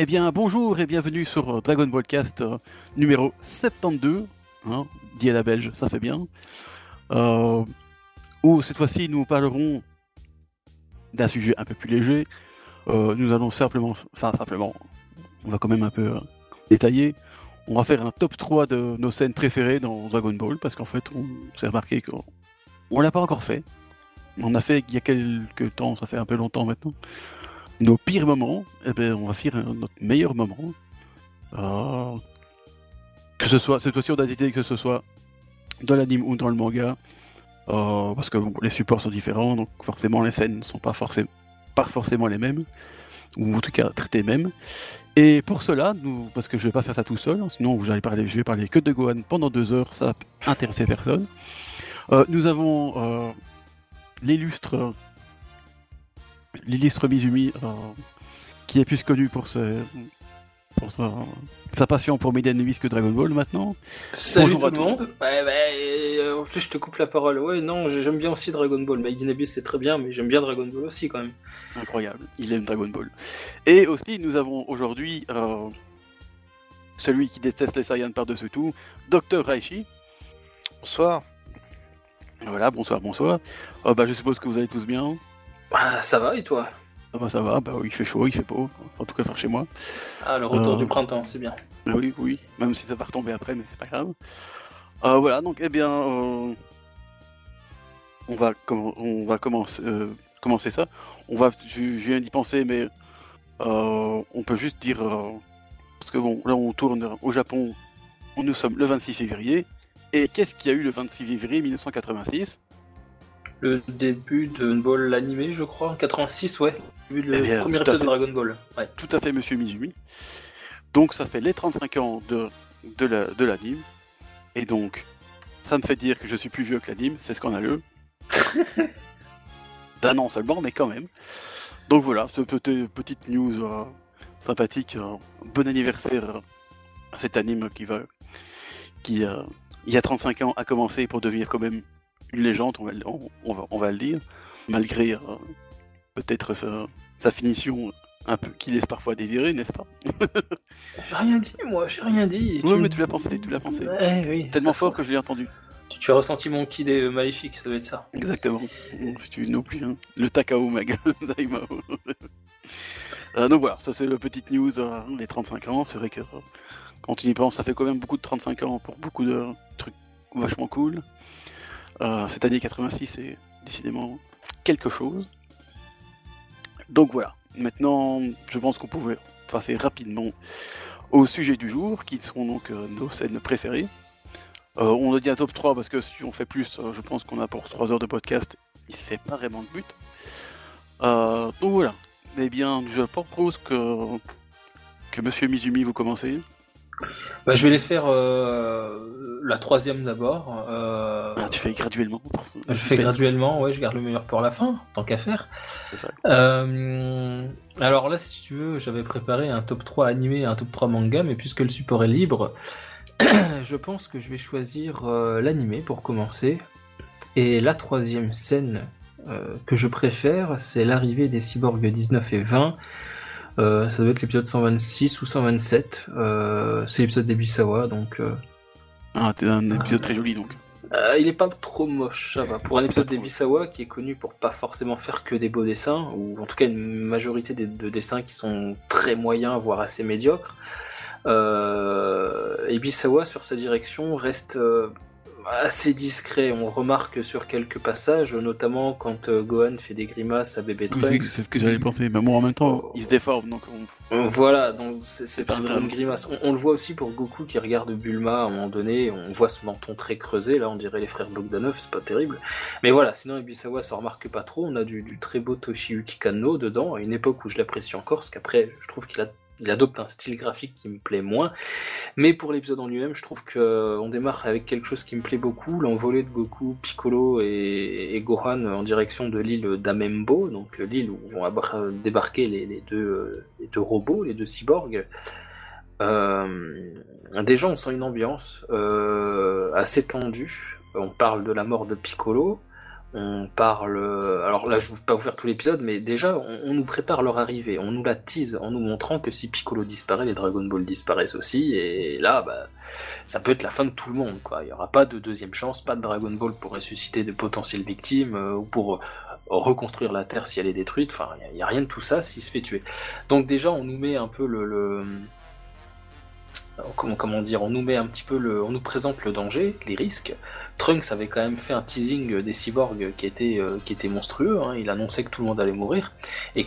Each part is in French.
Eh bien, bonjour et bienvenue sur Dragon Ball Cast euh, numéro 72, hein, dit la belge, ça fait bien. Euh, où cette fois-ci nous parlerons d'un sujet un peu plus léger. Euh, nous allons simplement, enfin simplement, on va quand même un peu détailler. On va faire un top 3 de nos scènes préférées dans Dragon Ball parce qu'en fait, on s'est remarqué qu'on on l'a pas encore fait. On a fait il y a quelques temps, ça fait un peu longtemps maintenant. Nos pires moments, eh ben, on va faire notre meilleur moment. Euh, que ce soit, cette fois-ci, on a décidé que ce soit dans l'anime ou dans le manga. Euh, parce que les supports sont différents, donc forcément les scènes ne sont pas, forcément les mêmes, ou en tout cas traitées mêmes. Et pour cela, parce que je vais pas faire ça tout seul, hein, sinon j'allais parler, je vais parler que de Gohan pendant deux heures, ça va intéresser personne. Euh, nous avons euh, l'illustre, l'illustre Mizumi, euh, qui est plus connu pour, ce, pour sa, sa passion pour Maiden Whis que Dragon Ball maintenant. Salut Bonjour tout le monde. Ouais, ouais, euh, en plus, je te coupe la parole. Ouais, non, j'aime bien aussi Dragon Ball. Made in Abyss, c'est très bien, mais j'aime bien Dragon Ball aussi quand même. Incroyable, il aime Dragon Ball. Et aussi, nous avons aujourd'hui euh, celui qui déteste les Saiyans par-dessus tout, Dr Raichi. Bonsoir. Voilà, bonsoir, bonsoir. Euh, bah, je suppose que vous allez tous bien. Ah, ça va et toi? Ah bah ça va, bah il fait chaud, il fait beau, en tout cas par chez moi. Ah, le retour Euh. du printemps, c'est bien. Ah oui, oui, même si ça va retomber après, mais c'est pas grave. Euh, voilà, donc eh bien, euh, on va, comm- on va commencer, commencer ça. On va, je, viens d'y penser, mais euh, on peut juste dire, parce que bon, là on tourne au Japon, nous sommes le 26 février, et qu'est-ce qu'il y a eu le 26 février 1986 Le début de Ball l'animé, je crois, en 86, ouais. Le début de- Eh bien, premier épisode de. Dragon Ball. Ouais. Tout à fait, monsieur Mizumi. Donc ça fait les 35 ans de, de la- de l'anime, et donc ça me fait dire que je suis plus vieux que l'anime, c'est scandaleux. D'un an seulement, mais quand même. Donc voilà, ce petit, petite news euh, sympathique. euh, bon anniversaire euh, à cet anime qui va, qui il y a 35 ans a commencé pour devenir quand même une légende, on va, le- on, on va, on va le dire, malgré euh, peut-être sa, sa finition un peu qui laisse parfois désirer, n'est-ce pas? J'ai rien dit, moi, j'ai rien dit. Oui, mais tu l'as pensé, tu l'as pensé. Ouais, oui. Tellement fort que je l'ai entendu. Tu, as ressenti mon kid euh, maléfique, ça doit être ça. Exactement. Si tu non plus, hein. le Takao Maga Daimao. Euh, donc voilà, ça c'est le petite news, euh, les 35 ans. C'est vrai que euh, quand tu y penses, ça fait quand même beaucoup de 35 ans pour beaucoup de trucs vachement cool. Euh, cette année 86 c'est décidément quelque chose. Donc voilà, maintenant je pense qu'on pouvait passer rapidement au sujet du jour, qui sont donc euh, nos scènes préférées. Euh, on a dit un top 3 parce que si on fait plus, je pense qu'on a pour 3 heures de podcast, c'est pas vraiment le but. Donc voilà. Eh bien, je propose que, que Monsieur Mizumi vous commencez. Bah, je vais les faire la troisième d'abord. euh, Ah, tu fais graduellement. Je fais graduellement, ouais, je garde le meilleur pour la fin, tant qu'à faire. Ça. Euh, alors là, si tu veux, j'avais préparé un top 3 animé et un top 3 manga, mais puisque le support est libre, je pense que je vais choisir euh, l'animé pour commencer. Et la troisième scène euh, que je préfère, c'est l'arrivée des cyborgs 19 et 20. Euh, ça doit être l'épisode 126 ou 127. Euh, c'est l'épisode des Bisawa, donc Ah, c'est un épisode très joli donc. euh, il est pas trop moche, ça va. Pour un épisode Pas des trop. Bisawa qui est connu pour pas forcément faire que des beaux dessins, ou en tout cas une majorité de dessins qui sont très moyens, voire assez médiocres, euh, Ibisawa sur sa direction reste euh, assez discret. On remarque sur quelques passages, notamment quand euh, Gohan fait des grimaces à bébé Oui, c'est- Trunks. c'est ce que j'allais penser. Mais bon, en même temps, il se déforme donc. on- Voilà, donc c'est pas grave. une grimace. On, on le voit aussi pour Goku qui regarde Bulma à un moment donné, on voit son menton très creusé, là on dirait les frères Bogdanov, c'est pas terrible. Mais voilà, sinon Ibisawa ça remarque pas trop, on a du, du très beau Toshiyuki Kanno dedans, à une époque où je l'apprécie encore, parce qu'après je trouve qu'il a il adopte un style graphique qui me plaît moins. Mais pour l'épisode en lui-même, je trouve qu'on démarre avec quelque chose qui me plaît beaucoup, l'envolée de Goku, Piccolo et, Gohan en direction de l'île d'Amembo, donc l'île où vont débarquer les, les deux, euh, les deux robots, les deux cyborgs. Euh, déjà, on sent une ambiance euh, assez tendue. On parle de la mort de Piccolo. On parle. Alors là, je ne vais pas vous faire tout l'épisode, mais déjà, on, nous prépare leur arrivée, on nous la tease en nous montrant que si Piccolo disparaît, les Dragon Ball disparaissent aussi, et là, bah, ça peut être la fin de tout le monde. Quoi. Il n'y aura pas de deuxième chance, pas de Dragon Ball pour ressusciter de potentielles victimes, euh, ou pour euh, reconstruire la Terre si elle est détruite, enfin, il n'y a, rien de tout ça s'il se fait tuer. Donc déjà, on nous met un peu le... Comment, comment, dire, on nous met un petit peu le, on nous présente le danger, les risques, Trunks avait quand même fait un teasing des cyborgs qui était, euh, qui était monstrueux, hein. il annonçait que tout le monde allait mourir, et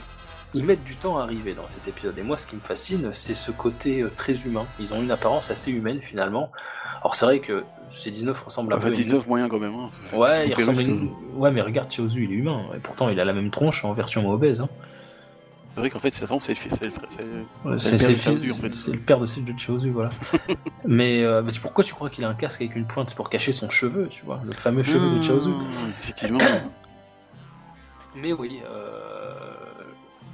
ils mettent du temps à arriver dans cet épisode. Et moi, ce qui me fascine, c'est ce côté euh, très humain. Ils ont une apparence assez humaine finalement. Alors c'est vrai que ces 19 ressemblent à enfin, 19 moyen quand même. Hein. Ouais, il ressemble ouais, mais regarde Chaozu, il est humain. Et pourtant, il a la même tronche en version obèse. Hein. C'est vrai qu'en fait, ça semble c'est le fils, c'est le, le, le, père de de Chosu, voilà. mais, euh, pourquoi tu crois qu'il a un casque avec une pointe? C'est pour cacher son cheveu, tu vois, le fameux cheveu de Chosu. Ah, effectivement. mais oui, euh,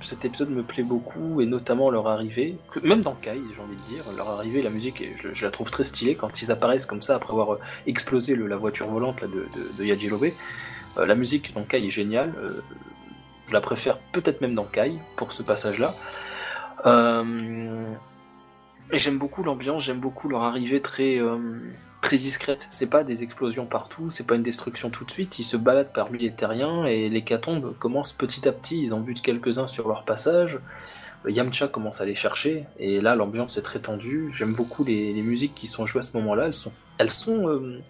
cet épisode me plaît beaucoup, et notamment leur arrivée, même dans Kai, j'ai envie de dire, leur arrivée, la musique, je, la trouve très stylée quand ils apparaissent comme ça après avoir euh, explosé la voiture volante là, de, de, Yajirobe. la musique dans Kai est géniale. Je la préfère peut-être même dans Kai pour ce passage-là. Euh, j'aime beaucoup l'ambiance, j'aime beaucoup leur arrivée très, euh, très discrète. C'est pas des explosions partout, c'est pas une destruction tout de suite. Ils se baladent parmi les terriens et l'hécatombe commence petit à petit. Ils en butent quelques-uns sur leur passage. Yamcha commence à les chercher et là l'ambiance est très tendue. J'aime beaucoup les, musiques qui sont jouées à ce moment-là. Elles sont, elles sont euh,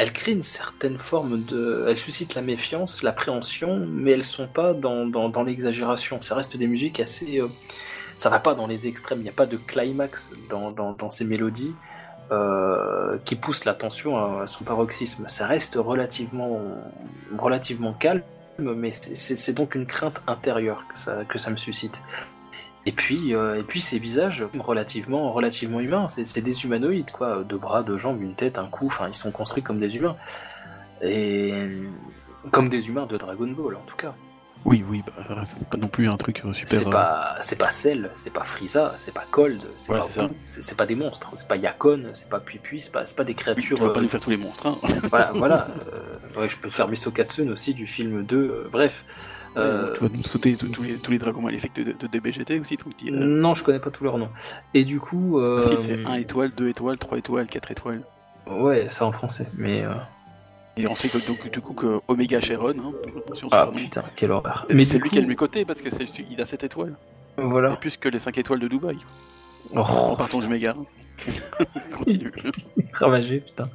elles créent une certaine forme de. Elles suscitent la méfiance, l'appréhension, mais elles sont pas dans, l'exagération. Ça reste des musiques assez. Euh, ça va pas dans les extrêmes, il n'y a pas de climax dans, ces mélodies euh, qui poussent la tension à, son paroxysme. Ça reste relativement, calme, mais c'est donc une crainte intérieure que que ça me suscite. Et puis, euh, et puis ces visages relativement, relativement humains, c'est des humanoïdes, quoi. Deux bras, deux jambes, une tête, un cou, enfin, ils sont construits comme des humains. Et comme des humains de Dragon Ball, en tout cas. Oui, oui, bah, c'est pas non plus un truc super. C'est euh, pas, c'est pas Cell, c'est pas Frieza, c'est pas Cold, c'est pas c'est pas des monstres, c'est pas Yakon, c'est pas Pui c'est pas, pas des créatures. Tu vas pas euh, nous faire tous les monstres. Hein. Voilà, voilà. je peux faire Misokatsun aussi du film 2, bref. Euh, tu vas nous sauter tous les, tous les dragons maléfiques de, de, DBGT aussi donc, euh, Non, je connais pas tous leurs noms. Et du coup. Euh... Ah, il fait 1 étoile, 2 étoiles, 3 étoiles, 4 étoiles. Ouais, ça en français, mais. Euh, Et on sait que, donc, du coup que Omega Sharon, hein, ah putain, quelle horreur. Mais c'est lui qui a le mieux côté parce qu'il a 7 étoiles. Voilà. Et plus que les 5 étoiles de Dubaï. Oh. En partant du méga. Continue. Ravagé, putain.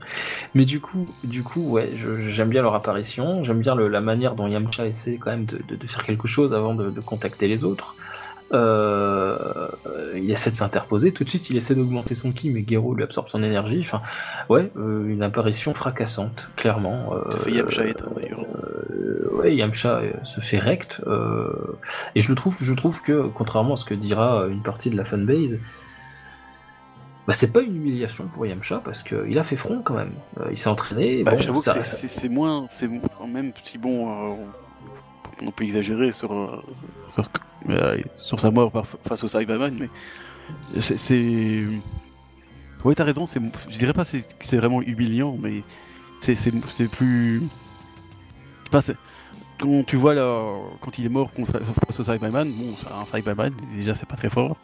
Mais du coup, du coup, ouais, j'aime bien leur apparition. J'aime bien la manière dont Yamcha essaie quand même de, faire quelque chose avant de, contacter les autres. Euh, il essaie de s'interposer. Tout de suite, il essaie d'augmenter son ki, mais Gero lui absorbe son énergie. Enfin, ouais, euh, une apparition fracassante, clairement. Euh, Yamcha d'ailleurs. ouais, Yamcha se fait rect. et je le trouve, je trouve que, contrairement à ce que dira une partie de la fanbase, bah, c'est pas une humiliation pour Yamcha parce qu'il a fait front quand même. Euh, il s'est entraîné. Bah, J'avoue que c'est moins, c'est même si bon, euh, on peut exagérer sur euh, sur, sa mort face au Cyberman, mais c'est. Ouais, t'as raison. Je dirais pas que c'est vraiment humiliant, mais c'est plus. Pas, quand tu vois là, quand il est mort face au Cyberman, bon, un Cyberman, déjà c'est pas très fort.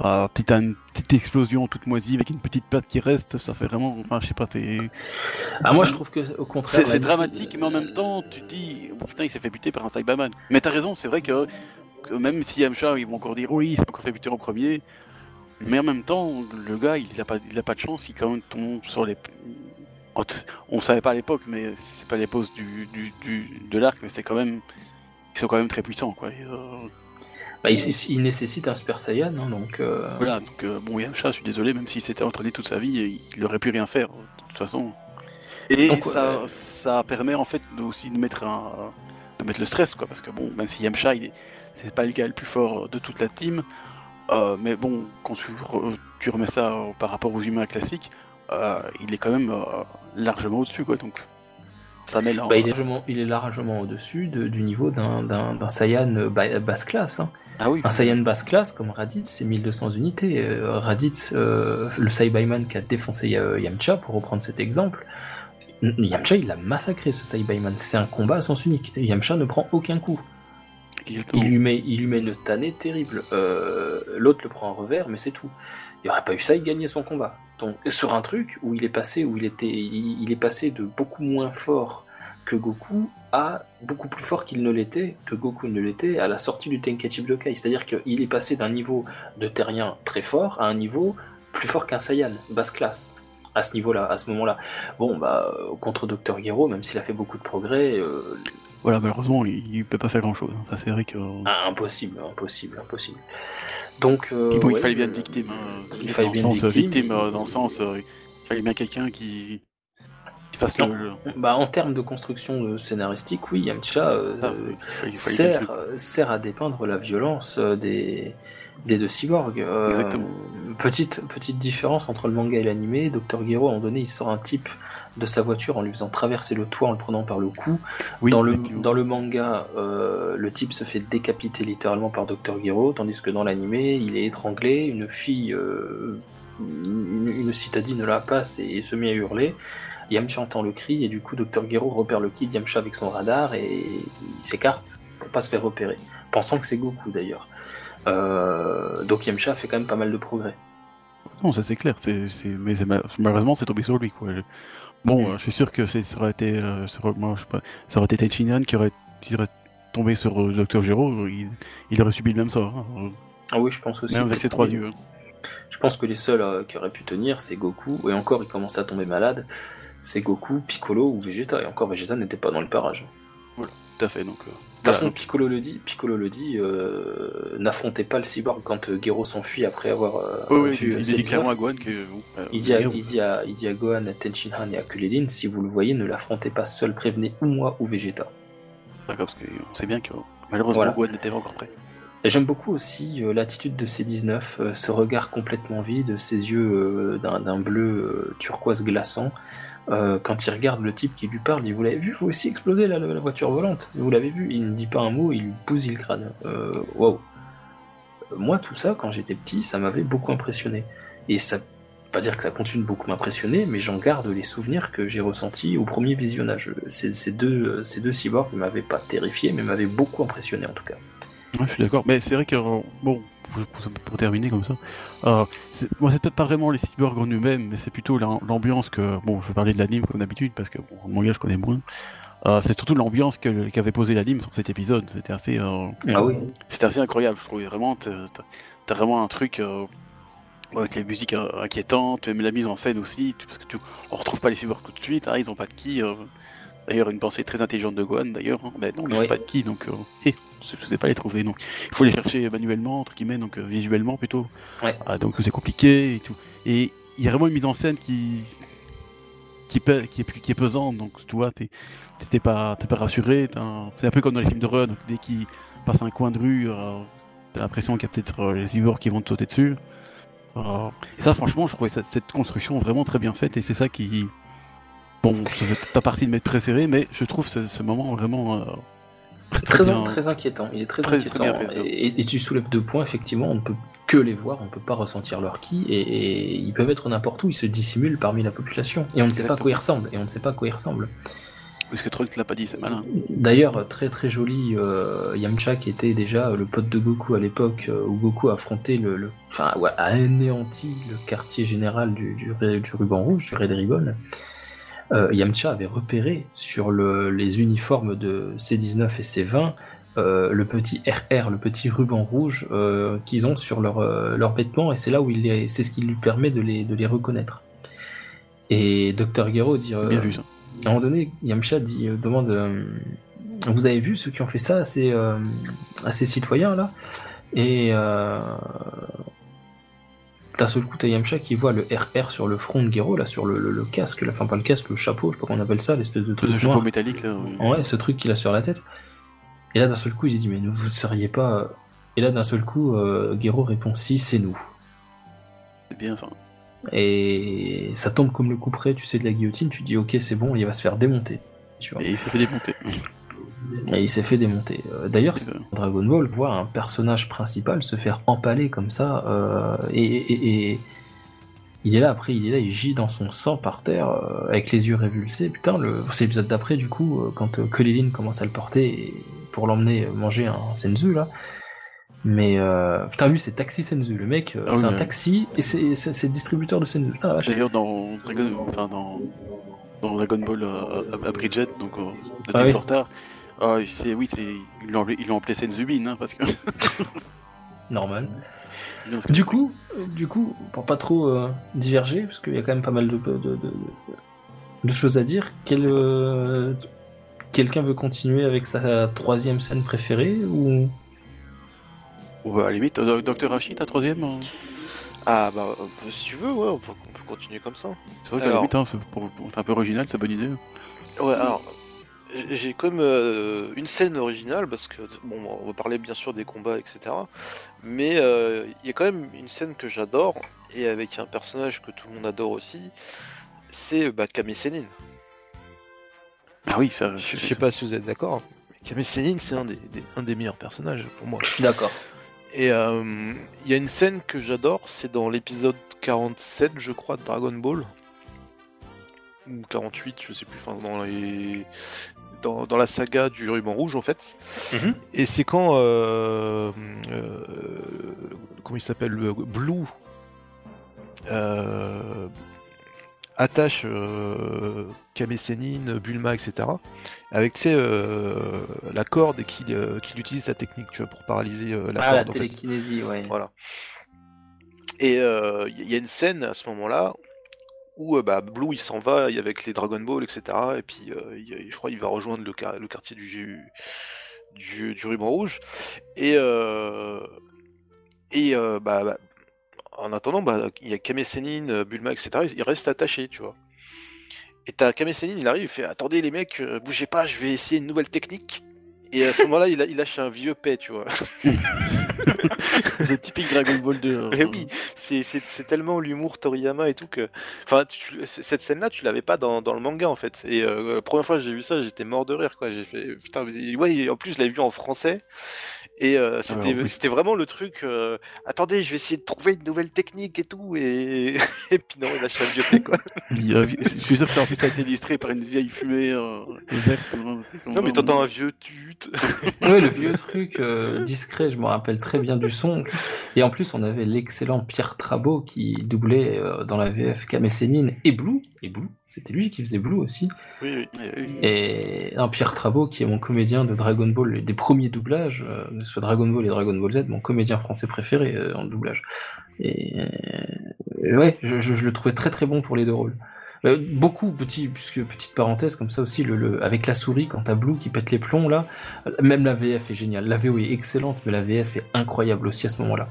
Ah, t'as une petite explosion toute moisie avec une petite patte qui reste, ça fait vraiment. Enfin, je sais pas, t'es. Ah, moi je trouve que au contraire. C'est dramatique, mais en même temps, tu te dis, oh, putain, il s'est fait buter par un Cyberman. Mais t'as raison, c'est vrai que, même si Yamcha, ils vont encore dire, oui, il s'est encore fait buter en premier. Mais en même temps, le gars, il a pas, il a pas de chance, il quand même tombe sur les. On savait pas à l'époque, mais c'est pas les poses du, du, du de l'arc, mais c'est quand même. Ils sont quand même très puissants, quoi. Euh, bah, il, nécessite un Super Saiyan, hein, donc. Euh... Voilà, donc euh, bon, Yamcha, je suis désolé, même s'il s'était entraîné toute sa vie, il aurait pu rien faire, de toute façon. Et ça, ça permet en fait aussi de mettre un, de mettre le stress, quoi, parce que bon, même si Yamcha, il est, c'est pas le gars le plus fort de toute la team, euh, mais bon, quand tu, tu remets ça par rapport aux humains classiques, euh, il est quand même largement au-dessus, quoi, donc. Bah, il, est largement, au-dessus du niveau d'un Saiyan basse classe. Hein. Ah oui. Un Saiyan basse classe comme Raditz, c'est 1200 unités. Euh, Raditz, euh, le Saibayman qui a défoncé Yamcha, pour reprendre cet exemple, Yamcha, il l'a massacré ce Saibaiman. C'est un combat à sens unique. Yamcha ne prend aucun coup. Il lui, met, il lui met une tannée terrible. Euh, l'autre le prend en revers, mais c'est tout. Il n'y aurait pas eu ça, il gagnait son combat. Sur un truc où il est passé, où il était, il, est passé de beaucoup moins fort que Goku à beaucoup plus fort qu'il ne l'était, que Goku ne l'était à la sortie du Tenkaichi Budokai. C'est-à-dire qu'il est passé d'un niveau de terrien très fort à un niveau plus fort qu'un Saiyan, basse classe à ce niveau-là, à ce moment-là. Bon, bah, contre Dr. Gero, même s'il a fait beaucoup de progrès. Euh, voilà, malheureusement, il, ne peut pas faire grand-chose. Ça, c'est vrai que. Ah, impossible, impossible, impossible. Donc. Euh, il fallait bien une victime. Hein. Il fallait bien une victime. Euh, dans le sens, il fallait bien quelqu'un qui. fasse le... Bah, en termes de construction scénaristique, oui, Yamcha ah, sert, sert, à dépeindre la violence des, des deux cyborgs. Exactement. Petite, petite différence entre le manga et l'animé. Dr. Gero, à un moment donné, il sort un type de sa voiture en lui faisant traverser le toit en le prenant par le cou. dans, le, dans le manga, euh, le type se fait décapiter littéralement par Dr. Gero, tandis que dans l'animé, il est étranglé, une fille, euh, une, citadine la passe et, se met à hurler. Yamcha entend le cri et du coup Dr. Gero repère le kid Yamcha avec son radar et il s'écarte pour pas se faire repérer, pensant que c'est Goku d'ailleurs. Euh, donc Yamcha fait quand même pas mal de progrès. Non, ça c'est clair, c'est, mais malheureusement c'est tombé sur lui. Quoi. Bon, je suis sûr que ça aurait été, euh, moi, je sais pas, ça aurait été qui aurait, tombé sur euh, Dr. Gero, il, aurait subi le même sort. Hein. Ah oui, je pense aussi. Même avec ses trois yeux. Hein. Je pense que les seuls euh, qui auraient pu tenir, c'est Goku, et encore il commençait à tomber malade, c'est Goku, Piccolo ou Vegeta, et encore Vegeta n'était pas dans le parage. Voilà, tout à fait, donc... toute façon, Piccolo le dit, Piccolo le dit, euh, n'affrontez pas le cyborg quand euh, Gero s'enfuit après avoir euh, vu. il, dit clairement à Gohan que. il, dit à, il, dit à, il dit à Gohan, à Tenshinhan et à Kulilin, si vous le voyez, ne l'affrontez pas seul, prévenez ou moi ou Vegeta. D'accord, parce qu'on sait bien que malheureusement Gohan n'était pas encore prêt. J'aime beaucoup aussi l'attitude de C19, ce regard complètement vide, ses yeux d'un bleu turquoise glaçant. Euh, quand il regarde le type qui lui parle, il vous l'avez vu, vous aussi exploser la, voiture volante, vous l'avez vu, il ne dit pas un mot, il bousille le crâne. Euh, waouh. Moi, tout ça, quand j'étais petit, ça m'avait beaucoup impressionné. Et ça, pas dire que ça continue beaucoup m'impressionner, mais j'en garde les souvenirs que j'ai ressentis au premier visionnage. Ces, deux, ces deux cyborgs ne m'avaient pas terrifié, mais m'avaient beaucoup impressionné en tout cas. Ouais, je suis d'accord, mais c'est vrai que, bon, pour, terminer comme ça. Euh, moi, c'est peut-être pas vraiment les cyborgs en eux-mêmes, mais c'est plutôt l'ambiance que. Bon, je vais parler de l'anime comme d'habitude, parce que bon, le manga je connais moins. Euh, c'est surtout l'ambiance qu'avait posé l'anime sur cet épisode. C'était assez. Euh, ah oui. C'était assez incroyable, je trouvais. Vraiment, t'as vraiment un truc. avec les musiques inquiétantes, même la mise en scène aussi, parce que tu, on retrouve pas les cyborgs tout de suite, hein, ils ont pas de qui. D'ailleurs, une pensée très intelligente de Gohan, d'ailleurs. Hein. Ben non, ils n'ont pas de qui, donc euh, je ne sais pas les trouver. Donc, il faut les chercher manuellement, entre guillemets, donc euh, visuellement plutôt. Ah, donc c'est compliqué et tout. Et il y a vraiment une mise en scène qui qui, qui, est, qui est pesante, donc tu vois, t'es pas, pas rassuré. C'est un peu comme dans les films d'horreur, donc dès qu'ils passent un coin de rue, euh, t'as l'impression qu'il y a peut-être les cyborgs qui vont te sauter dessus. et ça, franchement, je trouvais cette construction vraiment très bien faite, et c'est ça qui, Bon, c'est pas partie de mes préférés, mais je trouve ce, moment vraiment. Très, très, inquiétant. Il est très, inquiétant. et, tu soulèves deux points, effectivement, on ne peut que les voir, on ne peut pas ressentir leur ki, et, ils peuvent être n'importe où, ils se dissimulent parmi la population. Et on ne sait pas à quoi ils ressemblent. Et on ne sait pas à quoi ils ressemblent. Parce que l'a pas dit, c'est malin. D'ailleurs, très très joli euh, Yamcha qui était déjà le pote de Goku à l'époque euh, où Goku a affronté le, enfin ouais, a anéanti le quartier général du, du, du ruban rouge, du Red Ribbon. Euh, Yamcha avait repéré sur les uniformes de C19 et C20 euh, le petit RR, le petit ruban rouge euh, qu'ils ont sur leur, leur vêtements, et c'est là où il c'est ce qui lui permet de les, de les reconnaître. Et Dr Gero dit, Bien vu, ça. à un moment donné, Yamcha dit, demande, vous avez vu ceux qui ont fait ça à ces, à ces citoyens là Et d'un seul coup, t'as Yamcha qui voit le RR sur le front de Gero, là, sur le, casque, la, enfin pas le casque, le chapeau, je sais pas comment on appelle ça, l'espèce de truc. Le chapeau métallique, là. Ouais, ce truc qu'il a sur la tête. Et là, d'un seul coup, il dit, mais vous ne seriez pas. Et là, d'un seul coup, euh, Gero répond, si, c'est nous. C'est bien ça. Et ça tombe comme le coup près, tu sais, de la guillotine, tu dis, ok, c'est bon, il va se faire démonter. Tu vois. Et il s'est fait démonter. Et il s'est fait démonter. Euh, d'ailleurs, Dragon Ball voit un personnage principal se faire empaler comme ça, euh, et, il est là, après, il est là, il gît dans son sang par terre, euh, avec les yeux révulsés. Putain, le... c'est l'épisode d'après, du coup, quand euh, commence à le porter pour l'emmener manger un Senzu, là. Mais putain, lui, c'est Taxi Senzu. Le mec, ah c'est un taxi et c'est distributeur de Senzu. D'ailleurs, dans Dragon, enfin, dans, dans Dragon Ball à, Bridget, donc ah, oui. retard, ah, oui, ils l'ont appelé Senzubin, hein, parce que. Normal. Du coup, du coup, pour pas trop euh, diverger, parce qu'il y a quand même pas mal de, de, de, choses à dire, quel, euh, quelqu'un veut continuer avec sa troisième scène préférée ou? Ou à la limite, euh, Docteur Hachi, ta troisième hein Ah bah si tu veux, ouais, on peut, continuer comme ça. C'est vrai qu'à la limite, hein, c'est un peu original, c'est bonne idée. Ouais, alors j'ai comme euh, une scène originale parce que bon, on va parler bien sûr des combats, etc. Mais euh, il y a quand même une scène que j'adore et avec un personnage que tout le monde adore aussi, c'est bah, Kame Ah oui, je, sais pas si vous êtes d'accord, mais Kame c'est un des, un des meilleurs personnages pour moi. Je suis d'accord. Et euh, il y a une scène que j'adore, c'est dans l'épisode 47, je crois, de Dragon Ball ou 48, je sais plus, enfin, dans les dans, la saga du ruban rouge en fait. Mhm. Et c'est quand euh, euh, comment il s'appelle le Blue euh, attache euh, Bulma, etc. Avec tu la corde et qu'il utilise sa technique tu vois, pour paralyser la ah, la télékinésie, ouais. Voilà. Et il y a une scène à ce moment-là où euh, bah, Blue il s'en va avec les Dragon Ball, etc. Et puis euh, je crois qu'il va rejoindre le, quartier du, du, du, ruban rouge. Et, euh, et bah, bah, en attendant, bah, il y a Kame Bulma, etc. Ils restent attachés, tu vois. Et t'as Kame il arrive, il fait Attendez les mecs, bougez pas, je vais essayer une nouvelle technique. Et à ce moment-là, il, il, lâche un vieux paix, tu vois. c'est typique Dragon Ball 2. Hein. Et oui, c'est tellement l'humour Toriyama et tout que. Enfin, cette scène-là, tu l'avais pas dans, dans, le manga en fait. Et euh, la première fois que j'ai vu ça, j'étais mort de rire, quoi. J'ai fait. Putain, ouais, en plus, je l'avais vu en français. Et euh, ah, c'était vraiment le truc. Euh, attendez, je vais essayer de trouver une nouvelle technique et tout. Et, et puis non, il a vieux fait quoi. je suis sûr que en plus ça a été illustré par une vieille fumée verte. Non, mais t'entends un vieux oui, le vieux truc discret, je me rappelle très bien du son. Et en plus, on avait l'excellent Pierre Trabot qui doublait dans la VF Kamesénine et Blue. Et Blue, c'était lui qui faisait Blue aussi. Oui, oui. Et un Pierre Trabot qui est mon comédien de Dragon Ball, des premiers doublages soit Dragon Ball et Dragon Ball Z, mon comédien français préféré euh, en doublage. Et euh, ouais, je, le trouvais très très bon pour les deux rôles. Euh, beaucoup, petit, puisque petite parenthèse comme ça aussi, le, avec la souris, quand t'as Blue qui pète les plombs là, même la VF est géniale. La VO est excellente, mais la VF est incroyable aussi à ce moment-là.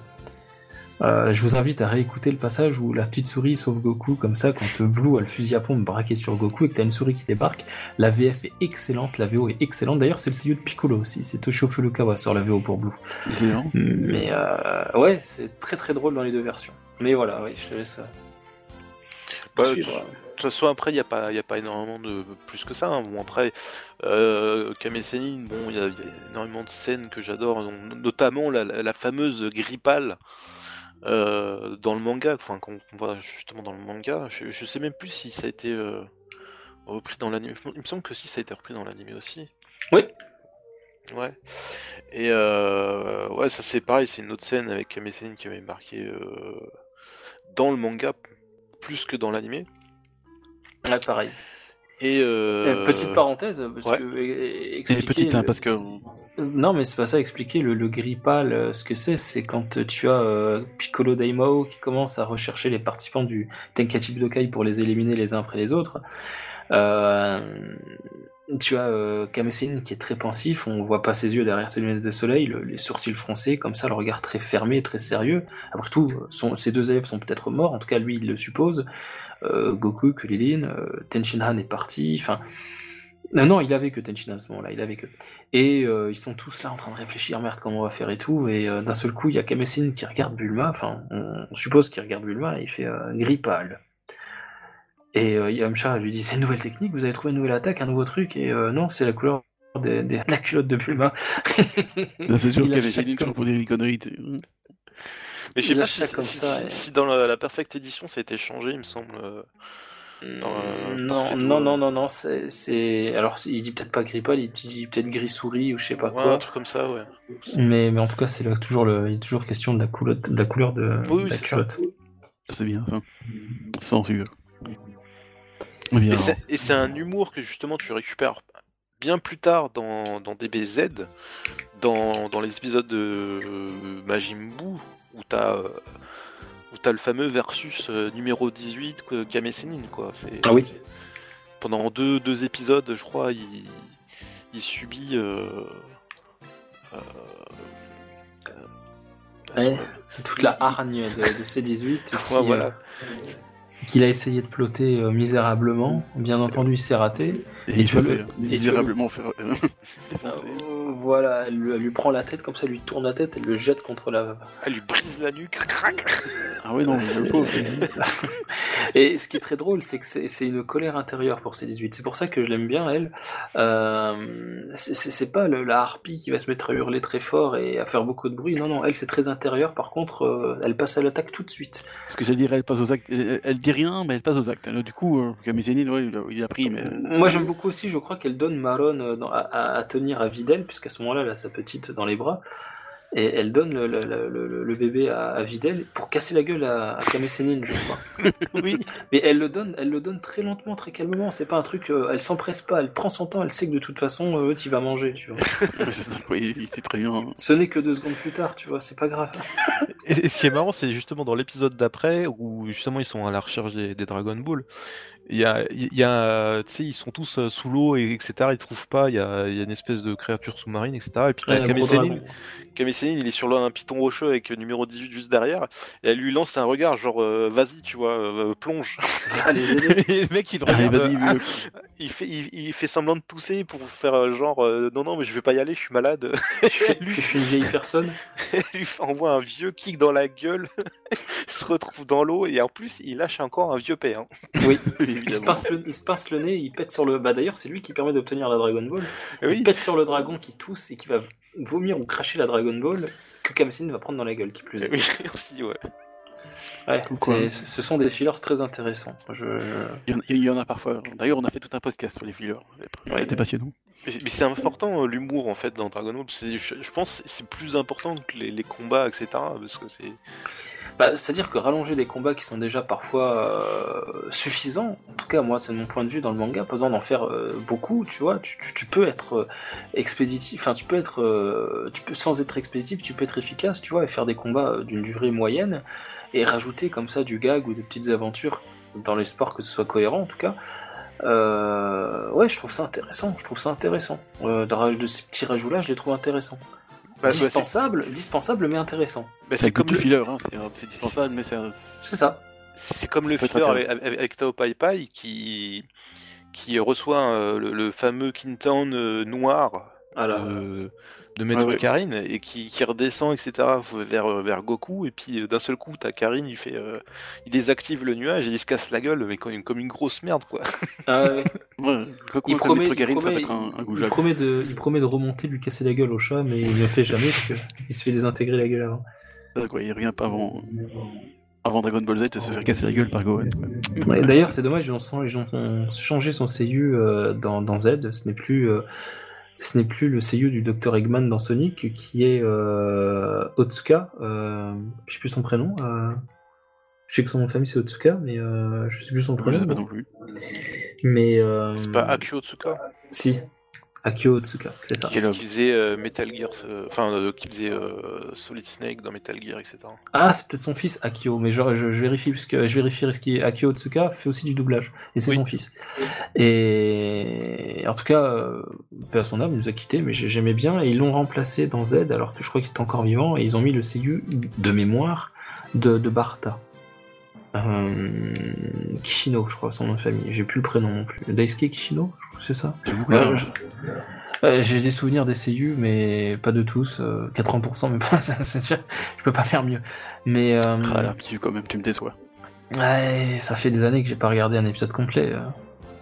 Euh, je vous invite à réécouter le passage où la petite souris sauve Goku comme ça quand Blue a le fusil à pompe braqué sur Goku et que t'as une souris qui débarque. La VF est excellente, la VO est excellente. D'ailleurs, c'est le CEO de Piccolo aussi. C'est Toshio Furukawa sur la VO pour Blue. Mais euh, ouais, c'est très très drôle dans les deux versions. Mais voilà, oui, je te laisse. Euh, bah, de toute façon, après, il n'y a, pas, a pas énormément de plus que ça. Hein. Bon, après, euh, bon, il y, a énormément de scènes que j'adore, notamment la, la, fameuse grippale euh, dans le manga, enfin qu'on voit justement dans le manga, je, sais même plus si ça a été euh, repris dans l'anime. Il me semble que si ça a été repris dans l'anime aussi. Oui. Ouais. Et euh, ouais, ça c'est pareil, c'est une autre scène avec Kamessénine qui avait marqué dans le manga plus que dans l'anime. Ouais, pareil. Et euh... Petite parenthèse, parce que expliquer, petite, hein, parce que non, mais c'est pas ça. Expliquer le, le gris pâle, ce que c'est, c'est quand tu as euh, Piccolo Daimao qui commence à rechercher les participants du Tenkaichi Budokai pour les éliminer les uns après les autres. Euh, tu as euh, qui est très pensif, on voit pas ses yeux derrière ses lunettes de soleil, les sourcils froncés, comme ça, le regard très fermé, très sérieux. Après tout, son, ses deux élèves sont peut-être morts, en tout cas lui il le suppose. Euh, Goku, Kulilin, euh, Tenshinhan est parti, enfin non, non, il avait que Tenchin à ce moment-là, il avait que. Et euh, ils sont tous là en train de réfléchir, merde, comment on va faire et tout. Et euh, d'un seul coup, il y a Kamessin qui regarde Bulma, enfin, on, suppose qu'il regarde Bulma, et il fait euh, Et Yamcha lui dit C'est une nouvelle technique, vous avez trouvé une nouvelle attaque, un nouveau truc, et non, c'est la couleur des, des, la culotte de Bulma. c'est toujours Kamessin pour dire une connerie. Mais je sais pas si, ça comme si- ça, si- et- si dans la, la Perfect Edition ça a été changé, il me semble. euh, Dans, euh, non, non, non, non, non, c'est, c'est- alors il dit peut-être pas Gripple, il dit peut-être gris souris ou je sais pas ouais, un quoi. truc comme ça, ouais. Mais, mais en tout cas, c'est là toujours le, il est toujours question de la couleur, de la couleur de, Oui, oui, de la culotte. C'est bien ça. Sans rigueur. Bien, Et c'est- un humour que justement tu récupères bien plus tard dans, dans DBZ, dans, dans les épisodes de euh, Majin Buu, où t'as euh, où t'as le fameux versus euh, numéro 18 que- Kame Sennin, quoi. Ah oui. Pendant deux, deux épisodes, je crois, il, il subit. euh, euh, euh, Ouais. Toute la hargne de, de C18 qui, Ouais, voilà. Qu'il a essayé de plotter euh, misérablement. Bien entendu, il s'est raté. Et vois se fait misérablement faire euh, défoncer. Euh, voilà, elle, lui- elle lui prend la tête comme ça, elle lui tourne la tête, elle le jette contre la. Elle lui brise la nuque, crac Ah oui, non, C'est- le pauvre. Et ce qui est très drôle, c'est que c'est c'est une colère intérieure pour C18. C'est pour ça que je l'aime bien, elle. Euh, c'est- pas le- la harpie qui va se mettre à hurler très fort et à faire beaucoup de bruit. Non, non, elle, c'est très intérieur. Par contre, euh, elle passe à l'attaque tout de suite. Parce que j'allais dire, elle passe aux actes. Elle, elle dit rien, mais elle passe aux actes. Alors, du coup, euh, Kamisenin, ouais, il, a, il a pris, mais. Moi, j'aime beaucoup aussi, je crois qu'elle donne Maron euh, à, à- à tenir à Videl, puisqu'à ce moment-là, elle a sa petite dans les bras. Et elle donne le, le- le- le- le bébé à, à Videl pour casser la gueule à, à Kame Sennin, je crois. Oui, Mais elle le donne, elle le donne très lentement, très calmement. C'est pas un truc, euh, elle s'empresse pas, elle prend son temps, elle sait que de toute façon, euh, l'autre il va manger, tu vois. c'est très bien. Ce n'est que deux secondes plus tard, tu vois, c'est pas grave. Et, et ce qui est marrant, c'est justement dans l'épisode d'après, où justement ils sont à la recherche des, des Dragon Ball. Il y a, il y a, tu sais, ils sont tous euh, sous l'eau et etc. Ils trouvent pas. Il y a, il y a une espèce de créature sous-marine, etc. Et puis t'as Ouais, un Kame gros Sennin dragon. Kame Sennin, il est sur un piton rocheux avec le numéro 18 juste derrière, et elle lui lance un regard genre euh, vas-y, tu vois, euh, plonge. Allez. Et le mec il Allez, regarde. euh, Il fait, il, il fait semblant de tousser pour faire euh, genre euh, non, non, mais je vais pas y aller, je suis malade. je, suis, je suis une vieille personne. Elle lui envoie un vieux kick dans la gueule, il se retrouve dans l'eau, et en plus, il lâche encore un vieux père. Oui. Il se, pince le, il se pince le nez, il pète sur le. Bah d'ailleurs, c'est lui qui permet d'obtenir la Dragon Ball. Il Oui, pète sur le dragon qui tousse et qui va vomir ou cracher la Dragon Ball que Kame Sennin va prendre dans la gueule, qui plus est. oui, aussi, ouais. Ouais, quoi. c'est- ce sont des fillers très intéressants. Je, Il y, en, il y en a parfois. D'ailleurs, on a fait tout un podcast sur les fillers. Ouais. C'était passionnant. Mais, c'est important euh, l'humour en fait dans Dragon Ball. C'est- Je, pense c'est plus important que les, les combats, etc. Parce que c'est. Bah, C'est-à-dire que rallonger des combats qui sont déjà parfois euh, suffisants, en tout cas moi c'est mon point de vue dans le manga, pas besoin d'en faire euh, beaucoup, tu vois, tu, tu- peux être expéditif, enfin tu peux être, tu peux sans être expéditif, tu peux être efficace, tu vois, et faire des combats d'une durée moyenne, et rajouter comme ça du gag ou des petites aventures dans les sports que ce soit cohérent en tout cas. Euh, ouais, je trouve ça intéressant, je trouve ça intéressant. Euh, de, ces petits rajouts-là, je les trouve intéressants. Bah, bah, dispensable, dispensable mais intéressant. bah, C'est comme le, filler, hein. c'est dispensable, mais c'est un- C'est ça. c'est comme Ça le filler avec, avec, avec Tao Pai Pai qui qui reçoit euh, le, le fameux Kintown euh, noir Voilà. euh, de Ouais, ouais. Karine et qui, qui redescend etc vers, vers Goku et puis euh, d'un seul coup t'as Karine il fait euh, il désactive le nuage et il se casse la gueule mais comme une, comme une grosse merde quoi ouais. Il promet, Maître il, Garine, ça promet, peut être un, un il goujat. promet de, il promet de remonter, lui casser la gueule au chat, mais il ne le fait jamais parce qu'il se fait désintégrer la gueule avant. Quoi, Il revient pas avant, avant Dragon Ball Z de se faire casser la gueule par Gohan. D'ailleurs, c'est dommage, ils ont, changé- ils ont changé son euh, dans, dans Z. Ce n'est plus, euh, ce n'est plus le seiyuu du Dr Eggman dans Sonic, qui est euh, Otsuka. Euh, je sais plus son prénom. euh, je sais que son nom de famille c'est Otsuka, mais euh, je sais plus son Je prénom. sais pas non plus. Mais euh, c'est pas Akio Tsuka Si, Akio Otsuka, c'est ça. Qui faisait euh, Metal Gear euh, enfin euh, qui faisait euh, Solid Snake dans Metal Gear etc Ah, c'est peut-être son fils, Akio, mais je, je, je vérifie, parce que je vérifie ce qui est Akio Otsuka fait aussi du doublage, et c'est Oui. son fils. Et en tout cas, euh, à son âme, il nous a quittés, mais j'ai- j'aimais bien, et ils l'ont remplacé dans Z, alors que je crois qu'il était encore vivant, et ils ont mis le seiyuu de mémoire de, de Barta. Euh, Kishino, je crois, son nom de famille. J'ai plus le prénom non plus. Daisuke Kishino, je crois que c'est ça. Je- J'ai des souvenirs des seiyuu, mais pas de tous. euh, 80%, mais pas, ça, c'est sûr. Je peux pas faire mieux. Mais euh, Ah là, quand même, tu me déçois. ouais, ça fait des années que j'ai pas regardé un épisode complet. euh.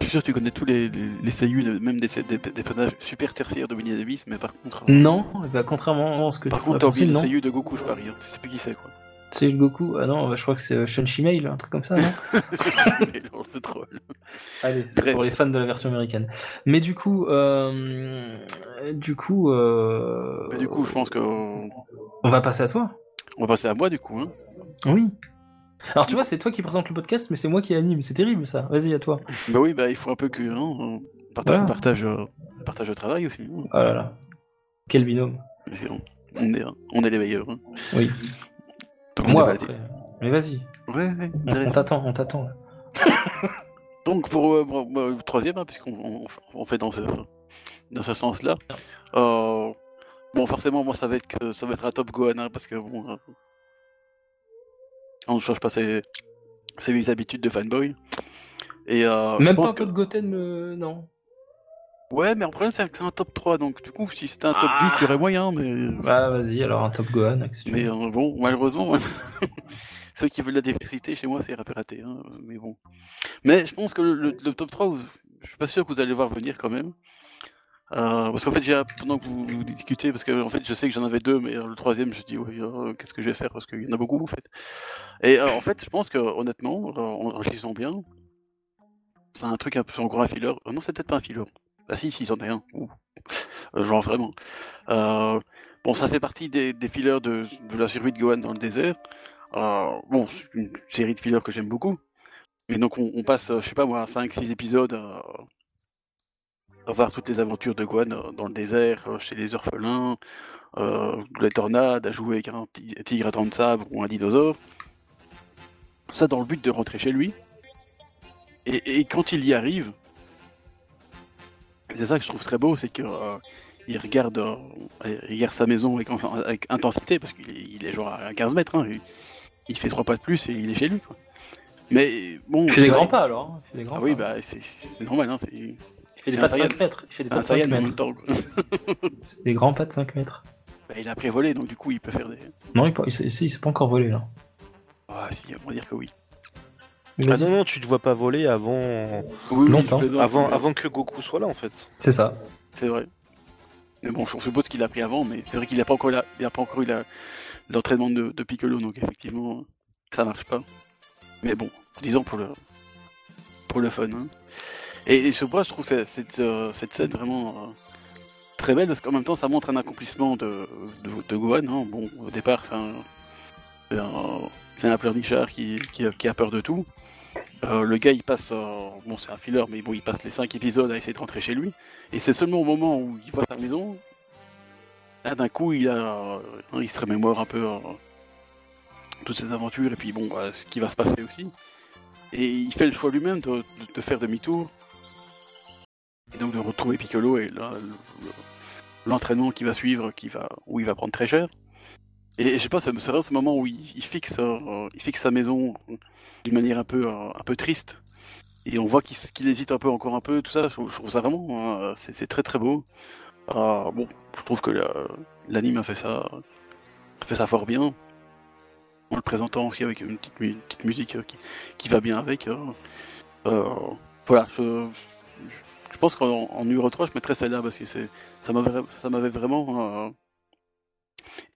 Je suis sûr que tu connais tous les, les, les seiyuu, même des, des, des personnages super tertiaires de Winnie Davis, mais par contre. euh, Non, bah, contrairement à ce que Par tu contre, pourrais t'as oublié le seiyuu de Goku, je parie. hein. Tu sais plus qui c'est, quoi. C'est le Goku Ah non, je crois que c'est euh, Shun Shimei, là, un truc comme ça, non c'est troll. Allez, c'est pour les fans de la version américaine. Mais du coup, euh, du coup, euh, Mais du coup, je pense qu'on on va passer à toi. on va passer à moi, du coup. Hein. Oui. Alors tu vois, c'est toi qui présente le podcast, mais c'est moi qui anime. C'est terrible ça. Vas-y, à toi. Bah oui, bah il faut un peu que. Hein, on partage, Voilà. partage, euh, partage le travail aussi. Oh là là. Quel binôme. On, on est, on est les meilleurs. hein. Oui. Donc, moi, après. Mais vas-y. Ouais, ouais, On, t'attend, on t'attend. Donc pour euh, bon, bah, le troisième, hein, puisqu'on on, on fait dans ce, dans ce sens-là, euh, bon forcément moi ça va être que ça va être un top Gohan hein, parce que bon, euh, on ne change pas ses, ses habitudes de fanboy. Et euh, Même pas un peu de Goten, euh, non. Ouais, mais en problème c'est que c'est un top 3, donc du coup si c'était un top Ah. 10, il y aurait moyen, mais Bah vas-y, alors un top Gohan. mais euh, bon malheureusement ceux qui veulent la diversité chez moi c'est raté, hein, mais bon. Mais je pense que le, le- le top 3, vous- je suis pas sûr que vous allez voir venir quand même. Euh, parce qu'en fait, j'ai pendant que vous, vous discutez, parce que en fait, je sais que j'en avais deux, mais euh, le troisième, je dis, oui, euh, qu'est-ce que je vais faire Parce qu'il y en a beaucoup, en fait. Et euh, en fait, je pense que, honnêtement, en réfléchissant bien, c'est un truc un peu encore un filler. Non, c'est peut-être pas un filler. Ah si, si, c'en est un. Ouh. Euh, genre vraiment. Euh, bon, ça fait partie des, des fillers de, de la survie de Gohan dans le désert. Euh, bon, c'est une série de fillers que j'aime beaucoup. Et donc, on, passe, euh, je sais pas moi, 5-6 épisodes euh, à voir toutes les aventures de Gohan euh, dans le désert, euh, chez les orphelins, euh, les tornades, à jouer avec un ti- tigre à dents de sabre ou un dinosaure. Ça dans le but de rentrer chez lui. Et, et quand il y arrive, c'est ça que je trouve très beau, c'est que euh, il regarde, euh, il regarde sa maison avec, avec intensité, parce qu'il est, il est genre à 15 mètres, hein, il, il fait trois pas de plus et il est chez lui. Quoi. Mais bon. Il fait des grands pas alors. hein. Il fait des grands Ah oui, pas. bah c'est c'est normal, hein, c'est Il fait des c'est pas un de 5 Saiyan. mètres. Il fait des pas de 5 Saiyan en même mètres. C'est des grands pas de 5 mètres. Bah, il a après volé, donc du coup il peut faire des. Non, il, peut- il, s'est- il s'est pas encore volé là. Ah si, on va dire que oui. Mais Ah non, non, tu te vois pas voler avant, Oui, oui, Longtemps. avant, avant que Goku soit là en fait. C'est ça. C'est vrai. Mais bon, on suppose qu'il a pris avant, mais c'est vrai qu'il n'a pas encore, la- il a pas encore eu la- l'entraînement de, de Piccolo, donc effectivement, ça marche pas. Mais bon, disons pour le, pour le fun. hein. Et, et je sais pas, je trouve cette, cette, euh, cette scène vraiment euh, très belle, parce qu'en même temps, ça montre un accomplissement de, de, de Gohan. hein. Bon, au départ, c'est un, c'est un, c'est un pleurnichard qui, qui, a- peur de tout. Euh, le gars, il passe, euh, bon, c'est un filler, mais bon, il passe les 5 épisodes à essayer de rentrer chez lui. Et c'est seulement au moment où il voit sa maison, là d'un coup il a, euh, il se remémore un peu euh, toutes ses aventures et puis bon, bah, ce qui va se passer aussi. Et il fait le choix lui-même de, faire demi-tour et donc de retrouver Piccolo et l'entraînement qui va suivre, qui va, où il va prendre très cher. Et, je sais pas, c'est vraiment ce moment où il, fixe, euh, il fixe sa maison d'une manière un peu, euh, un peu triste et on voit qu'il hésite un peu, encore un peu, tout ça. Je, trouve ça vraiment, euh, c'est très très beau. Euh, bon, je trouve que la- l'anime a fait ça, fait ça fort bien, en le présentant aussi avec une petite, musique euh, qui, qui va bien avec. euh. Euh, voilà, je, pense qu'en en numéro 3, je mettrais celle-là parce que c'est, ça m'avait, ça m'avait vraiment euh,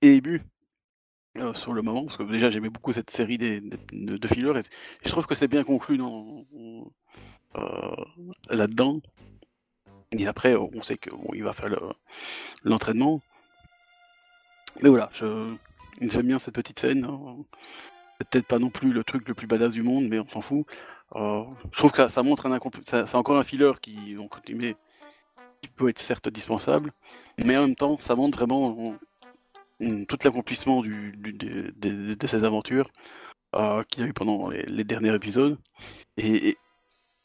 ému. Euh, sur le moment, parce que déjà j'aimais beaucoup cette série de, fillers et je trouve que c'est bien conclu euh, là-dedans. Et après, on sait qu'il va faire le- l'entraînement. Mais voilà, j'aime bien cette petite scène. hein. Peut-être pas non plus le truc le plus badass du monde, mais on s'en fout. Euh, je trouve que ça, montre un c'est encore un filler qui, donc, qui peut être certes dispensable, mais en même temps, ça montre vraiment tout l'accomplissement du, du- de, de- de ses aventures euh, qu'il a eu pendant les, les derniers épisodes. Et, et,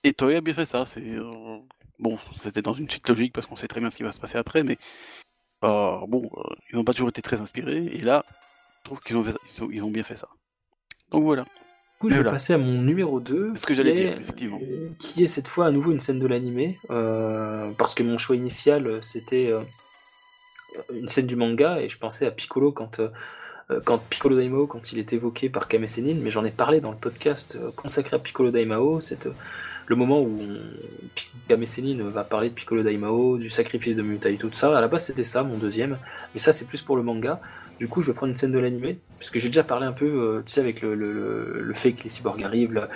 et Toei a bien fait ça. C'est euh, bon, c'était dans une suite logique parce qu'on sait très bien ce qui va se passer après, mais euh, bon, ils n'ont pas toujours été très inspirés. Et là, je trouve qu'ils ont, ils ont, ils ont bien fait ça. Donc voilà. Du coup, je vais passer à mon numéro 2. C'est ce que j'allais dire, effectivement. Qui est cette fois à nouveau une scène de l'animé. parce que mon choix initial, c'était une scène du manga. Et je pensais à Piccolo quand, euh, euh, quand Piccolo Daimao, quand il est évoqué par Kame Sennin. Mais j'en ai parlé dans le podcast euh, consacré à Piccolo Daimao. C'est le moment où on- Kame Sennin va parler de Piccolo Daimao, du sacrifice de Mutai, tout ça. À la base, c'était ça, mon deuxième. Mais ça, c'est plus pour le manga. Du coup, je vais prendre une scène de l'animé, puisque j'ai déjà parlé un peu, tu sais, avec le, le, le, le fait que les cyborgs arrivent, le-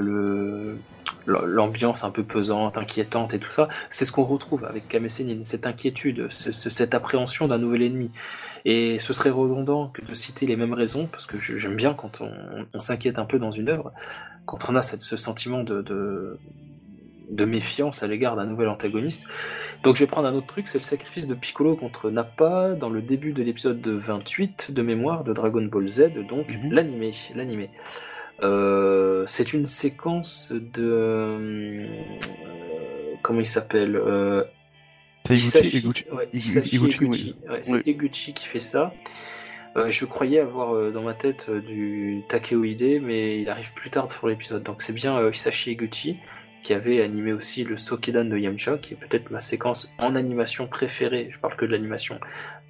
le l'ambiance un peu pesante, inquiétante et tout ça. C'est ce qu'on retrouve avec Kame Sennin, cette inquiétude, ce- ce- cette appréhension d'un nouvel ennemi. Et ce serait redondant que de citer les mêmes raisons, parce que j'aime bien quand on, on s'inquiète un peu dans une œuvre, quand on a cette- ce sentiment de, de, de méfiance à l'égard d'un nouvel antagoniste. Donc je vais prendre un autre truc, c'est le sacrifice de Piccolo contre Nappa dans le début de l'épisode 28 de mémoire de Dragon Ball Z, donc Mhm. l'animé. l'animé. Euh, c'est une séquence de... euh, comment il s'appelle C'est Iguchi, Iguchi. ouais, Iguchi, c'est Oui. Eguchi qui fait ça. Euh, je croyais avoir euh, dans ma tête euh, du Takeo Ide, mais il arrive plus tard sur l'épisode. Donc c'est bien Hisashi Eguchi qui avait animé aussi le Sokedan de Yamcha, qui est peut-être ma séquence en animation préférée. Je parle que de l'animation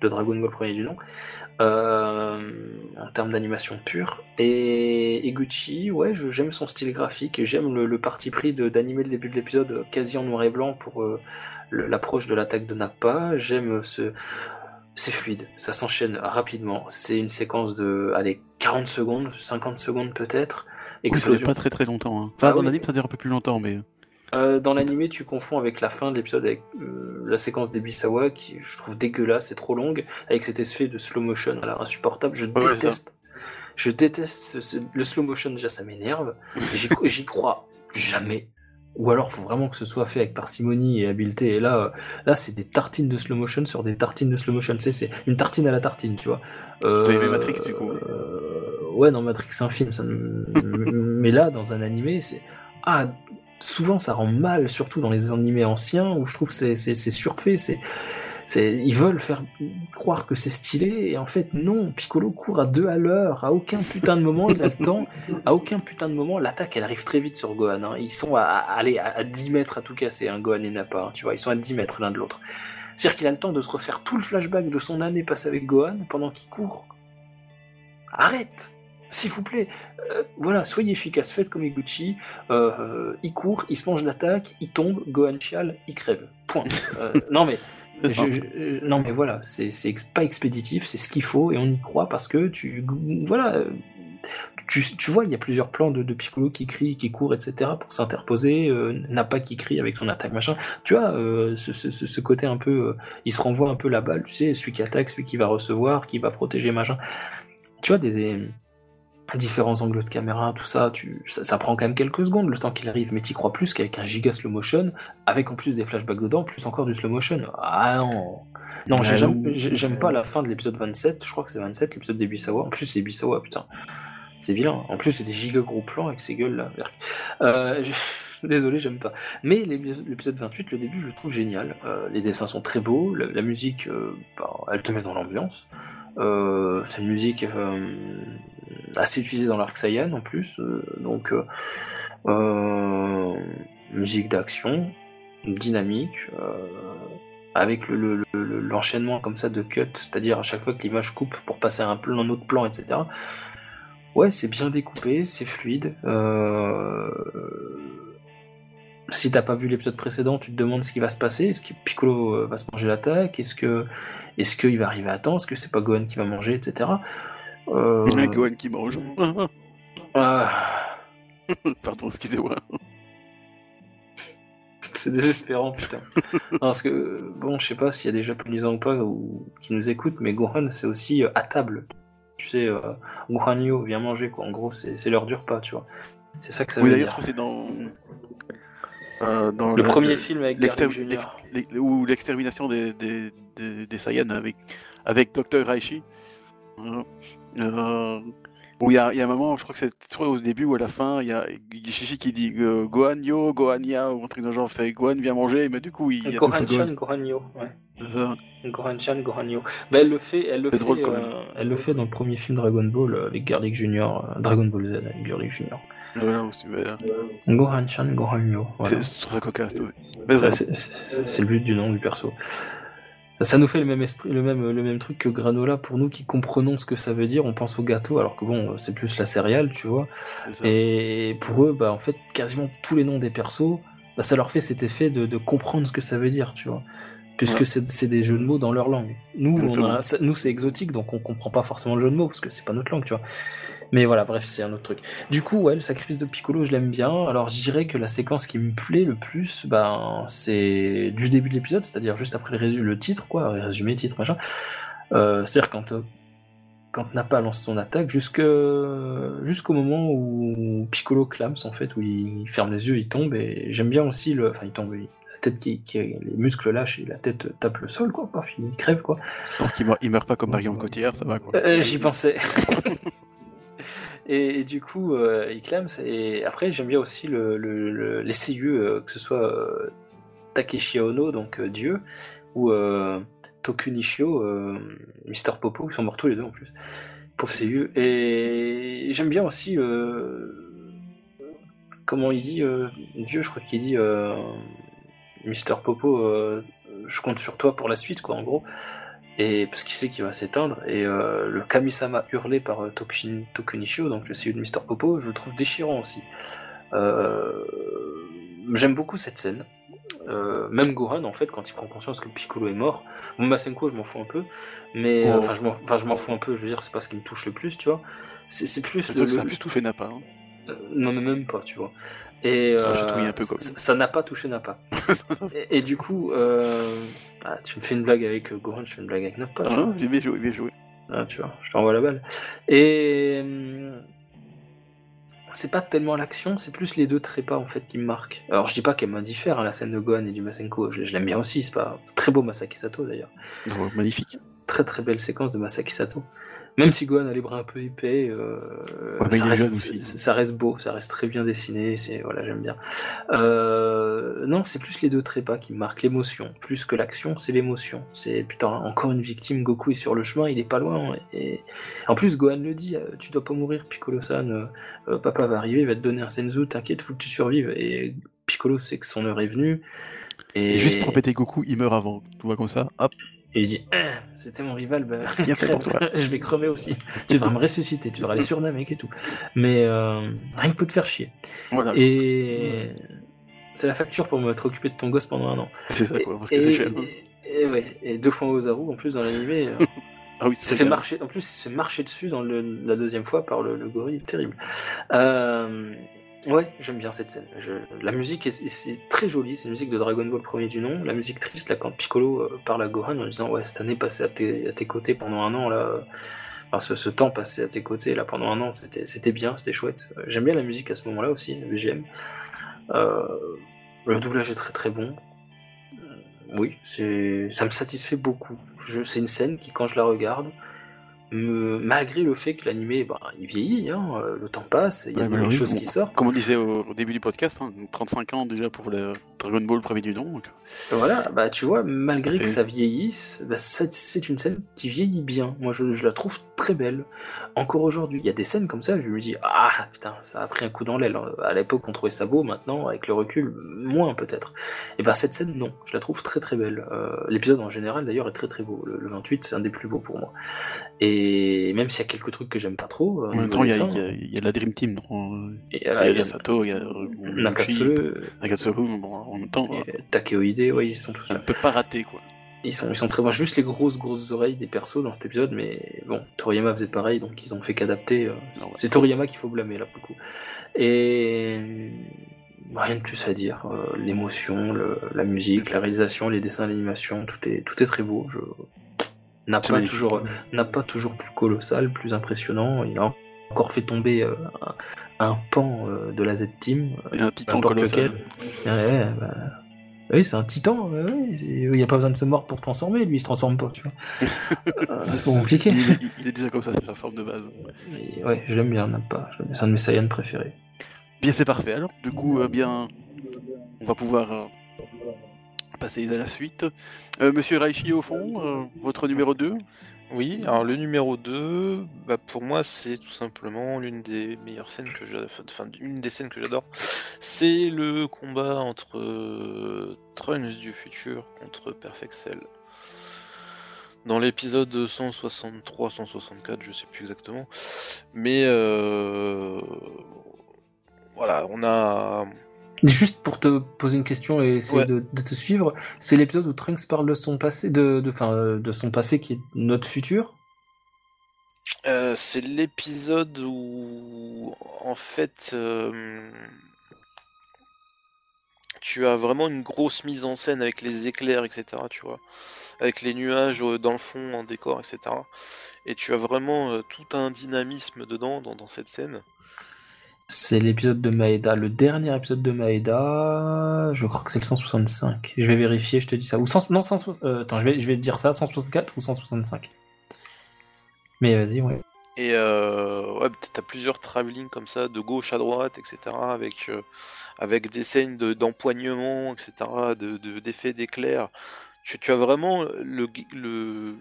de Dragon Ball premier du nom. Euh, en termes d'animation pure. Et Eguchi, ouais, j'aime son style graphique et j'aime le, le parti pris d'animer le début de l'épisode quasi en noir et blanc pour euh, l'approche de l'attaque de Nappa. J'aime ce. C'est fluide, ça s'enchaîne rapidement. C'est une séquence de, allez, 40 secondes, 50 secondes peut-être. Oui, ça dure Explosion. pas très très longtemps. hein. Enfin, Ah dans oui. l'anime, ça dure un peu plus longtemps, mais. Euh, dans l'animé, tu confonds avec la fin de l'épisode avec euh, la séquence des Bisawa qui je trouve dégueulasse, c'est trop longue, avec cet effet de slow motion l'air insupportable. Je ouais, déteste. Je déteste ce- le slow motion déjà, ça m'énerve. Et J'y crois jamais. Ou alors, faut vraiment que ce soit fait avec parcimonie et habileté. Et là, euh, là, c'est des tartines de slow motion sur des tartines de slow motion. C'est une tartine à la tartine, tu vois. T'as aimé Matrix, du coup Ouais, non, Matrix, c'est un film. Ça Mais là, dans un animé, c'est ah souvent ça rend mal, surtout dans les animés anciens où je trouve c'est surfait. C'est ils veulent faire croire que c'est stylé et en fait non. Piccolo court à deux à l'heure. À aucun putain de moment il a le temps. À aucun putain de moment l'attaque elle arrive très vite sur Gohan. hein. Ils sont à, aller à, à 10 mètres à tout casser. Hein, Gohan et Nappa. hein, tu vois ils sont à 10 mètres l'un de l'autre. C'est-à-dire qu'il a le temps de se refaire tout le flashback de son année passée avec Gohan pendant qu'il court. Arrête S'il vous plaît. Euh, voilà, soyez efficace, faites comme Iguchi. Euh, euh, il court, il se mange l'attaque, il tombe, Gohan chiale, il crève. Point. Euh, non mais. Je- je- non mais voilà, c'est ex- pas expéditif, c'est ce qu'il faut et on y croit parce que tu voilà, tu, tu vois il y a plusieurs plans de, de Piccolo qui crie, qui court, etc. pour s'interposer, Nappa qui crie avec son attaque machin. Tu vois ce, ce- côté un peu, il se renvoie un peu la balle, tu sais, celui qui attaque, celui qui va recevoir, qui va protéger machin. Tu vois des, différents angles de caméra, tout ça, tu, ça, ça prend quand même quelques secondes le temps qu'il arrive, mais t'y crois plus qu'avec un giga slow motion, avec en plus des flashbacks dedans, plus encore du slow motion. Ah non Non, j'ai- j'aime pas la fin de l'épisode 27, je crois que c'est 27, l'épisode des Bisawa. En plus, c'est Bisawa, putain. C'est vilain. En plus, c'est des giga gros plans avec ces gueules là. Euh, je- Désolé, j'aime pas. Mais l'ép- l'épisode 28, le début, je le trouve génial. Euh, les dessins sont très beaux, la, la musique, euh, bah, elle te met dans l'ambiance. Euh, c'est une musique euh, assez utilisée dans l'Arc Saiyan en plus. euh, donc, euh, euh, musique d'action, dynamique, euh, avec le- le- l'enchaînement comme ça de cut, c'est-à-dire à chaque fois que l'image coupe pour passer à un, plan, un autre plan, etc. Ouais, c'est bien découpé, c'est fluide. Euh... Si t'as pas vu l'épisode précédent, tu te demandes ce qui va se passer. Est-ce que Piccolo euh, va se manger l'attaque? Est-ce que est-ce qu'il va arriver à temps? Est-ce que c'est pas Gohan qui va manger, etc. Euh... Il y a Gohan qui mange. ah, Pardon, excusez-moi. c'est désespérant, putain. Non, parce que, bon, je sais pas s'il y a des japonisants ou pas ou, qui nous écoutent, mais Gohan, c'est aussi euh, à table. Tu sais, euh, Gohanyo, viens manger, quoi. En gros, c'est l'heure du repas, tu vois. C'est ça que ça Oui, veut d'ailleurs, dire. que c'est dans. euh, dans Le premier film avec ou l'extermination des, des, des, des Saiyans avec, avec Dr. Raishi. Euh, euh, où il y a, y a un moment, je crois que c'est soit au début ou à la fin, il y a Shishi qui dit euh, Gohan yo, Gohan ya, ou un truc dans le genre, c'est Gohan vient manger, mais du coup, il y a deux fois Gohan-chan, Gohan-yo, ouais. C'est ça. Gohan-chan, Gohan-yo. Bah, elle le fait, elle le fait, drôle, euh, elle le fait dans le premier film Dragon Ball euh, avec Garlic Junior, euh, Dragon Ball Z avec Garlic Junior. Voilà, où c'est- ouais. Gohan-chan, Gohan-yo. Voilà. C'est- ça cocasse. ouais. C'est le but du nom du perso. Ça nous fait le même esprit, le même, le même truc que granola pour nous qui comprenons ce que ça veut dire. On pense au gâteau, alors que bon, c'est plus la céréale, tu vois. Et pour eux, bah, en fait, quasiment tous les noms des persos, bah, ça leur fait cet effet de, de comprendre ce que ça veut dire, tu vois. Puisque Ouais. c'est des jeux de mots dans leur langue. Nous, on a- nous c'est exotique, donc on comprend pas forcément le jeu de mots, parce que c'est pas notre langue, tu vois. Mais voilà, bref, c'est un autre truc. Du coup, ouais, le sacrifice de Piccolo, je l'aime bien. Alors, je dirais que la séquence qui me plaît le plus, ben, c'est du début de l'épisode, c'est-à-dire juste après le, le titre, quoi, résumé, titre, machin. Euh, c'est-à-dire quand, euh, quand Nappa lance son attaque, jusqu'au moment où Piccolo clame, en fait, où il ferme les yeux, il tombe, et j'aime bien aussi le. Enfin, il tombe, il- tête qui, qui- les muscles lâchent et la tête tape le sol, quoi, paf, il crève, quoi. Donc il meurt, il meurt pas comme Marion Cotillard, ça va quoi. Euh, J'y pensais. et, et du coup, euh, il clame. Et après, j'aime bien aussi le, le- le- les seiyuu, euh, que ce soit euh, Takeshi Ono, donc euh, Dieu, ou euh, Tokunishio, euh, Mister Popo, ils sont morts tous les deux en plus. Pauvre seiyuu. Et j'aime bien aussi. euh, comment il dit euh, Dieu, je crois qu'il dit euh, Mister Popo, euh, je compte sur toi pour la suite, quoi, en gros et parce qu'il sait qu'il va s'éteindre et euh, le Kamisama hurlé par euh, Tokushin- Tokunishio donc le CEO de Mister Popo je le trouve déchirant aussi Euh, j'aime beaucoup cette scène même Gohan en fait quand il prend conscience que Piccolo est mort bon Masenko je m'en fous un peu mais Oh. enfin je m'en fous un peu je veux dire c'est pas ce qui me touche le plus tu vois c'est plus le- ça a plus touché Nappa. Hein. non mais même pas tu vois et euh, un peu, ça n'a pas touché Nappa et, et du coup euh, ah, tu me fais une blague avec euh, Gohan je fais une blague avec Nappa vois. Hein, bien joué, bien joué. Ah, tu vois, je t'envoie la balle. Et hum, c'est pas tellement l'action, c'est plus les deux trépas en fait qui me marquent. Alors je dis pas qu'elle m'indiffère hein, la scène de Gohan et du Masenko, je, je l'aime bien aussi, c'est pas très beau Masaki Sato d'ailleurs. Oh, magnifique. Très très belle séquence de Masaki Sato. Même si Gohan a les bras un peu épais, euh, Ouais, ça, reste, ça beau, ça reste très bien dessiné, c'est voilà j'aime bien. Euh, non, c'est plus les deux trépas qui marquent l'émotion, plus que l'action, c'est l'émotion. C'est putain encore une victime, Goku est sur le chemin, il est pas loin. Et en plus Gohan le dit, euh, tu dois pas mourir, Piccolo-san, euh, papa va arriver, il va te donner un senzu, t'inquiète, faut que tu survives. Et Piccolo sait que son heure est venue. Et, Et juste pour péter Goku, il meurt avant. Tu vois comme ça, hop, et il dit, Ah, c'était mon rival, bah, Bien fait pour crève. je vais crever aussi. tu devras me ressusciter, tu devras aller sur Namek et tout. Mais euh, rien que pour te faire chier. voilà. Et c'est la facture pour m'être occupé de ton gosse pendant un an. C'est ça quoi, parce que Et, c'est cher. et, et ouais, et deux fois Ozaru en plus dans l'animé. euh, Ah oui, il s'est fait marcher. En plus, il s'est fait marcher dessus dans le- la deuxième fois par le, le gorille, terrible. Euh, ouais, j'aime bien cette scène. La musique est, est- c'est très joli. C'est une musique de Dragon Ball premier du nom. La musique triste là quand Piccolo euh, parle à Gohan en disant ouais cette année passée à tes, côtés pendant un an là. ce, ce temps passé à tes côtés là pendant un an, c'était bien, c'était chouette. Euh, J'aime bien la musique à ce moment-là aussi, le BGM. Euh, le doublage est très très bon. Oui, ça me satisfait beaucoup. C'est une scène qui, quand je la regarde, malgré le fait que l'animé, bah, il vieillit, hein, euh, le temps passe, il y a Ouais, des mais oui, choses bon. qui sortent. Comme on disait au, au début du podcast, hein, 35 ans déjà pour le Dragon Ball premier du nom. donc. Voilà, bah tu vois, malgré que ça vieillisse, bah, c'est une scène qui vieillit bien. Moi, je, je la trouve très belle. Encore aujourd'hui, il y a des scènes comme ça, je me dis ah putain, ça a pris un coup dans l'aile. À l'époque, on trouvait ça beau, maintenant, avec le recul, moins peut-être. Et bah cette scène, non, je la trouve très très belle. Euh, L'épisode en général, d'ailleurs, est très très beau. Le, le 28, c'est un des plus beaux pour moi. Et même s'il y a quelques trucs que j'aime pas trop, euh, En même temps, il y, a- la Dream Team. Il y euh, a il y a Sato, il y a Nakatsuru, Nakatsuru, bon, en même temps, et Takeoide, ouais, ils sont tous là. ne peut pas rater quoi. Ils sont, ils sont très bons. Juste les grosses, grosses oreilles des persos dans cet épisode, mais bon, Toriyama faisait pareil, donc ils ont fait qu'adapter. euh, c'est- Ah. C'est Toriyama qu'il faut blâmer là pour le coup. Et bah, rien de plus à dire. Euh, L'émotion, le- la musique, la réalisation, les dessins, l'animation, tout est, tout est très beau. Je... N'a pas toujours, n'a pas toujours plus colossal, plus impressionnant. Il a encore fait tomber euh, un, pan euh, de la Z Team, euh, Et un titan colossal. Ouais, bah, oui, c'est un titan. ouais, il n'y a pas besoin de se mordre pour transformer. Lui, il se transforme pas. Tu vois. Euh, c'est pas compliqué. Il, est- il est déjà comme ça, c'est sa forme de base. Mais ouais, je l'aime bien, bien, C'est un de mes Saiyans préférés. Bien, c'est parfait. Alors, du coup, euh, bien, on va pouvoir euh, passer à la suite. Euh, Monsieur Raichi, au fond, votre numéro 2 Oui, alors le numéro 2, bah pour moi c'est tout simplement l'une des meilleures scènes que j'adore, enfin une des scènes que j'adore. C'est le combat entre euh, Trunks du futur contre Perfect Cell. Dans l'épisode 163-164, je sais plus exactement. Mais euh, voilà, on a Juste pour te poser une question et essayer Ouais. de, de te suivre, c'est l'épisode où Trunks parle de son passé, de, euh, de son passé qui est notre futur? Euh, c'est l'épisode où, en fait, euh, tu as vraiment une grosse mise en scène avec les éclairs, etc. Tu vois, avec les nuages dans le fond, en décor, etc. Et tu as vraiment euh, tout un dynamisme dedans, dans, dans cette scène. C'est l'épisode de Maeda, le dernier épisode de Maeda, je crois que c'est le 165. Je vais vérifier, je te dis ça. Ou 100, non, 160, euh, attends, je vais, je vais te dire ça, 164 ou 165. Mais vas-y, ouais. Et euh, ouais, t'as plusieurs travelling comme ça, de gauche à droite, etc. Avec, euh, avec des scènes de- d'empoignement, etc. De, de- d'effets d'éclair. Tu, tu as vraiment le, le,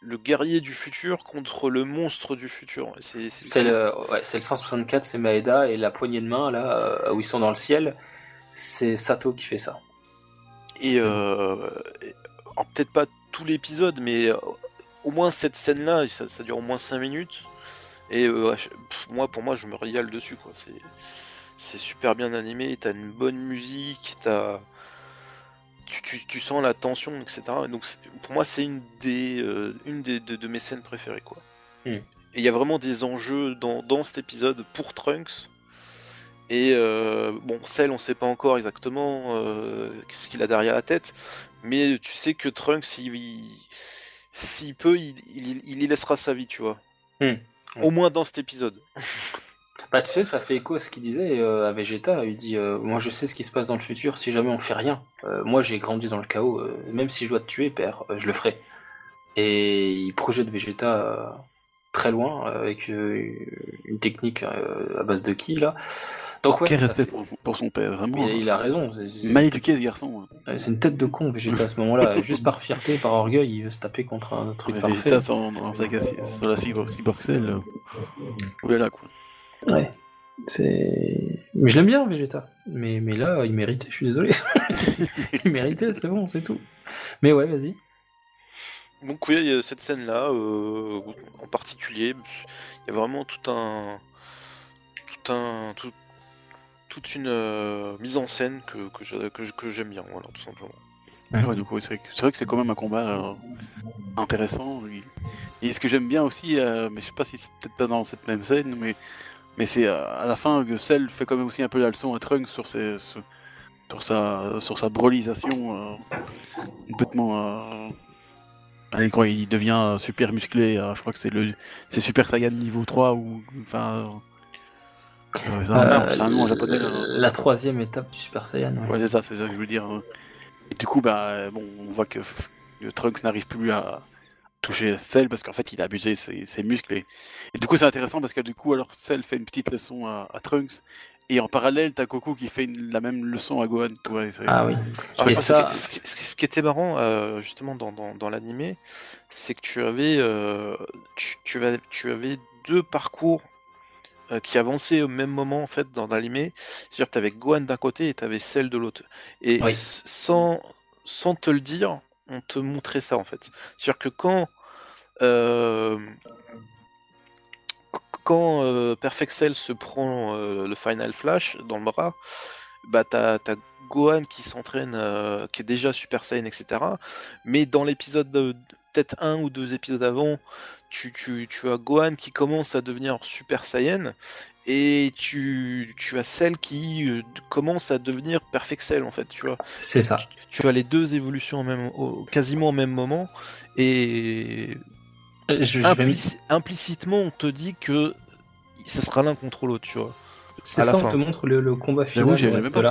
le guerrier du futur contre le monstre du futur. C'est, le, ouais, le 164, c'est Maeda, et la poignée de main, là, euh, où ils sont dans le ciel, c'est Sato qui fait ça. Et, euh, et- peut-être pas tout l'épisode, mais euh, au moins cette scène-là, ça, ça dure au moins 5 minutes. Et euh, pff, moi, pour moi, je me régale dessus. quoi. C'est super bien animé, t'as une bonne musique, t'as... Tu, tu, tu sens la tension, etc. Donc pour moi, c'est une des, euh, une des, de, de mes scènes préférées. quoi. Hmm. Et il y a vraiment des enjeux dans, dans cet épisode pour Trunks. Et euh, bon, Cell, on sait pas encore exactement euh, ce qu'il a derrière la tête, mais tu sais que Trunks, il- il- s'il peut, il, il- il y laissera sa vie, tu vois. Hmm. Au moins dans cet épisode. Bah, tu sais, ça fait écho à ce qu'il disait euh, à Vegeta. Il dit euh, Moi, je sais ce qui se passe dans le futur si jamais on fait rien. Euh, moi, j'ai grandi dans le chaos. euh, même si je dois te tuer, père, euh, je le ferai. Et il projette Vegeta euh, très loin avec euh, une technique euh, à base de ki, là. Donc, ouais, Quel respect fait- pour, pour son père, vraiment. Il, il a raison. c'est- c'est- Mal éduqué ce garçon. hein. Ouais, C'est une tête de con, Vegeta, à ce moment-là. Juste par fierté, par orgueil, il veut se taper contre un truc Mais parfait. Vegeta sans, dans sa la cyborg cell. euh, Oulala quoi. Ouais. C'est. Mais je l'aime bien, Vegeta. Mais, mais là, il méritait, je suis désolé. il méritait, c'est bon, c'est tout. Mais ouais, vas-y. Donc oui, il y a cette scène-là, euh, en particulier, il y a vraiment tout un, tout un, tout- toute une euh, mise en scène que, que, je- que, que j'aime bien, voilà, tout simplement. Ouais, donc, ouais, c'est vrai que- c'est vrai que c'est quand même un combat euh, intéressant. oui. Et ce que j'aime bien aussi, euh, mais je sais pas si c'est peut-être pas dans cette même scène, mais, mais c'est euh, à la fin que Cell fait quand même aussi un peu la leçon à Trunks sur, ses, sur, sur sa, sur sa brolisation euh, complètement. Euh... Allez, quoi, il devient super musclé. euh, je crois que c'est le c'est Super Saiyan niveau 3 ou. Enfin. c'est un, nom- japonais. là. La troisième étape du Super Saiyan. ouais. Ouais, c'est ça, c'est ça que je veux dire. hein. Et du coup, bah, bon, on voit que, que Trunks n'arrive plus à toucher Cell parce qu'en fait, il a abusé ses, ses muscles. Et, et du coup, c'est intéressant parce que du coup, alors Cell fait une petite leçon à, à Trunks. Et en parallèle, t'as Goku qui fait une- la même leçon à Gohan. Ah oui. Ah, Et ça- ce, qui, ce qui- ce qui était marrant euh, justement dans, dans, dans l'animé, c'est que tu avais, euh, tu, tu avais, tu avais deux parcours euh, qui avançaient au même moment en fait dans l'animé. C'est-à-dire que tu avais Gohan d'un côté et tu avais Cell de l'autre. Et Oui. sans, sans te le dire, on te montrait ça en fait. C'est-à-dire que quand euh, quand euh, Perfect Cell se prend euh, le Final Flash dans le bras, bah t'as Gohan qui s'entraîne, qui est déjà Super Saiyan, etc. Mais dans l'épisode de- peut-être un ou deux épisodes avant, tu, tu, tu as Gohan qui commence à devenir Super Saiyan et tu, tu as celle qui euh, commence à devenir Perfect Cell en fait, tu vois. C'est ça. Tu as les deux évolutions au même, au- quasiment au même moment et Je, je vais implici- implicitement on te dit que ça sera l'un contre l'autre, tu vois. C'est ça, on te montre le, le combat final. Ouais, même pas bien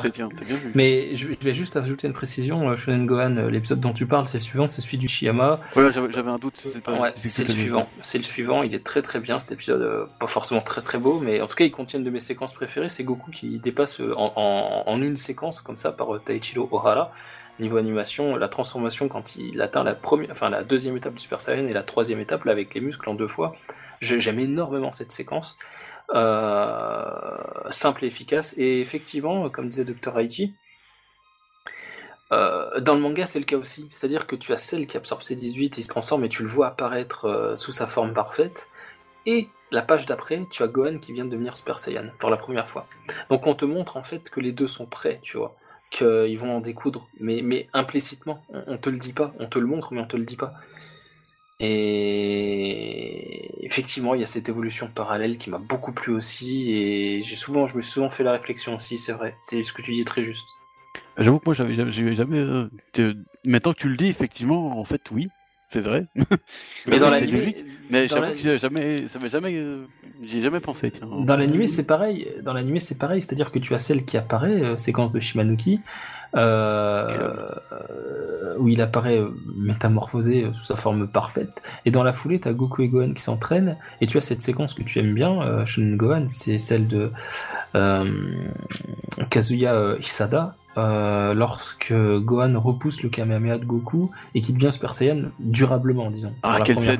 vu. Mais je, je vais juste ajouter une précision. euh, Shonen Gohan, euh, l'épisode dont tu parles, c'est le suivant, c'est celui du Shiyama. Voilà, j'avais un doute, c'est pas. Ouais, le suivant. C'est le suivant. Il est très très bien cet épisode. euh, Pas forcément très très beau, mais en tout cas, il contient une de mes séquences préférées. C'est Goku qui dépasse en, en- en une séquence comme ça par Taichiro Ohara. Niveau animation, la transformation quand il atteint la première, enfin la deuxième étape du Super Saiyan et la troisième étape là avec les muscles en deux fois. J'aime énormément cette séquence. Euh, simple et efficace. Et effectivement, comme disait Dr. Haiti, euh, dans le manga, c'est le cas aussi. C'est-à-dire que tu as celle qui absorbe ses 18 et il se transforme et tu le vois apparaître euh, sous sa forme parfaite. Et la page d'après, tu as Gohan qui vient de devenir Super Saiyan pour la première fois. Donc on te montre en fait que les deux sont prêts, tu vois, qu'ils vont en découdre, mais, mais implicitement, on, on te le dit pas, on te le montre, mais on te le dit pas. Et effectivement, il y a cette évolution parallèle qui m'a beaucoup plu aussi, et j'ai souvent, je me suis souvent fait la réflexion aussi, c'est vrai, c'est ce que tu dis très juste. J'avoue que moi, j'avais jamais. jamais euh, te- Maintenant que tu le dis, effectivement, en fait, oui, c'est vrai. Mais dans c'est l'animé, logique. Mais j'avoue la- que j'ai jamais, ça m'a jamais, euh, j'y ai jamais pensé. Tiens. Dans l'animé, c'est pareil. Dans l'animé, c'est pareil. C'est-à-dire que tu as celle qui apparaît, euh, séquence de Shimanuki, euh, euh, où il apparaît euh, métamorphosé sous sa forme parfaite. Et dans la foulée, tu as Goku et Gohan qui s'entraînent. Et tu as cette séquence que tu aimes bien, euh, Shonen Gohan, c'est celle de Kazuya euh, lorsque Gohan repousse le Kamehameha de Goku et qui devient Super Saiyan durablement, disons. Ah, quelle fois.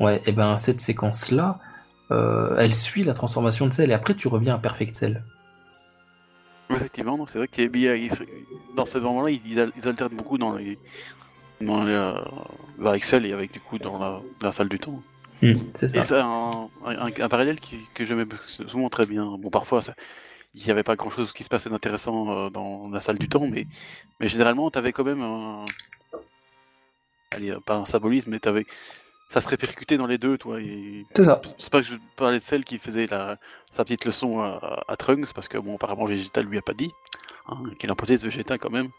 Ouais, et ben cette séquence-là, euh, elle suit la transformation de Cell et après tu reviens à Perfect Cell. Effectivement, c'est vrai a- dans ce moment-là, ils, ils al- ils alternent beaucoup dans les, dans les, euh, celle et avec du coup dans la, la salle du temps. c'est ça. Et c'est un, un, un parallèle qui, que j'aimais souvent très bien. Bon, parfois, il n'y avait pas grand-chose qui se passait d'intéressant euh, dans la salle du temps, mais, mais généralement, tu avais quand même un... Allez, pas un symbolisme, mais t'avais... ça se répercutait dans les deux, toi. Et... C'est ça. C'est pas que je parlais de celle qui faisait la... sa petite leçon à, à Trunks, parce que, bon, apparemment, Vegeta lui a pas dit, hein, qu'il a poté de Vegeta quand même.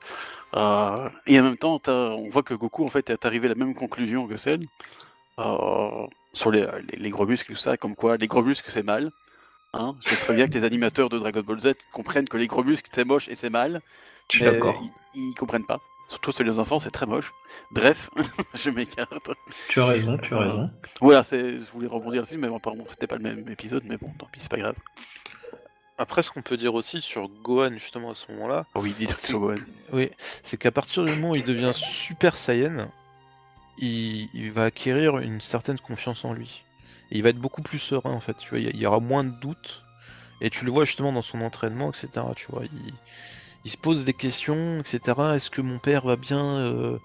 Euh, et en même temps, on voit que Goku, en fait, est arrivé à la même conclusion que celle. Euh, sur les, les, les gros muscles, tout ça, comme quoi les gros muscles c'est mal. Hein je serais bien que les animateurs de Dragon Ball Z comprennent que les gros muscles c'est moche et c'est mal. Je suis d'accord. Ils, ils comprennent pas. Surtout chez les enfants, c'est très moche. Bref, je m'écarte. Tu as raison, tu as raison. Voilà, c'est- je voulais rebondir dessus, mais apparemment c'était pas le même épisode, mais bon, tant pis, c'est pas grave. Après, ce qu'on peut dire aussi sur Gohan, justement, à ce moment-là, Oh oui, sur Gohan. oui, c'est qu'à partir du moment où il devient Super Saiyan, il, il va acquérir une certaine confiance en lui. Et il va être beaucoup plus serein, en fait. Tu vois, il y a- il y aura moins de doutes. Et tu le vois justement dans son entraînement, etc. Tu vois, il, il se pose des questions, etc. Est-ce que mon père va bien euh,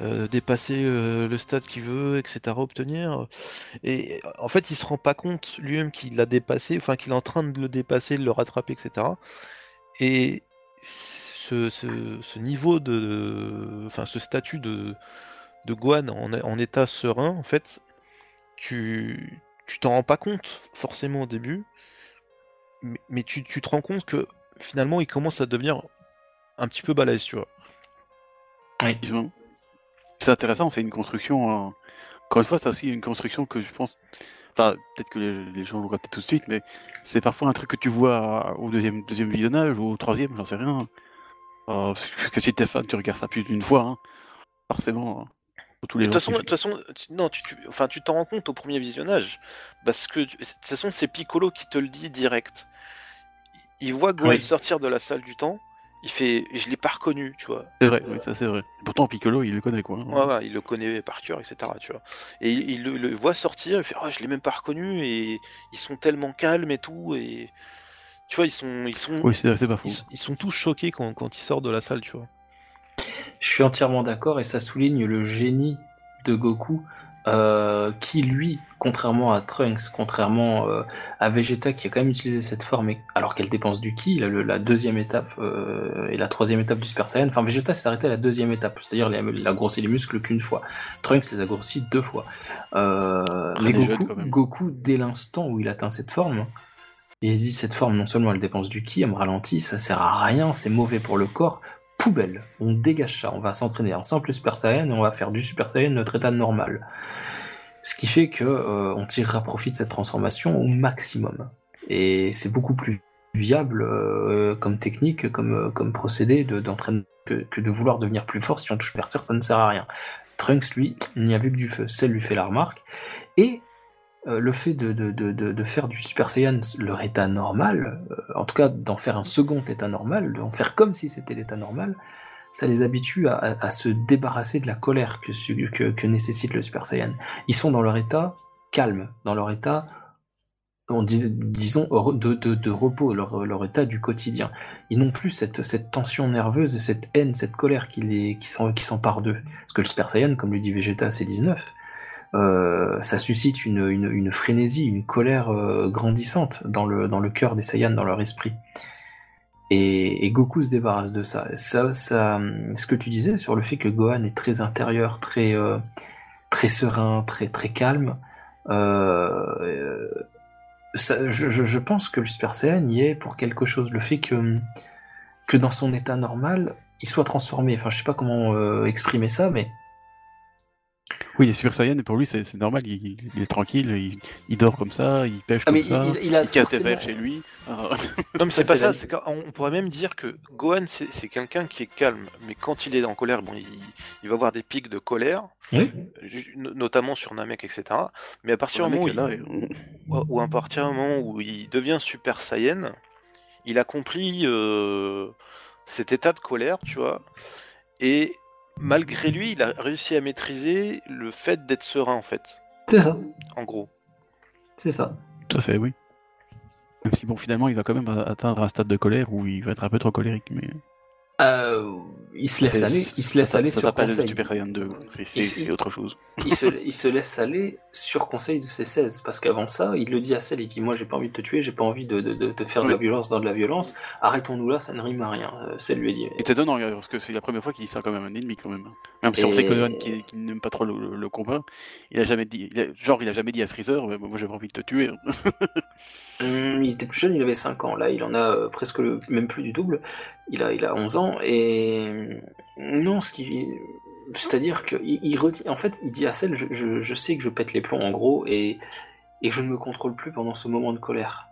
euh, dépasser euh, le stade qu'il veut, etc. obtenir? Et en fait, il se rend pas compte lui-même qu'il l'a dépassé, enfin qu'il est en train de le dépasser, de le rattraper, etc. Et ce, niveau de, enfin ce statut de, de en, en état serein, en fait, tu tu t'en rends pas compte forcément au début, mais, mais tu, tu te rends compte que finalement il commence à devenir un petit peu balèze, tu vois. C'est intéressant, c'est une construction. euh, Encore une fois, c'est aussi une construction que je pense. Enfin, peut-être que les, les gens vont capter tout de suite, mais c'est parfois un truc que tu vois au deuxième, deuxième visionnage ou au troisième, j'en sais rien. Euh, parce que si t'es fan, tu regardes ça plus d'une fois, hein. forcément. hein. Tous les De toute façon, qui- de toute façon, tu- non, tu, tu- enfin, tu t'en rends compte au premier visionnage, parce que de toute façon, c'est Piccolo qui te le dit direct. Il voit Gohan Oui. sortir de la salle du temps, il fait, je l'ai pas reconnu, tu vois. C'est vrai, oui, ça c'est vrai. Pourtant, Piccolo, il le connaît quoi. hein. Ouais, ouais, il le connaît par cœur, etc. Tu vois. Et il, il le, le voit sortir, il fait, oh, je l'ai même pas reconnu, et ils sont tellement calmes et tout, et tu vois, ils sont, ils sont, Oui, c'est pas ils, ils sont tous choqués quand, quand il sort de la salle, tu vois. Je suis entièrement d'accord et ça souligne le génie de Goku euh, qui, lui, contrairement à Trunks, contrairement euh, à Vegeta qui a quand même utilisé cette forme et- alors qu'elle dépense du ki, la, la deuxième étape euh, et la troisième étape du Super Saiyan, enfin Vegeta s'est arrêté à la deuxième étape, c'est-à-dire il a grossi les muscles qu'une fois. Trunks les a grossis deux fois. Mais Goku. Goku, dès l'instant où il atteint cette forme, il se dit cette forme, non seulement elle dépense du ki, elle me ralentit, ça sert à rien, c'est mauvais pour le corps. Poubelle, on dégage ça, on va s'entraîner en simple Super Saiyan on va faire du Super Saiyan notre état normal. Ce qui fait que euh, on tirera profit de cette transformation au maximum. Et c'est beaucoup plus viable euh, comme technique, comme, euh, procédé que, de vouloir devenir plus fort si on touche percer, ça ne sert à rien. Trunks, lui, n'y a vu que du feu. Celle lui fait la remarque. Et euh, le fait de, de, de, de, faire du Super Saiyan leur état normal, euh, en tout cas d'en faire un second état normal, d'en faire comme si c'était l'état normal, ça les habitue à, à- se débarrasser de la colère que, que, nécessite le Super Saiyan. Ils sont dans leur état calme, dans leur état, on dis- disons, de, repos, leur, leur état du quotidien. Ils n'ont plus cette, cette tension nerveuse et cette haine, cette colère qui, les, qui s'empare d'eux. Parce que le Super Saiyan, comme le dit Vegeta, c'est 19. Euh, ça suscite une, frénésie, une colère euh, grandissante dans le, cœur des Saiyans, dans leur esprit. Et, Goku se débarrasse de ça. ça. Ce que tu disais sur le fait que Gohan est très intérieur, très, euh, serein, très, calme, je, pense que le Super Saiyan y est pour quelque chose. Le fait que, que dans son état normal, il soit transformé. Enfin, je sais pas comment exprimer ça, mais Oui, il est Super Saiyan et pour lui c'est normal, il, il est tranquille, il, il dort comme ça, il pêche Ah, comme mais ça, il, il a il casse des verres chez lui. Ah, Non, mais c'est pas ça. on pourrait même dire que Gohan, c'est quelqu'un qui est calme, mais quand il est en colère, bon, il, il va avoir des pics de colère, Oui. notamment sur Namek, etc. Mais à partir du moment où, là, ou à partir du moment où il devient Super Saiyan, il a compris euh, cet état de colère, tu vois, et malgré lui, il a réussi à maîtriser le fait d'être serein, en fait, C'est ça, en gros. c'est ça. Tout à fait, oui. Même si bon, finalement, il va quand même atteindre un stade de colère où il va être un peu trop colérique, mais Euh, il se laisse c'est- aller, il se laisse aller sur conseil. Super Saiyan 2. C'est c'est- c'est autre chose. il, se, il se laisse aller sur conseil de ses 16. Parce qu'avant ça, il le dit à Cell, il dit Moi j'ai pas envie de te tuer, j'ai pas envie de, de, de, de faire de la violence dans de la violence. Arrêtons-nous là, ça ne rime à rien. Euh, Cell lui a dit Et étonnant, parce que c'est la première fois qu'il dit ça quand même un ennemi, quand même. Même si on sait que qui, qui n'aime pas trop le, le- le combat, il a jamais dit, il a- genre, il a jamais dit à Freezer, moi j'ai pas envie de te tuer. Hum, il était plus jeune, il avait 5 ans. Là, il en a euh, presque le, même plus du double. Il a, il a 11 ans. Et hum, non, ce qui. C'est-à-dire qu'il il redit. En fait, il dit à Cell je, je, je sais que je pète les plombs, en gros, et, et je ne me contrôle plus pendant ce moment de colère.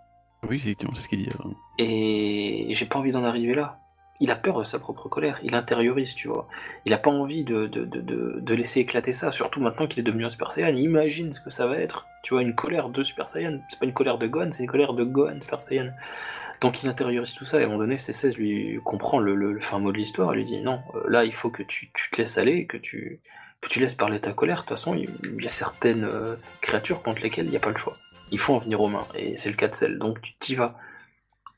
Oui, effectivement, c'est ce qu'il dit. euh. Et j'ai pas envie d'en arriver là. Il a peur de sa propre colère, il intériorise, tu vois. Il a pas envie de, de, de, de, laisser éclater ça, surtout maintenant qu'il est devenu un Super Saiyan. Imagine ce que ça va être. Tu vois, une colère de Super Saiyan. C'est pas une colère de Gohan, c'est une colère de Gohan Super Saiyan. Donc il intériorise tout ça, et à un moment donné, C16 lui comprend le, le, fin mot de l'histoire, il lui dit non, euh, là il faut que tu, tu te laisses aller, que tu, que tu laisses parler ta colère. De toute façon, il y a certaines euh, créatures contre lesquelles il n'y a pas le choix. Il faut en venir aux mains, et c'est le cas de Cell, donc tu t'y vas.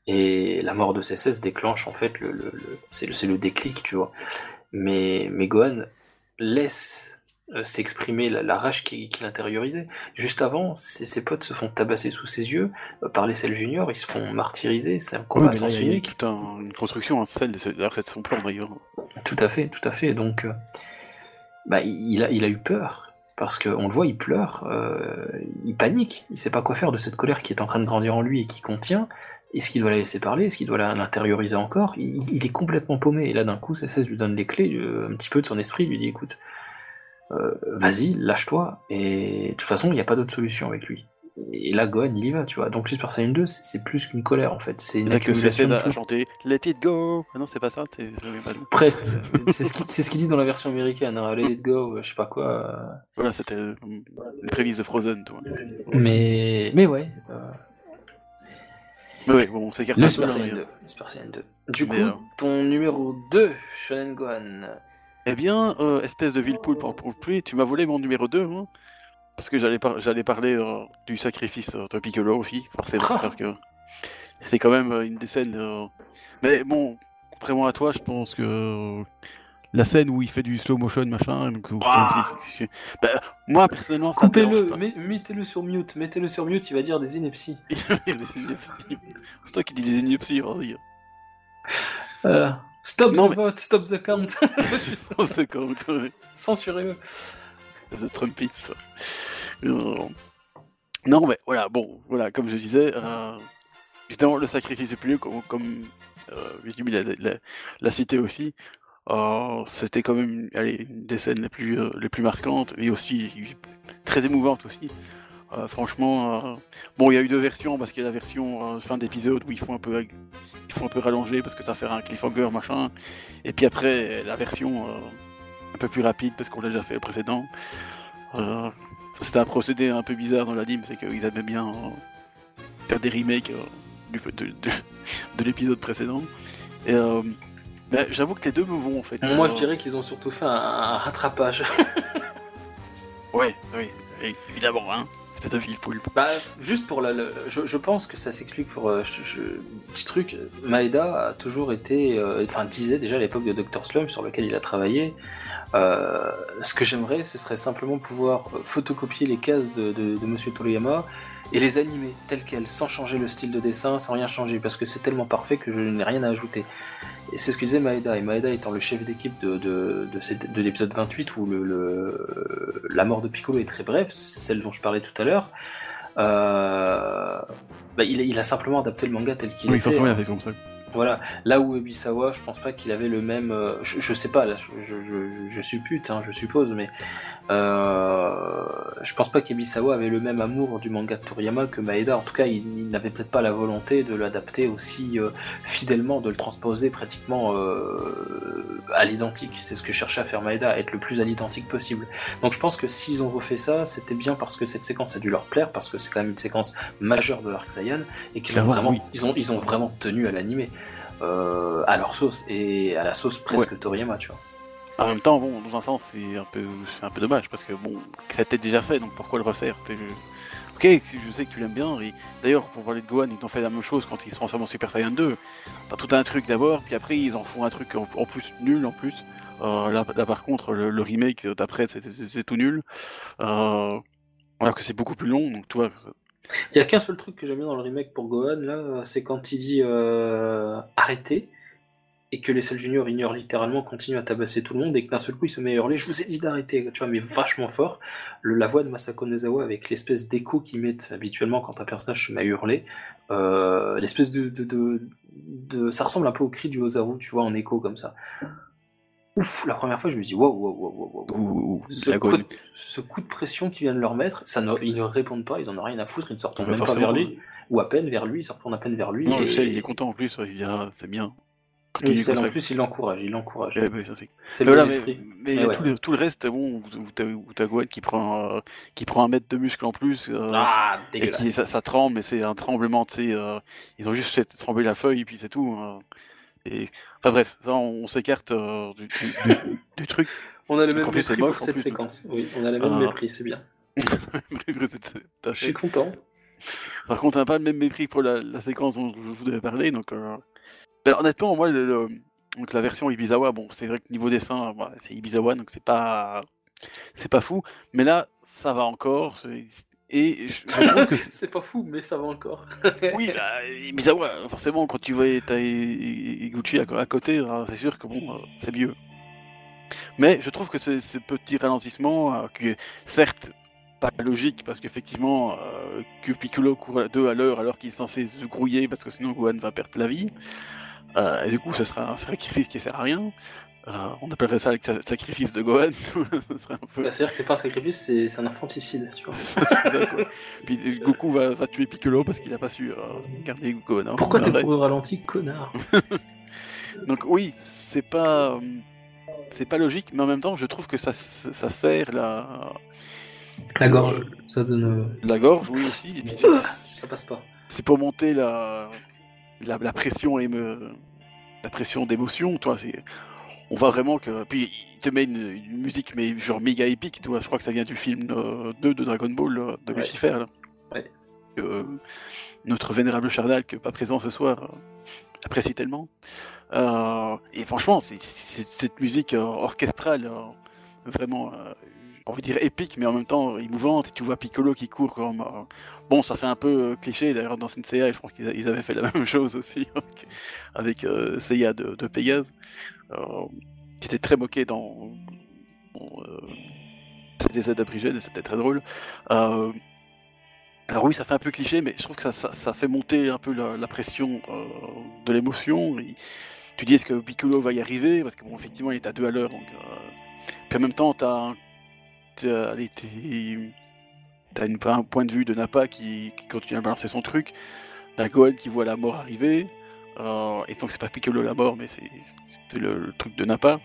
Et la mort de CSS déclenche en fait le, le, le- c'est le, déclic, tu vois. Mais, mais Gohan laisse euh, s'exprimer la, la rage qu'il qu'il intériorisait. Juste avant, ses, ses potes se font tabasser sous ses yeux euh, par les Cell Junior, ils se font martyriser, c'est un combat il y a unique. toute un- une construction, de ce- d'ailleurs, c'est son plan d'ailleurs. Tout à fait, tout à fait. Donc, euh, bah, il, a, il a eu peur. Parce qu'on le voit, il pleure, euh, il panique, il sait pas quoi faire de cette colère qui est en train de grandir en lui et qui contient. Est-ce qu'il doit la laisser parler? Est-ce qu'il doit l'intérioriser encore? Il, il est complètement paumé. Et là, d'un coup, CSS lui donne les clés, euh, un petit peu de son esprit, lui dit écoute, euh, vas-y, lâche-toi. Et de toute façon, il n'y a pas d'autre solution avec lui. Et là, Gohan, il y va, tu vois. Donc, Super Saiyan 2, c'est plus qu'une colère, en fait. C'est une accumulation de tout. Let it go Ah non, c'est pas ça. Presque. C'est ce qu'ils c'est ce qu'ils disent dans la version américaine. hein, Let it go, je sais pas quoi. euh. Voilà, c'était euh, une prémisse de Frozen, toi. Mais, mais ouais. euh, Mais ouais, bon, on s'écarte le un peu, Super là, Saiyan mais- 2. le Super Saiyan 2. Du Mais, coup, euh, ton numéro 2, Shonen Gohan. Eh bien, euh, espèce de Villepoul pour pour pluie, tu m'as volé mon numéro 2, hein, parce que j'allais par- j'allais parler euh, du sacrifice de Piccolo aussi, forcément, Ah. parce que c'est quand même une des scènes... Mais bon, contrairement à toi, je pense que la scène où il fait du slow motion, machin, donc, Ah. même si- si- bah, moi, personnellement, ça Coupez-le, mettez-le sur mute, mettez-le sur mute, il va dire des inepties. c'est toi qui dis des inepties, vas-y. Euh, stop Non, the mais- vote, stop the count. c'est comme... Censurez-le. The Trumpist. Euh, Non, mais voilà, bon, voilà, comme je disais, euh, justement, le sacrifice du plus comme, comme euh, l'a l'a- l'a cité aussi, c'était quand même une des scènes les plus, euh, les plus marquantes et aussi très émouvante aussi. Euh, franchement, euh, bon, il y a eu deux versions parce qu'il y a la version fin d'épisode où ils font un peu, ils font un peu rallonger parce que ça faire un cliffhanger machin, et puis après la version un peu plus rapide parce qu'on l'a déjà fait au précédent. C'était un procédé un peu bizarre dans l'anime, c'est qu'ils aimaient bien faire des remakes de, de, de l'épisode précédent. Euh, ben, j'avoue que les deux me vont en fait. Moi, Euh, je dirais qu'ils ont surtout fait un, un rattrapage. Ouais, oui. Évidemment, hein. Fil poulpe. Bah, juste pour la, je, je pense que ça s'explique pour euh, je- je- petit truc. Maeda a toujours été, euh, enfin disait déjà à l'époque de Dr Slum sur lequel il a travaillé. euh, ce que j'aimerais, ce serait simplement pouvoir euh, photocopier les cases de, de, de Monsieur Toriyama et les animer telles quelles, sans changer le style de dessin, sans rien changer, parce que c'est tellement parfait que je n'ai rien à ajouter. Et c'est ce que disait Maeda, et Maeda étant le chef d'équipe de, de, de, de l'épisode 28 où le, le- la mort de Piccolo est très brève, c'est celle dont je parlais tout à l'heure. Euh, bah, il, a- il a simplement adapté le manga tel qu'il Oui, était. forcément, il a fait comme ça. Voilà. Là où Ebisawa, je pense pas qu'il avait le même. euh, Je, je sais pas, là, je, je, je, je suppute, hein, je suppose, mais je pense pas qu'Ebisawa avait le même amour du manga de Toriyama que Maeda. En tout cas, il, il n'avait peut-être pas la volonté de l'adapter aussi euh, fidèlement, de le transposer pratiquement euh, à l'identique. C'est ce que cherchait à faire Maeda, être le plus à l'identique possible. Donc je pense que s'ils ont refait ça, c'était bien parce que cette séquence a dû leur plaire, parce que c'est quand même une séquence majeure de l'arc Saiyan et qu'ils ont vraiment, oui. ils ont, ils ont vraiment tenu à l'animer euh, à leur sauce et à la sauce presque Toriyama, tu vois. En même temps, bon, dans un sens, c'est un peu, dommage parce que bon, ça été déjà fait, donc pourquoi le refaire? Ok, je sais que tu l'aimes bien. D'ailleurs, pour parler de Gohan, ils t'ont fait la même chose quand ils se transforment en Super Saiyan 2. T'as tout un truc d'abord, puis après ils en font un truc en, plus nul en plus. Euh, là, par contre, le, remake d'après, c'est- tout nul. Euh, alors que c'est beaucoup plus long, donc tu vois. Il y a qu'un seul truc que j'aime bien dans le remake pour Gohan, là, c'est quand il dit euh, arrêtez et que les Cell Junior ignorent littéralement, continuent à tabasser tout le monde et que d'un seul coup il se met à hurler Je vous ai dit d'arrêter, tu vois, mais vachement fort. Le, la voix de Masako Nezawa avec l'espèce d'écho qu'ils mettent habituellement quand un personnage se met à hurler, euh, l'espèce de, de, de, de- Ça ressemble un peu au cri du Ozaru, tu vois, en écho comme ça. Ouf, la première fois je me dis Wow, wow, wow, wow, wow. Ou, ou- Ce ce coup de pression qu'ils viennent leur mettre, ça ne- ils ne répondent pas, ils en ont rien à foutre, ils ne Ouais, même pas vers lui, ou à peine vers lui, ils se retournent à peine vers lui. Non, et... je sais, il est content en plus. Il dit ah, c'est bien. Oui, en plus, il l'encourage, il l'encourage. Ouais, c'est C'est Mais le voilà, mais, esprit. mais il y Mais a ouais. tout, le, tout le reste, bon, où t'as Gohan qui prend, euh, qui prend un mètre de muscle en plus, euh, Ah, et qui, ça, ça tremble, mais c'est un tremblement, tu sais, euh, ils ont juste fait trembler la feuille, et puis c'est tout. hein. Et, enfin bref, ça, on, on s'écarte euh, du, du, du- du truc. On a le même plus, mépris moche, pour cette plus. séquence. Oui, on a le même Ah. mépris, c'est bien. Je suis content. Par contre, on n'a pas le même mépris pour la, la séquence dont je voudrais parler, donc... euh, ben, honnêtement, moi, le, le- donc, la version Ibizawa, bon, c'est vrai que niveau dessin, c'est Ibizawa, donc c'est pas... C'est pas fou, mais là, ça va encore, c'est- et je, je trouve que c'est- pas fou, mais ça va encore. Oui, bah, Ibizawa, forcément, quand tu vois t'as Gucci à, à côté, hein, c'est sûr que bon, euh, c'est mieux. Mais je trouve que ce petit ralentissement, euh, certes, pas logique, parce qu'effectivement, euh, que Piccolo court à deux à l'heure alors qu'il est censé se grouiller, parce que sinon Gohan va perdre la vie, euh, et du coup, ce sera un sacrifice qui sert à rien. Euh, on appellerait ça le sa- sacrifice de Gohan. Peu... Bah, C'est-à-dire que c'est pas un sacrifice, c'est un infanticide, tu vois. c'est ça, quoi. Puis euh, Goku va, va tuer Piccolo parce qu'il a pas su euh, garder Gohan. hein. Pourquoi t'es couru au ralenti, connard? Donc oui, c'est pas c'est pas logique, mais en même temps, je trouve que ça, ça sert la La gorge, ça donne. la gorge, oui aussi. Et puis Ça passe pas. c'est pour monter la la, la pression et me la pression d'émotion, toi. C'est on voit vraiment que puis il te met une, une musique mais genre méga épique, tu vois. Je crois que ça vient du film euh, 2 de Dragon Ball euh, de Ouais. Lucifer. Là. Ouais. Euh, notre vénérable Chardal, qui est pas présent ce soir, euh, apprécie tellement. Euh, et franchement, c'est cette musique euh, orchestrale, euh, vraiment, euh, envie de dire épique, mais en même temps émouvante. Et tu vois Piccolo qui court comme. bon, ça fait un peu euh, cliché d'ailleurs dans Senseiya, je crois qu'ils avaient fait la même chose aussi avec, euh, Seiya de, de Pégase, euh, qui était très moqué dans. euh, c'était Z et c'était très drôle. Alors oui, ça fait un peu cliché, mais je trouve que ça, fait monter un peu la, pression de l'émotion. Tu dis est-ce que Piccolo va y arriver? Parce que bon, effectivement, il est à deux à l'heure. Puis en même temps, t'as un, t'as- un point de vue de Nappa qui, continue à balancer son truc. T'as Gohan qui voit la mort arriver. Euh, et donc c'est pas Piccolo la mort, mais c'est le, truc de Nappa.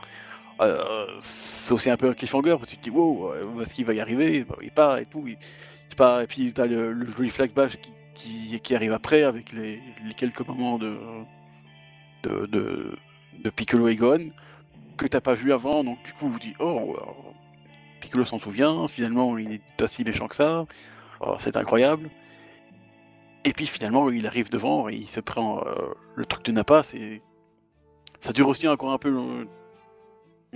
Euh, c'est aussi un peu un cliffhanger parce que tu te dis wow, euh, est-ce qu'il va y arriver? Bah, Il part et tout. il- pas, et puis t'as le, le joli flashback qui, qui, qui arrive après avec les, quelques moments de, de, Piccolo et Gohan que t'as pas vu avant, donc du coup vous dites oh, Piccolo s'en souvient, finalement il n'est pas si méchant que ça, Oh, c'est incroyable. Et puis finalement il arrive devant et il se prend euh, le truc de Nappa, c'est... Ça dure aussi encore un peu,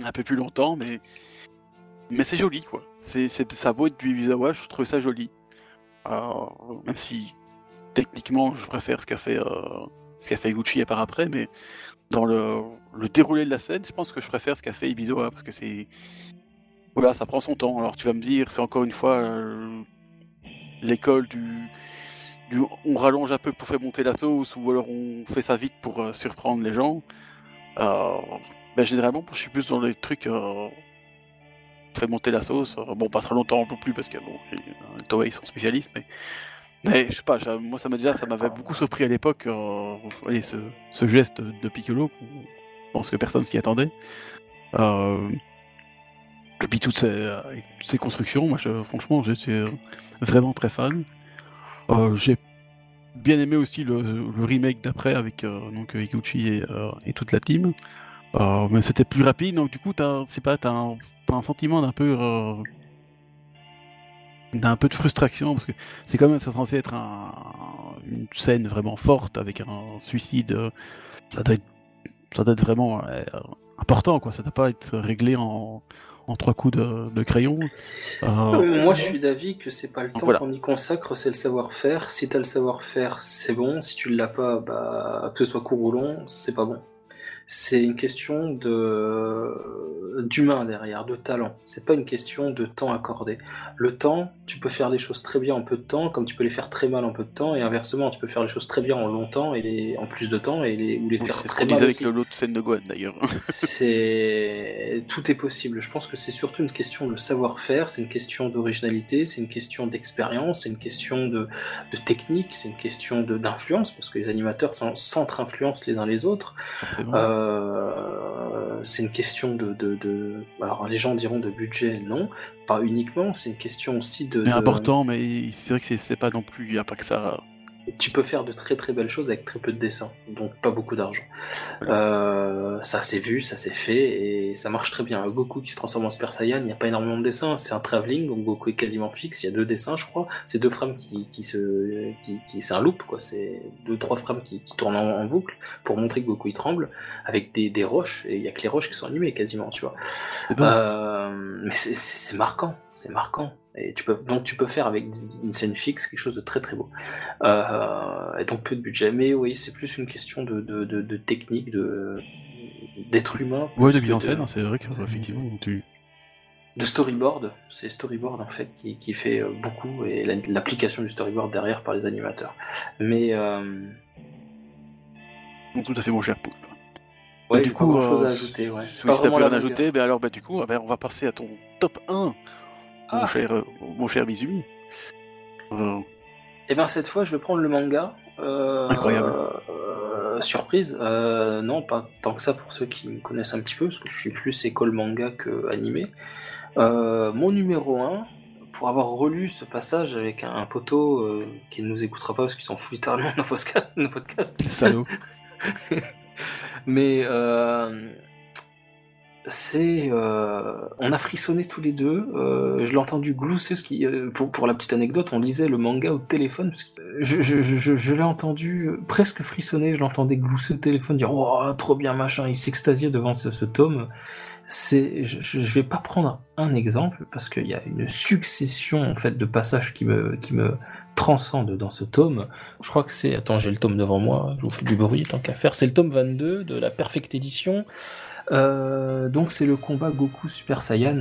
un peu plus longtemps, mais, mais c'est joli quoi. C'est. Ça beau être du Ibizawa, je trouve ça joli. Même si techniquement je préfère ce qu'a fait, euh, ce qu'a fait Gucci par après, mais dans le, le déroulé de la scène, je pense que je préfère ce qu'a fait Ibizawa parce que c'est voilà, ça prend son temps. Alors tu vas me dire, c'est encore une fois euh, l'école du, on rallonge un peu pour faire monter la sauce ou alors on fait ça vite pour euh, surprendre les gens. Ben, généralement, je suis plus dans les trucs euh, fait monter la sauce. Bon, pas trop longtemps non plus parce que bon, les- Toei sont spécialistes, mais je sais pas, moi ça m'a déjà, ça m'avait beaucoup surpris à l'époque, euh, ce, ce geste de Piccolo, je pense que personne s'y attendait. Et puis toutes ces, euh, ces constructions, moi je- franchement je suis euh, vraiment très fan. Euh, J'ai bien aimé aussi le, remake d'après avec donc Iguchi et, toute la team. Mais c'était plus rapide, donc du coup t'as, pas, t'as un, sentiment d'un peu d'un peu de frustration parce que c'est quand même c'est censé être un- une scène vraiment forte avec un suicide. Ça doit être, ça vraiment important quoi. Ça doit pas être réglé en, en trois coups de, de crayon. Euh, Euh, Moi, je suis d'avis que c'est pas le temps Voilà. qu'on y consacre, c'est le savoir-faire. Si t'as le savoir-faire, c'est bon. Si tu l'as pas, bah, que ce soit court ou long, c'est pas bon. C'est une question de d'humain derrière, de talent. C'est pas une question de temps accordé. Le temps, tu peux faire les choses très bien en peu de temps, comme tu peux les faire très mal en peu de temps, et inversement, tu peux faire les choses très bien en longtemps et les... en plus de temps, et les... ou les faire c'est très mal disait avec l'autre scène de Gohan d'ailleurs. C'est tout est possible. Je pense que c'est surtout une question de savoir-faire, c'est une question d'originalité, c'est une question d'expérience, c'est une question de, de technique, c'est une question de- d'influence parce que les animateurs s'en- s'entre-influencent les uns les autres. Euh, c'est une question de, de, de- alors les gens diront de budget, non, pas uniquement. C'est une question aussi de. mais de- important, mais c'est vrai que c'est- c'est pas non plus, il n'y a pas que ça. Tu peux faire de très très belles choses avec très peu de dessins, donc pas beaucoup d'argent. Euh, ça s'est vu, ça s'est fait, et ça marche très bien. Goku qui se transforme en Super Saiyan, il n'y a pas énormément de dessins, c'est un travelling, donc Goku est quasiment fixe, il y a deux dessins je crois, c'est deux frames qui, qui se... Qui, qui- c'est un loop, quoi, c'est deux trois frames qui, qui tournent en, en boucle pour montrer que Goku il tremble, avec des, des roches, et il y a que les roches qui sont animées quasiment, tu vois. Bon. Euh, mais c'est marquant, c'est marquant. Et tu peux, donc tu peux faire avec une scène fixe quelque chose de très très beau. Euh, et donc peu de budget. Mais oui, c'est plus une question de, de, de, de technique, de d'être humain. ouais, de mise en scène, hein, c'est vrai que effectivement, tu. De storyboard, c'est storyboard en fait qui, qui fait euh, beaucoup et la- l'application du storyboard derrière par les animateurs. Mais euh, tout à fait mon cher Poulpe. ouais, du coup, pas grand chose euh, à ajouter. Ouais. Si t'as plus rien à ajouter, ben alors bah, du coup, ah ben, on va passer à ton top 1, mon, Ah. cher, mon cher Mizumi. Euh, Et ben cette fois, je vais prendre le manga. Euh, Incroyable. euh, surprise, non, pas tant que ça pour ceux qui me connaissent un petit peu, parce que je suis plus école manga que animé. Mon numéro 1, pour avoir relu ce passage avec un, un poteau qui ne nous écoutera pas parce qu'ils s'en fout littéralement de nos podcasts, salaud. Mais c'est, euh, on a frissonné tous les deux. euh, je l'ai entendu glousser. Ce qui, euh, pour, la petite anecdote, on lisait le manga au téléphone. je je, l'ai entendu presque frissonner. Je l'entendais glousser au téléphone, dire oh trop bien machin. Il s'extasiait devant ce, tome. C'est, je, je vais pas prendre un exemple parce qu'il y a une succession en fait de passages qui me qui me transcendent dans ce tome. Je crois que c'est. Attends, j'ai le tome devant moi, je vous fais du bruit tant qu'à faire. C'est le tome 22 de la Perfect Edition. Euh, donc, c'est le combat Goku Super Saiyan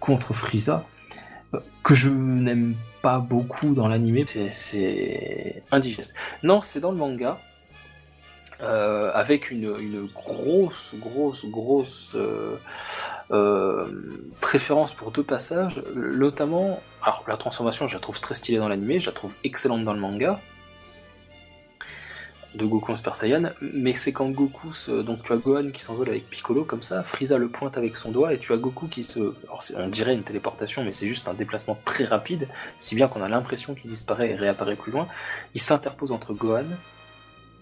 contre Frieza, que je n'aime pas beaucoup dans l'animé. C'est- indigeste. Non, c'est dans le manga. euh, avec une, grosse, grosse, grosse euh, préférence pour deux passages, notamment, alors la transformation, je la trouve très stylée dans l'animé, je la trouve excellente dans le manga de Goku en Super Saiyan, mais c'est quand Goku, donc tu as Gohan qui s'envole avec Piccolo comme ça, Frieza le pointe avec son doigt, et tu as Goku qui se, alors on dirait une téléportation, mais c'est juste un déplacement très rapide, si bien qu'on a l'impression qu'il disparaît et réapparaît plus loin. Il s'interpose entre Gohan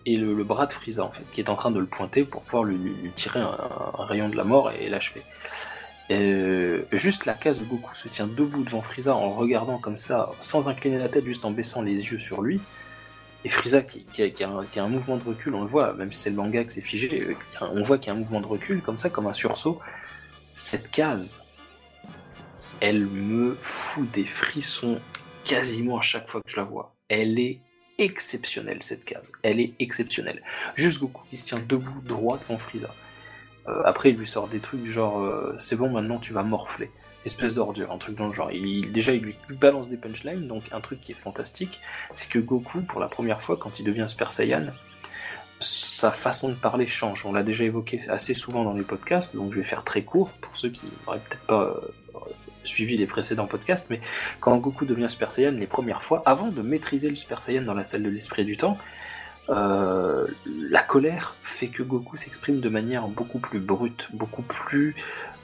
et le, bras de Frieza en fait, qui est en train de le pointer pour pouvoir lui, tirer un, rayon de la mort et l'achever. Euh, juste la case de Goku se tient debout devant Frieza en regardant comme ça, sans incliner la tête, juste en baissant les yeux sur lui. Et Frieza qui, a un mouvement de recul, on le voit, même si c'est le manga que c'est figé, euh, on voit qu'il y a un mouvement de recul comme ça, comme un sursaut. Cette case, elle me fout des frissons quasiment à chaque fois que je la vois. Elle est exceptionnelle cette case. Elle est exceptionnelle. Juste Goku il se tient debout droit devant Frieza. Euh, après il lui sort des trucs genre euh, c'est bon maintenant tu vas morfler. Espèce d'ordure, un truc dans le genre. Il, déjà il lui balance des punchlines, donc un truc qui est fantastique, c'est que Goku pour la première fois quand il devient Super Saiyan, sa façon de parler change. On l'a déjà évoqué assez souvent dans les podcasts, donc je vais faire très court pour ceux qui n'auraient peut-être pas euh, suivi les précédents podcasts, mais quand Goku devient Super Saiyan les premières fois, avant de maîtriser le Super Saiyan dans la salle de l'esprit du temps, euh, la colère fait que Goku s'exprime de manière beaucoup plus brute, beaucoup plus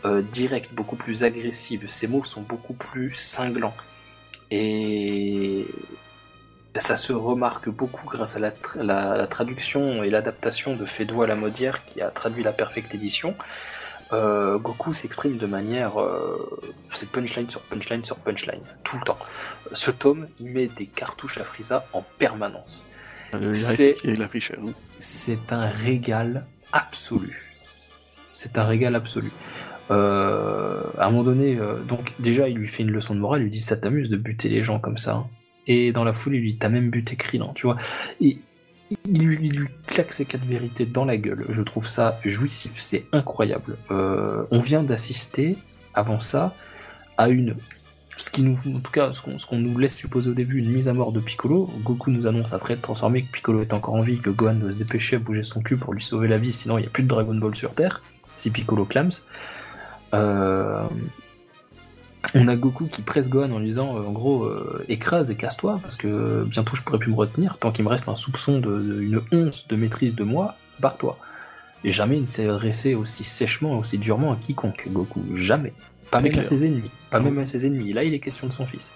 euh, directe, beaucoup plus agressive. Ses mots sont beaucoup plus cinglants. Et ça se remarque beaucoup grâce à la, tra- la- la traduction et l'adaptation de Fédois Lamodière qui a traduit la Perfect Edition. Euh, Goku s'exprime de manière. euh, c'est punchline sur punchline sur punchline, tout le temps. Ce tome, il met des cartouches à Frieza en permanence. Richesse. hein. C'est un régal absolu. C'est un régal absolu. Euh, à un moment donné, euh, donc déjà, il lui fait une leçon de morale, il lui dit ça t'amuse de buter les gens comme ça. hein. Et dans la foule, il lui dit t'as même buté Krillin, tu vois. Et il lui, claque ses quatre vérités dans la gueule. Je trouve ça jouissif, c'est incroyable. Euh, on vient d'assister, avant ça, à une. Ce qui nous, en tout cas, ce qu'on qu'on nous laisse supposer au début, une mise à mort de Piccolo. Goku nous annonce après être transformé que Piccolo est encore en vie, que Gohan doit se dépêcher à bouger son cul pour lui sauver la vie, sinon il n'y a plus de Dragon Ball sur Terre, si Piccolo clams. Euh, on a Goku qui presse Gohan en lui disant euh, en gros euh, écrase et casse-toi parce que bientôt je pourrai plus me retenir. Tant qu'il me reste un soupçon de, de- une once de maîtrise de moi barre-toi. Et jamais il ne s'est adressé aussi sèchement et aussi durement à quiconque Goku. Jamais. Pas même à ses ennemis. Pas même à ses ennemis. Là il est question de son fils.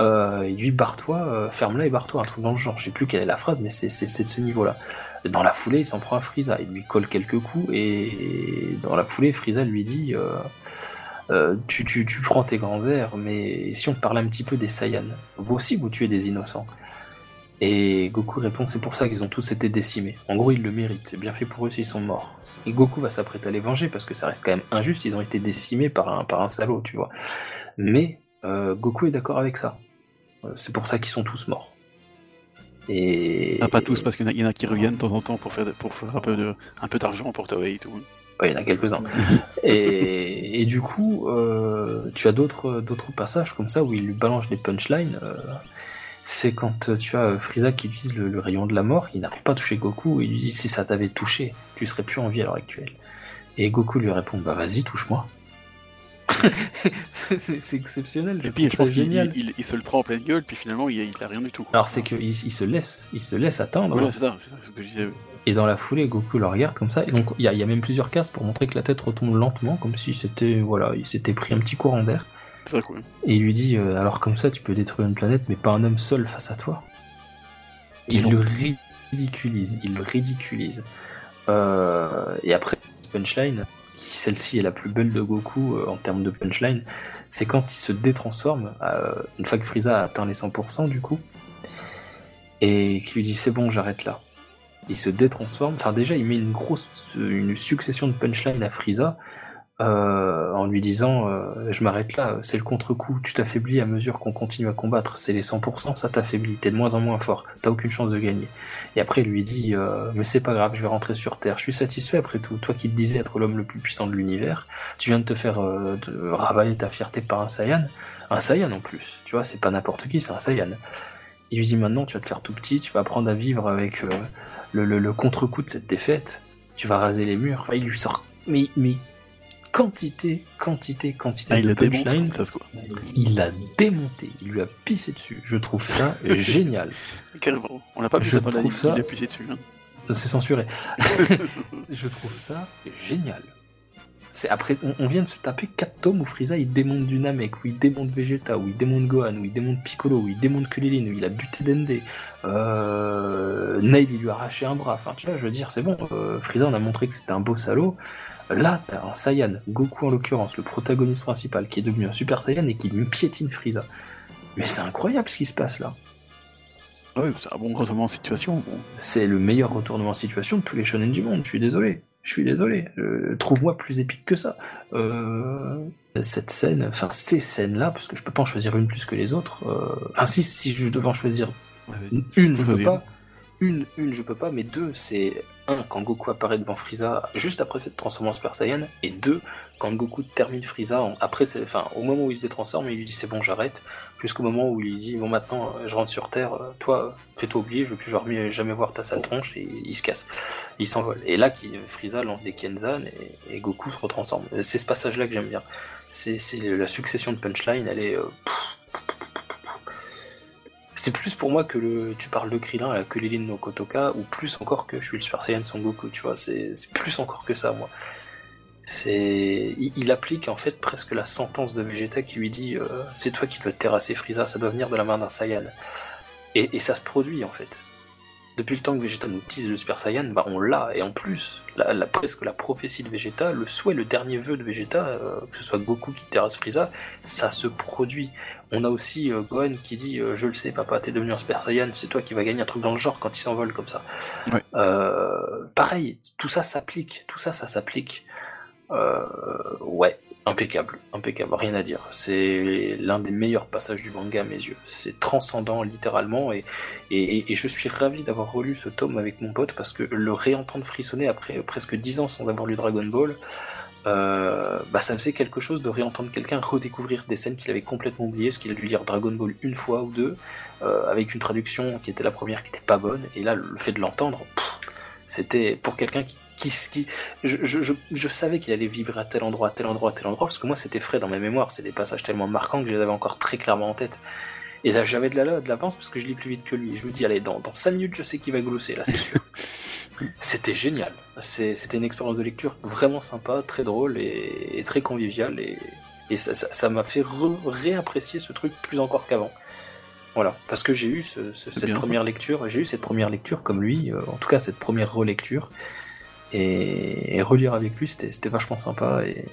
Euh, il lui dit barre-toi ferme-la et barre-toi. Un truc dans le genre. Je sais plus quelle est la phrase mais c'est de ce niveau là dans la foulée il s'en prend à Frieza il lui colle quelques coups et dans la foulée Frieza lui dit euh, euh, tu, tu, tu prends tes grands airs, mais si on parle un petit peu des Saiyans, vous aussi vous tuez des innocents. Et Goku répond c'est pour ça qu'ils ont tous été décimés. En gros, ils le méritent, c'est bien fait pour eux s'ils sont morts. Et Goku va s'apprêter à les venger parce que ça reste quand même injuste, ils ont été décimés par un, par un salaud, tu vois. Mais euh, Goku est d'accord avec ça. C'est pour ça qu'ils sont tous morts. Et. Ah, pas tous, parce qu'il y, en a- qui reviennent de temps en temps pour faire, pour faire un peu de- un peu d'argent pour Toei et tout. Ouais, il y en a quelques-uns. et, et du coup, euh, tu as d'autres d'autres passages comme ça où il lui balance des punchlines. euh, c'est quand tu as euh, Frieza qui utilise le, le rayon de la mort, il n'arrive pas à toucher Goku, et il lui dit si ça t'avait touché, tu serais plus en vie à l'heure actuelle. Et Goku lui répond bah vas-y, touche-moi. c'est exceptionnel. Et puis, je trouve pense qu'il génial. il, il- il se le prend en pleine gueule, puis finalement, il, il a rien du tout. Alors c'est qu'il il se laisse, il se laisse atteindre. Voilà, c'est ça, c'est ça, c'est ce que je disais. Et dans la foulée, Goku le regarde comme ça. Et donc, il y, a- il y a même plusieurs cases pour montrer que la tête retombe lentement, comme si c'était, voilà, il s'était pris un petit courant d'air. C'est ça, quoi. Et il lui dit, euh, alors comme ça, tu peux détruire une planète, mais pas un homme seul face à toi. Il Non. le ridiculise, il le ridiculise. Euh, et après, punchline, celle-ci est la plus belle de Goku euh, en termes de punchline, c'est quand il se détransforme, euh, une fois que Frieza a atteint les 100% du coup, et qui lui dit c'est bon, j'arrête là. Il se détransforme, enfin déjà il met une grosse, une succession de punchlines à Frieza, euh, en lui disant euh, je m'arrête là, c'est le contre-coup, tu t'affaiblis à mesure qu'on continue à combattre, c'est les 100%, ça t'affaiblit, t'es de moins en moins fort, t'as aucune chance de gagner. Et après il lui dit euh, mais c'est pas grave, je vais rentrer sur Terre, je suis satisfait après tout, toi qui te disais être l'homme le plus puissant de l'univers, tu viens de te faire de ravaler ta fierté par un Saiyan, un Saiyan en plus, tu vois, c'est pas n'importe qui, c'est un Saiyan. Il lui dit maintenant tu vas te faire tout petit, tu vas apprendre à vivre avec le, contre-coup de cette défaite, tu vas raser les murs, il lui sort mais, mais quantité, quantité, quantité Ah, il de a démonté punchline. place, quoi. Il l'a démonté, il lui a pissé dessus. Je trouve ça génial. Carrément. On n'a pas pu Je trouve ça- dessus. hein. C'est censuré. je trouve ça génial. C'est après, on, on vient de se taper 4 tomes où Frieza il démonte du Namek, où il démonte Vegeta, où il démonte Gohan, où il démonte Piccolo, où il démonte Kulilin, où il a buté Dende. Euh, Nail il lui a arraché un bras. Enfin, tu vois, je veux dire, c'est bon. euh, Frieza on a montré que c'était un beau salaud. Là, t'as un Saiyan, Goku en l'occurrence, le protagoniste principal, qui est devenu un Super Saiyan et qui piétine Frieza. Mais c'est incroyable ce qui se passe là. Ah oui, c'est un bon retournement de situation. Bon. C'est le meilleur retournement de situation de tous les shonen du monde. Je suis désolé. Je suis désolé. Euh, Trouve-moi plus épique que ça. Euh, cette scène, enfin ces scènes-là, parce que je peux pas en choisir une plus que les autres. euh, Enfin si, si je devais en choisir vas-y. une, je peux pas. Une, une, je peux pas, mais deux, c'est un quand Goku apparaît devant Frieza juste après cette transformation Super Saiyan, et deux quand Goku termine Frieza en- après, enfin au moment où il se détransforme, il lui dit c'est bon, j'arrête, jusqu'au moment où il dit bon maintenant euh, je rentre sur Terre, euh, toi fais-toi oublier, je veux plus jamais, voir ta sale tronche, et il, se casse, il s'envole. Et là, Frieza lance des Kenzan et, Goku se retransforme. C'est ce passage-là que j'aime bien. C'est la succession de punchline, elle est euh, c'est plus pour moi que le. Tu parles de Krillin, la Kulilin no Kotoka, ou plus encore que je suis le Super Saiyan Son Goku, tu vois. C'est plus encore que ça, moi. C'est. Il, il applique en fait presque la sentence de Vegeta qui lui dit euh, C'est toi qui dois terrasser Frieza, ça doit venir de la main d'un Saiyan. Et, et ça se produit en fait. Depuis le temps que Vegeta nous tease le Super Saiyan, bah on l'a, et en plus, la, la- presque la prophétie de Vegeta, le souhait, le dernier vœu de Vegeta, euh, que ce soit Goku qui terrasse Frieza, ça se produit. On a aussi euh, Gohan qui dit Je le sais, papa, t'es devenu un Super Saiyan, c'est toi qui vas gagner un truc dans le genre quand il s'envole comme ça. Pareil, tout ça s'applique, tout ça, ça s'applique. Euh, ouais, impeccable, impeccable, rien à dire. C'est l'un des meilleurs passages du manga à mes yeux. C'est transcendant littéralement et, et, je suis ravi d'avoir relu ce tome avec mon pote parce que le réentendre frissonner après presque 10 ans sans avoir lu Dragon Ball, euh, bah ça faisait quelque chose de réentendre quelqu'un redécouvrir des scènes qu'il avait complètement oubliées, parce qu'il a dû lire Dragon Ball une fois ou deux, euh, avec une traduction qui était la première qui était pas bonne, et là le fait de l'entendre, c'était pour quelqu'un qui, qui, qui- je, je, je, je savais qu'il allait vibrer à tel endroit, à tel endroit, à tel endroit, parce que moi c'était frais dans ma mémoire, c'est des passages tellement marquants que je les avais encore très clairement en tête. Et là j'avais de la- de l'avance parce que je lis plus vite que lui. Je me dis, allez, dans, dans 5 minutes je sais qu'il va glosser, là c'est sûr. C'était génial. C'était une expérience de lecture vraiment sympa, très drôle et, et très conviviale. Et, et ça m'a fait réapprécier ce truc plus encore qu'avant. Voilà, parce que j'ai eu ce- ce- cette bien, première lecture, j'ai eu cette première lecture comme lui, euh, en tout cas cette première relecture, et, et relire avec lui c'était vachement sympa et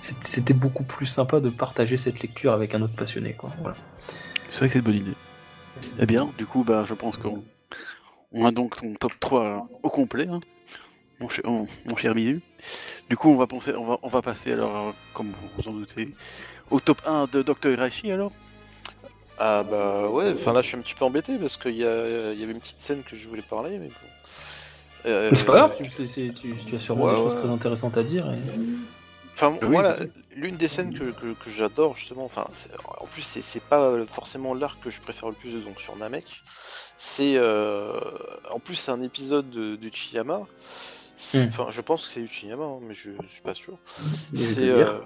c'était beaucoup plus sympa de partager cette lecture avec un autre passionné quoi. Voilà. C'est vrai que c'est une bonne idée. Eh bien, du coup, bah, je pense qu'on on a donc ton top 3 au complet, hein, mon, cher, mon cher Milu. Du coup, on va, penser, on, va, on va passer, alors, comme vous vous en doutez, au top 1 de Dr. Irachi, alors Ah bah ouais, enfin là je suis un petit peu embêté parce qu'il y, avait une petite scène que je voulais parler, mais bon. Euh, Mais C'est pas grave, tu, c'est- c'est- tu- tu as sûrement Ouais, des choses ouais. très intéressantes à dire. et- Enfin, Oui, moi, l'une des scènes que, que- que j'adore justement, enfin, c'est- en plus, c'est c'est pas forcément l'arc que je préfère le plus donc sur Namek. C'est euh, en plus c'est un épisode de, de Chiyama. Hmm. Enfin, je pense que c'est Uchiyama, hein, mais je, je suis pas sûr. C'est euh,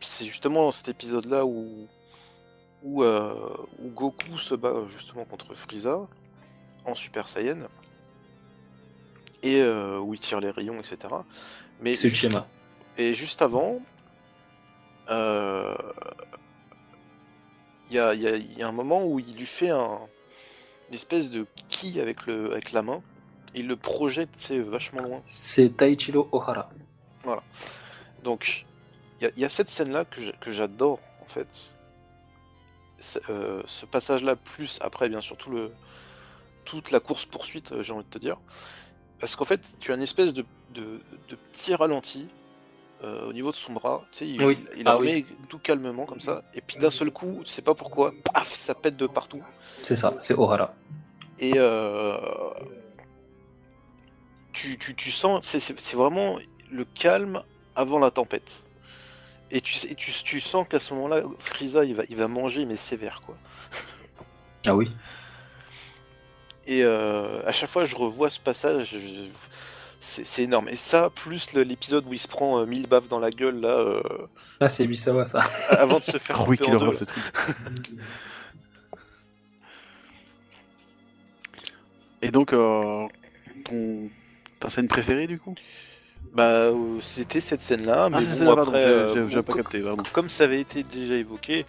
c'est justement cet épisode-là où où, euh, où Goku se bat justement contre Frieza en Super Saiyan et euh, où il tire les rayons, etc. Mais C'est juste- Uchiyama. et juste avant, euh, il y, a, il y a- il y a un moment où il lui fait un, une espèce de ki avec, le, avec la main. Il le projette, vachement loin. C'est Taichiro Ohara. Donc, il y, a- il y a cette scène-là que j'a- que j'adore, en fait. Euh, ce passage-là, plus après, bien sûr, tout le, toute la course-poursuite, euh, j'ai envie de te dire. Parce qu'en fait, tu as une espèce de, de, de petit ralenti euh, au niveau de son bras. Tu sais, il, Oui. il, il Ah tout calmement, comme ça. Et puis d'un seul coup, tu sais pas pourquoi, paf, ça pète de partout. C'est ça, c'est Ohara. Et euh, tu, tu, tu sens, c'est- vraiment le calme avant la tempête. Et tu, sais- tu, tu sens qu'à ce moment-là, Frieza, il va, il va manger, mais sévère, quoi. Ah oui. Et euh, à chaque fois, je revois ce passage, je- c'est c'est énorme. Et ça, plus l'épisode où il se prend euh, 1000 baffes dans la gueule, là, euh, Là, c'est Bisawa, ça. avant de se faire Oh oui, quelle en deux, horreur ce truc. Et donc, euh, ton... ta scène préférée, du coup? Bah, euh, c'était cette scène-là, mais Ah, bon, là, pardon, après, j'ai- euh, bon, pas capté, pardon. comme ça avait été déjà évoqué,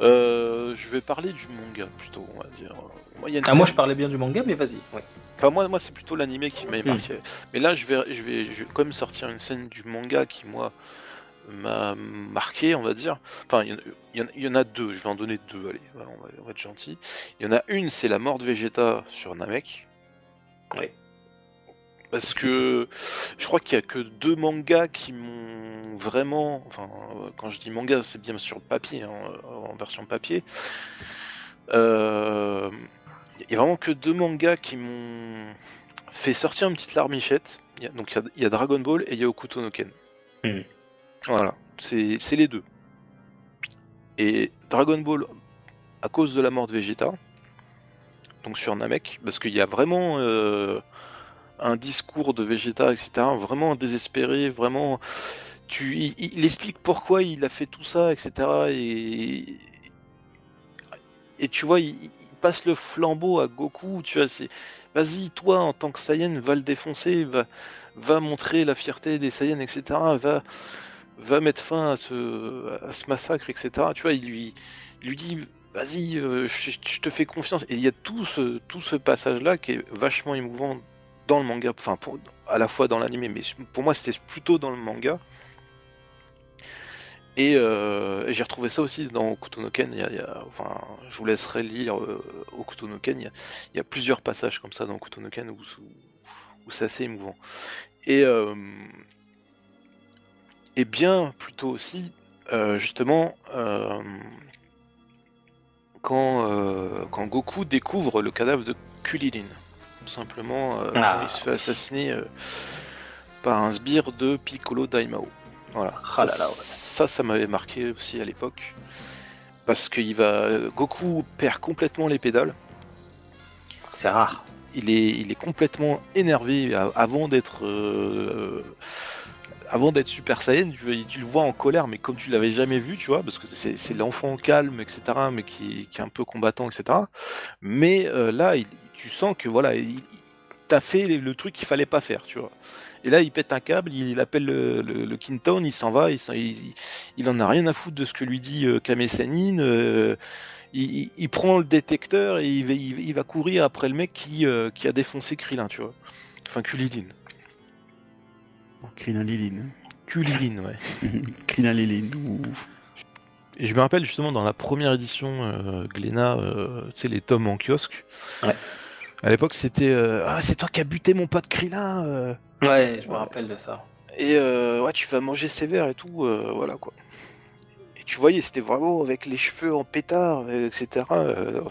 euh, je vais parler du manga plutôt, on va dire. Moi, il y a une Ah, moi je parlais bien du manga, mais vas-y. Ouais. Enfin, moi, moi c'est plutôt l'animé qui m'a Hmm. marqué. Mais là, je vais, je, vais, je vais quand même sortir une scène du manga qui, moi, m'a marqué, on va dire. Enfin, il y, en a- il y en a- il y en a deux, je vais en donner deux, allez, voilà, on, va, on va être gentil. Il y en a une, c'est la mort de Vegeta sur Namek. Ouais. Parce que je crois qu'il y a que deux mangas qui m'ont vraiment. Enfin, quand je dis manga, c'est bien sur le papier, hein, en version papier. Euh, Il y a vraiment que deux mangas qui m'ont fait sortir une petite larmichette. Il y a- donc il y a, Dragon Ball et il y a Okuto no Ken. Mhm. Voilà, c'est c'est les deux. Et Dragon Ball, à cause de la mort de Vegeta, donc sur Namek, parce qu'il y a vraiment euh, un discours de Vegeta, etc., vraiment désespéré, vraiment. Tu, il, explique pourquoi il a fait tout ça, etc. Et, tu vois, il, passe le flambeau à Goku. Tu vois, c'est vas-y, toi, en tant que Saiyan, va le défoncer, va, va montrer la fierté des Saiyans, etc. Va, va mettre fin à ce, massacre, etc. Tu vois, il lui, lui dit, vas-y, euh, je, je te fais confiance. Et il y a tout ce, tout ce passage-là qui est vachement émouvant dans le manga, enfin, à la fois dans l'anime, mais pour moi, c'était plutôt dans le manga. Et euh, j'ai retrouvé ça aussi dans Okuto no Ken. Il y a- il y a- enfin, je vous laisserai lire euh, Okuto no Ken. Il y, a, il y a plusieurs passages comme ça dans Okuto no Ken où, où c'est assez émouvant. Et, euh, bien plutôt aussi, euh, justement, quand, quand Goku découvre le cadavre de Kulilin. Tout simplement, euh, Ah. il se fait assassiner euh, par un sbire de Piccolo Daimao. Voilà. Ah ça, là là, ouais. ça, ça m'avait marqué aussi à l'époque. Parce que il va... Goku perd complètement les pédales. C'est rare. Il est, il est complètement énervé avant d'être... euh, avant d'être Super Saiyan, tu, tu le vois en colère, mais comme tu l'avais jamais vu, tu vois, parce que c'est c'est l'enfant calme, etc., mais qui, qui est un peu combattant, etc. Mais euh, là, il- tu sens que voilà, il, t'as fait le truc qu'il fallait pas faire, tu vois. Et là, il pète un câble, il appelle le, le, le Kintown, il s'en va, il, s'en- il, il en a rien à foutre de ce que lui dit euh, Kame Sennin, euh, il, il- il prend le détecteur et il va, il, il va courir après le mec qui, euh, qui a défoncé Krillin, tu vois. Enfin, Kulilin. Krillin Lilin. Kulilin, ouais. Krillin Lilin. Et je me rappelle justement dans la première édition euh, Glénat, euh, tu sais, les tomes en kiosque. Ouais. À l'époque, c'était euh, Ah, c'est toi qui as buté mon pote Krillin euh. Ouais, je me rappelle de ça. Et euh, ouais, tu vas manger sévère et tout, euh, voilà quoi. Et tu voyais, c'était vraiment avec les cheveux en pétard, etc. euh.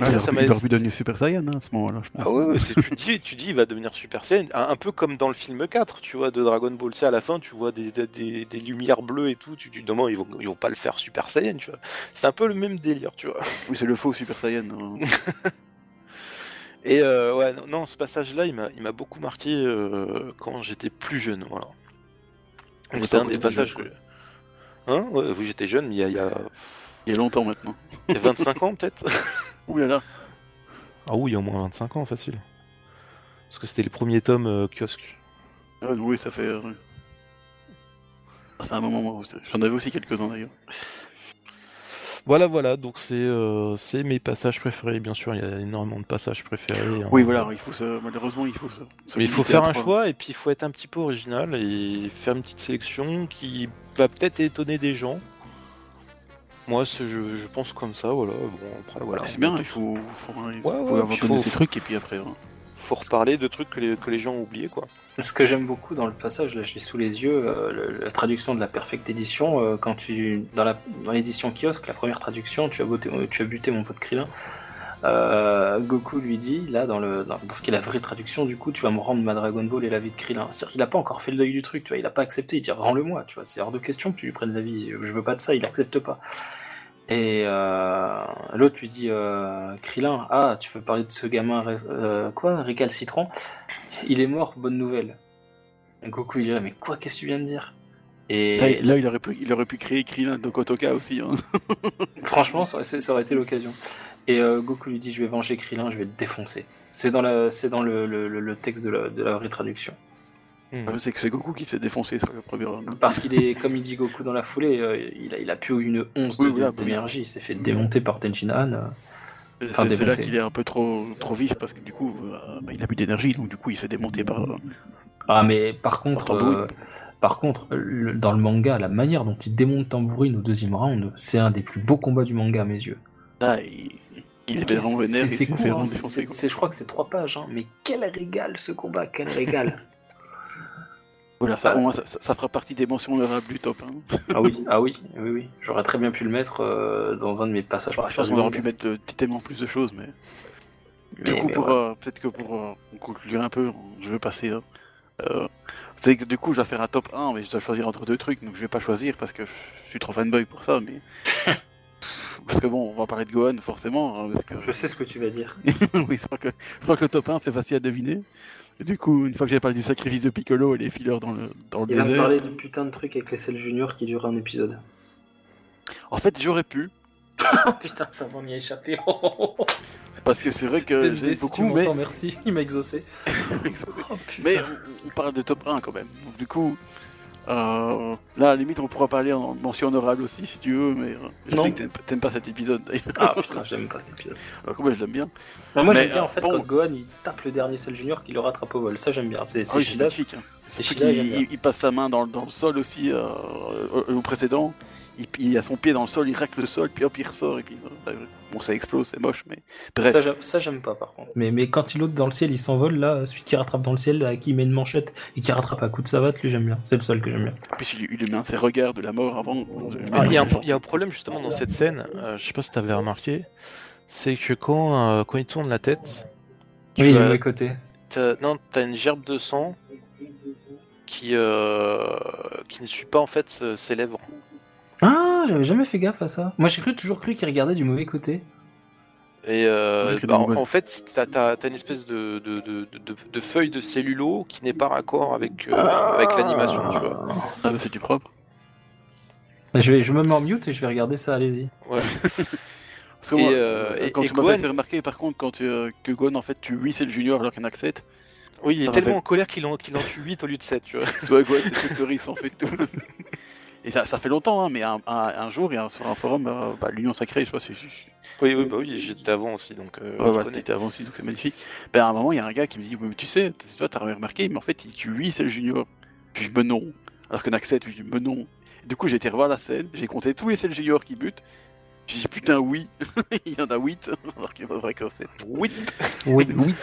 Et Ah, ça, il ça aurait m'a- pu- il aurait pu devenir Super Saiyan hein, à ce moment-là, je pense. Ah ouais, tu, te dis, tu dis, il va devenir Super Saiyan, un, un peu comme dans le film 4, tu vois, de Dragon Ball. Tu sais, à la fin, tu vois des, des, des- des lumières bleues et tout, tu te dis, non, ils vont, ils vont pas le faire Super Saiyan, tu vois. C'est un peu le même délire, tu vois. Oui, c'est le faux Super Saiyan. hein. Et euh, ouais, non, non, ce passage-là, il m'a il m'a beaucoup marqué euh, quand j'étais plus jeune, voilà. Ouais, C'était un des passages... jeune, que- Hein ouais, vous, j'étais jeune, mais il y a, il y a- Il y a longtemps maintenant. il y a 25 ans, peut-être Ouh là là. Ah oui, il y a au moins 25 ans, facile. Parce que c'était les premiers tomes euh, kiosque. Ah, oui, ça fait. euh, Ça fait un moment, moi aussi. J'en avais aussi quelques-uns d'ailleurs. Voilà, voilà, donc c'est euh, c'est mes passages préférés. Bien sûr, il y a énormément de passages préférés. hein. Oui, voilà, il faut ça. Malheureusement, il faut ça. Mais il faut faire un choix et puis il faut être un petit peu original et faire une petite sélection qui va peut-être étonner des gens. Moi, je, je pense comme ça, voilà. Bon, après, voilà. C'est bien, il faut, faut, faut ouais, avoir ces trucs et puis après. hein. Faut reparler de trucs que les, que les gens ont oubliés, quoi. Ce que j'aime beaucoup dans le passage, là je l'ai sous les yeux, euh, la traduction de la Perfect Edition, euh, quand tu dans la dans l'édition kiosque, la première traduction, tu as, buté, tu as buté mon pote Krillin. Euh, Goku lui dit, là dans, le, dans, dans ce qui est la vraie traduction, du coup tu vas me rendre ma Dragon Ball et la vie de Krillin. C'est-à-dire qu'il a pas encore fait le deuil du truc, tu vois, il a pas accepté, il dit rends-le-moi, tu vois, c'est hors de question que tu lui prennes la vie, je veux pas de ça, il accepte pas. Et euh, l'autre lui dit euh, Krillin, ah tu veux parler de ce gamin euh, quoi récalcitrant Il est mort, bonne nouvelle. Et Goku il est là, mais quoi, qu'est-ce que tu viens de dire? Et Là, là, il, aurait pu, il aurait pu créer Krillin de Kotoka aussi. Hein. franchement, ça, aurait- ça aurait été l'occasion. Et euh, Goku lui dit Je vais venger Krillin, je vais te défoncer. C'est dans, la, c'est dans le, le- le- le texte de la, de la vraie Hmm. C'est que c'est Goku qui s'est défoncé sur le premier round. Parce qu'il est, comme il dit Goku dans la foulée, euh, il, a, il a plus une once Oui, d'énergie. Il s'est fait démonter par Tenshin Han. euh. C'est Enfin, c'est là démonté. qu'il est un peu trop, trop vif parce que du coup, euh, bah, il a plus d'énergie, donc du coup, il se fait démonter par. euh, Ah, mais par contre, euh, par contre le- dans le manga, la manière dont il démonte Tambourine au deuxième round, c'est un des plus beaux combats du manga à mes yeux. Là, il, il est vraiment vénère C'est- fait hein, je crois que c'est trois pages, hein, mais quel régal ce combat, quel régal. Voilà, ça, Ah. ça, ça- ça fera partie des mentions honorables du top. Hein. ah oui, ah oui, oui, oui. J'aurais très bien pu le mettre euh, dans un de mes passages. Bah, je pense qu'on aurait pu mettre de, tellement plus de choses, mais. Du coup, mais pour, ouais. euh, peut-être que pour euh, conclure un peu, je vais passer. hein. Euh, c'est que du coup, je dois faire un top 1, mais je dois choisir entre deux trucs, donc je vais pas choisir parce que je suis trop fanboy pour ça, mais. parce que bon, on va parler de Gohan forcément. hein, parce que... Je sais ce que tu vas dire. oui, je crois, que, je crois que le top 1 c'est facile à deviner. Du coup, une fois que j'ai parlé du sacrifice de Piccolo et les fillers dans le, dans le Il va me désert, parler du putain de truc avec les Cell Junior qui dure un épisode. en fait j'aurais pu, Oh putain, ça m'en y a échappé. parce que c'est vrai que si beaucoup, mais, merci, il m'a exaucé. Oh, mais on, on parle de top 1 quand même. Donc du coup, euh, là à la limite on pourra parler en mention honorable aussi si tu veux, mais euh, je Non. sais que t'aimes- pas cet épisode d'ailleurs. Ah putain, j'aime pas cet épisode. Alors que moi je l'aime bien. Bah, moi j'aime bien euh, en fait bon. quand Gohan il tape le dernier Cell Junior qui le rattrape au vol. Ça j'aime bien. C'est Ah c'est Shida. Hein. C'est il, il passe sa main dans, le- dans le sol aussi euh, au, au précédent. Il, il a son pied dans le sol, il racle le sol, puis hop il ressort et puis euh, bon ça explose, c'est moche, mais bref. Ça, j'aime- ça j'aime pas par contre. Mais, mais quand il ôte dans le ciel, il s'envole là, celui qui rattrape dans le ciel, là, qui met une manchette et qui rattrape à coup de savate, lui j'aime bien. C'est le seul que j'aime bien. En plus, il, il lui met un de ses regards de la mort avant. Ah, Il y, a un- il y a un problème justement dans cette scène, euh, je sais pas si t'avais remarqué, c'est que quand, euh, quand il tourne la tête, tu Oui, je me côté. non, t'as une gerbe de sang qui, euh, qui ne suit pas en fait ses lèvres. Ah, j'avais jamais fait gaffe à ça. Moi j'ai cru, toujours cru qu'il regardait du mauvais côté. Et euh, bah, en, en fait, t'as as, une espèce de, de, de, de, de feuille de cellulo qui n'est pas raccord avec, euh, avec l'animation, tu vois. Ah bah c'est du propre. Je, vais, je me mets en mute et je vais regarder ça, allez-y. Ouais. Parce que Et, moi, euh, et- quand et tu m'avais Gohan- fait remarquer par contre quand tu, euh, que Gohan en fait tu 8 c'est le junior alors qu'il en a que 7. Oui, il est tellement fait- en colère qu'il en, qu'il en tue 8 au lieu de 7, tu vois. Tu vois Gohan c'est que il s'en fait tout. Et ça, ça fait longtemps, hein, mais un, un, un jour, il y a un- sur un forum, euh, bah, l'Union Sacrée, je sais pas si. Oui, oui, bah oui, j'étais avant aussi, donc. euh, Ouais, connais. t'étais avant aussi, donc c'est magnifique. Ben, à un moment, il y a un gars qui me dit mais Tu sais, toi, t'as remarqué, mais en fait, il tue 8 c'est le junior. Puis je dis Mais non. Alors qu'il y en a que 7, je dis Mais non. Du coup, j'ai été revoir la scène, j'ai compté tous les Cell Junior qui butent. J'ai dit Putain, oui. il y en a 8. Alors qu'il y en a vrai que 7. Oui. Oui, oui.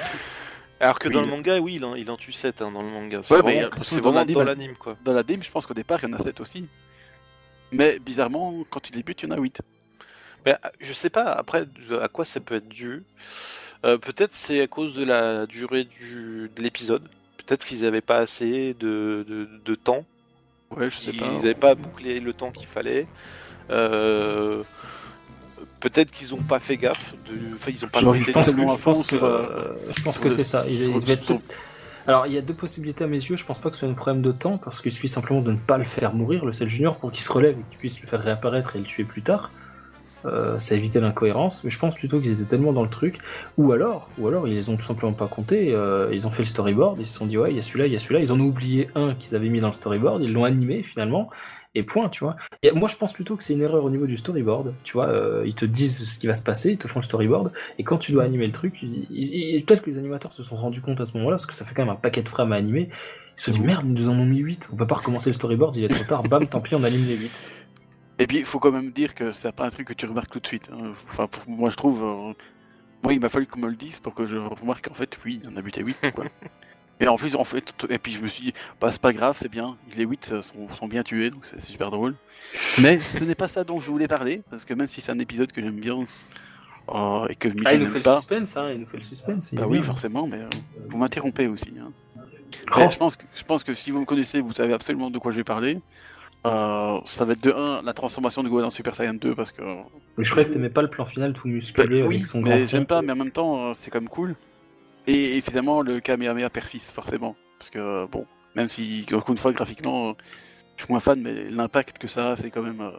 Alors que Oui, dans le manga, oui, il en, il en tue 7 hein, dans le manga. C'est Ouais, mais vraiment, euh, c'est dans vraiment l'anime, dans l'anime, quoi. Dans la dame, je pense qu'au départ, il y en a 7 aussi. Mais bizarrement, quand il les bute, il y en a 8. Mais euh, je sais pas, après, à quoi ça peut être dû. Euh, Peut-être c'est à cause de la durée du, de l'épisode. Peut-être qu'ils n'avaient pas assez de, de, de temps. Ouais, je sais Ils pas. n'avaient pas bouclé le temps qu'il fallait. Euh, Peut-être qu'ils n'ont pas fait gaffe. De... Enfin, ils ont pas ils Je pense, je pense que, sur, euh, je pense que c'est ça. Il, sur- il va être sur- tout- Alors, il y a deux possibilités à mes yeux. Je pense pas que ce soit un problème de temps, parce qu'il suffit simplement de ne pas le faire mourir, le Cell Junior, pour qu'il se relève et que tu puisses le faire réapparaître et le tuer plus tard. Euh, ça évitait l'incohérence. Mais je pense plutôt qu'ils étaient tellement dans le truc. Ou alors, ou alors ils les ont tout simplement pas comptés. euh, ils ont fait le storyboard, ils se sont dit, ouais, il y a celui-là, il y a celui-là. Ils en ont oublié un qu'ils avaient mis dans le storyboard, ils l'ont animé finalement. Et point, tu vois. Et moi, je pense plutôt que c'est une erreur au niveau du storyboard. Tu vois, euh, ils te disent ce qui va se passer, ils te font le storyboard, et quand tu dois animer le truc, peut-être que les animateurs se sont rendus compte à ce moment-là, parce que ça fait quand même un paquet de frames à animer. Ils se dit merde, nous en ont mis 8, on peut pas recommencer le storyboard, il est trop tard, bam, tant pis, on anime les 8. Et puis, il faut quand même dire que c'est pas un truc que tu remarques tout de suite. hein. Enfin, pour moi, je trouve. euh, Moi, il m'a fallu qu'on me le dise pour que je remarque qu'en fait, oui, il y en a buté 8. Quoi. et en plus, en fait, et puis je me suis dit, bah, c'est pas grave, c'est bien. Les 8 sont, sont bien tués, donc c'est super drôle. Mais ce n'est pas ça dont je voulais parler, parce que même si c'est un épisode que j'aime bien euh, et que Mika Ah, il nous fait le suspense, hein, il nous fait le suspense. Bah oui, bien. forcément, mais euh, vous m'interrompez aussi. hein. Oh. Mais je, pense que, je pense que si vous me connaissez, vous savez absolument de quoi je vais parler. Euh, ça va être de 1 la transformation de Gohan en Super Saiyan 2 parce que Mais je croyais que t'aimais pas le plan final tout musclé Bah, oui, avec son grand j'aime pas, mais en même temps, euh, c'est quand même cool. Et évidemment, le Kamehameha persiste, forcément. Parce que, euh, bon, même si, encore une fois, graphiquement, euh, je suis moins fan, mais l'impact que ça a, c'est quand même. euh,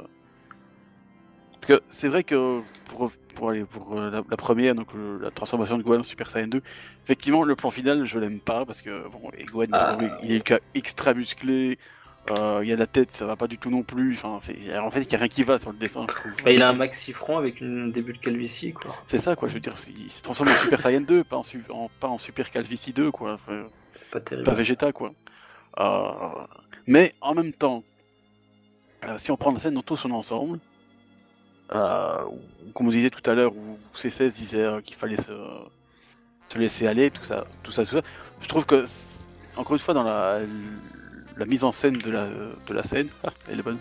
Parce que c'est vrai que, pour pour aller pour la, la première, donc le- la transformation de Gohan en Super Saiyan 2. Effectivement, le plan final, je l'aime pas parce que bon, et Gohan, Ah. il est extra musclé. Euh, il y a la tête, ça va pas du tout non plus. Enfin, en fait, il y a rien qui va sur le dessin. je trouve. Bah, il a un maxi front avec une début de calvitie, quoi. C'est ça, quoi. Je veux dire, il se transforme en Super Saiyan 2, pas en, su- en- pas en Super Calvicie 2, quoi. C'est pas terrible. pas Vegeta, quoi. Euh, mais en même temps, euh, si on prend la scène dans tout son ensemble, euh, comme on disait tout à l'heure, où C16 disait euh, qu'il fallait se, se laisser aller, tout ça, tout ça, tout ça, je trouve que, encore une fois, dans la, la mise en scène de la, de la scène, ah, elle est bonne,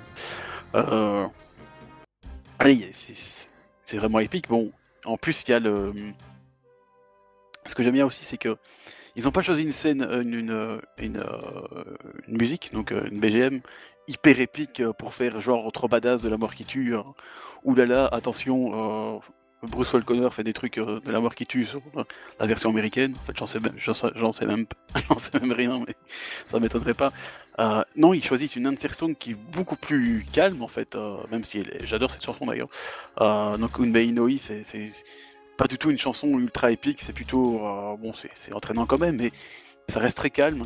euh, allez, c'est vraiment épique. Bon, en plus, il y a le. Ce que j'aime bien aussi, c'est que ils n'ont pas choisi une scène, une, une, une, euh, une musique, donc euh, une BGM hyper épique pour faire genre trop badass de la mort qui tue. hein. Ouh là là, attention, euh, Bruce Falconer fait des trucs euh, de la mort qui tue sur euh, la version américaine. En fait, j'en sais, même- j'en sais, même, rien, mais ça m'étonnerait pas. Euh, non, ils choisissent une insertion qui est beaucoup plus calme en fait, même si est- j'adore cette chanson d'ailleurs. Donc Unmei Inoi, c'est pas du tout une chanson ultra épique, c'est plutôt bon, c'est c'est entraînant quand même, mais ça reste très calme.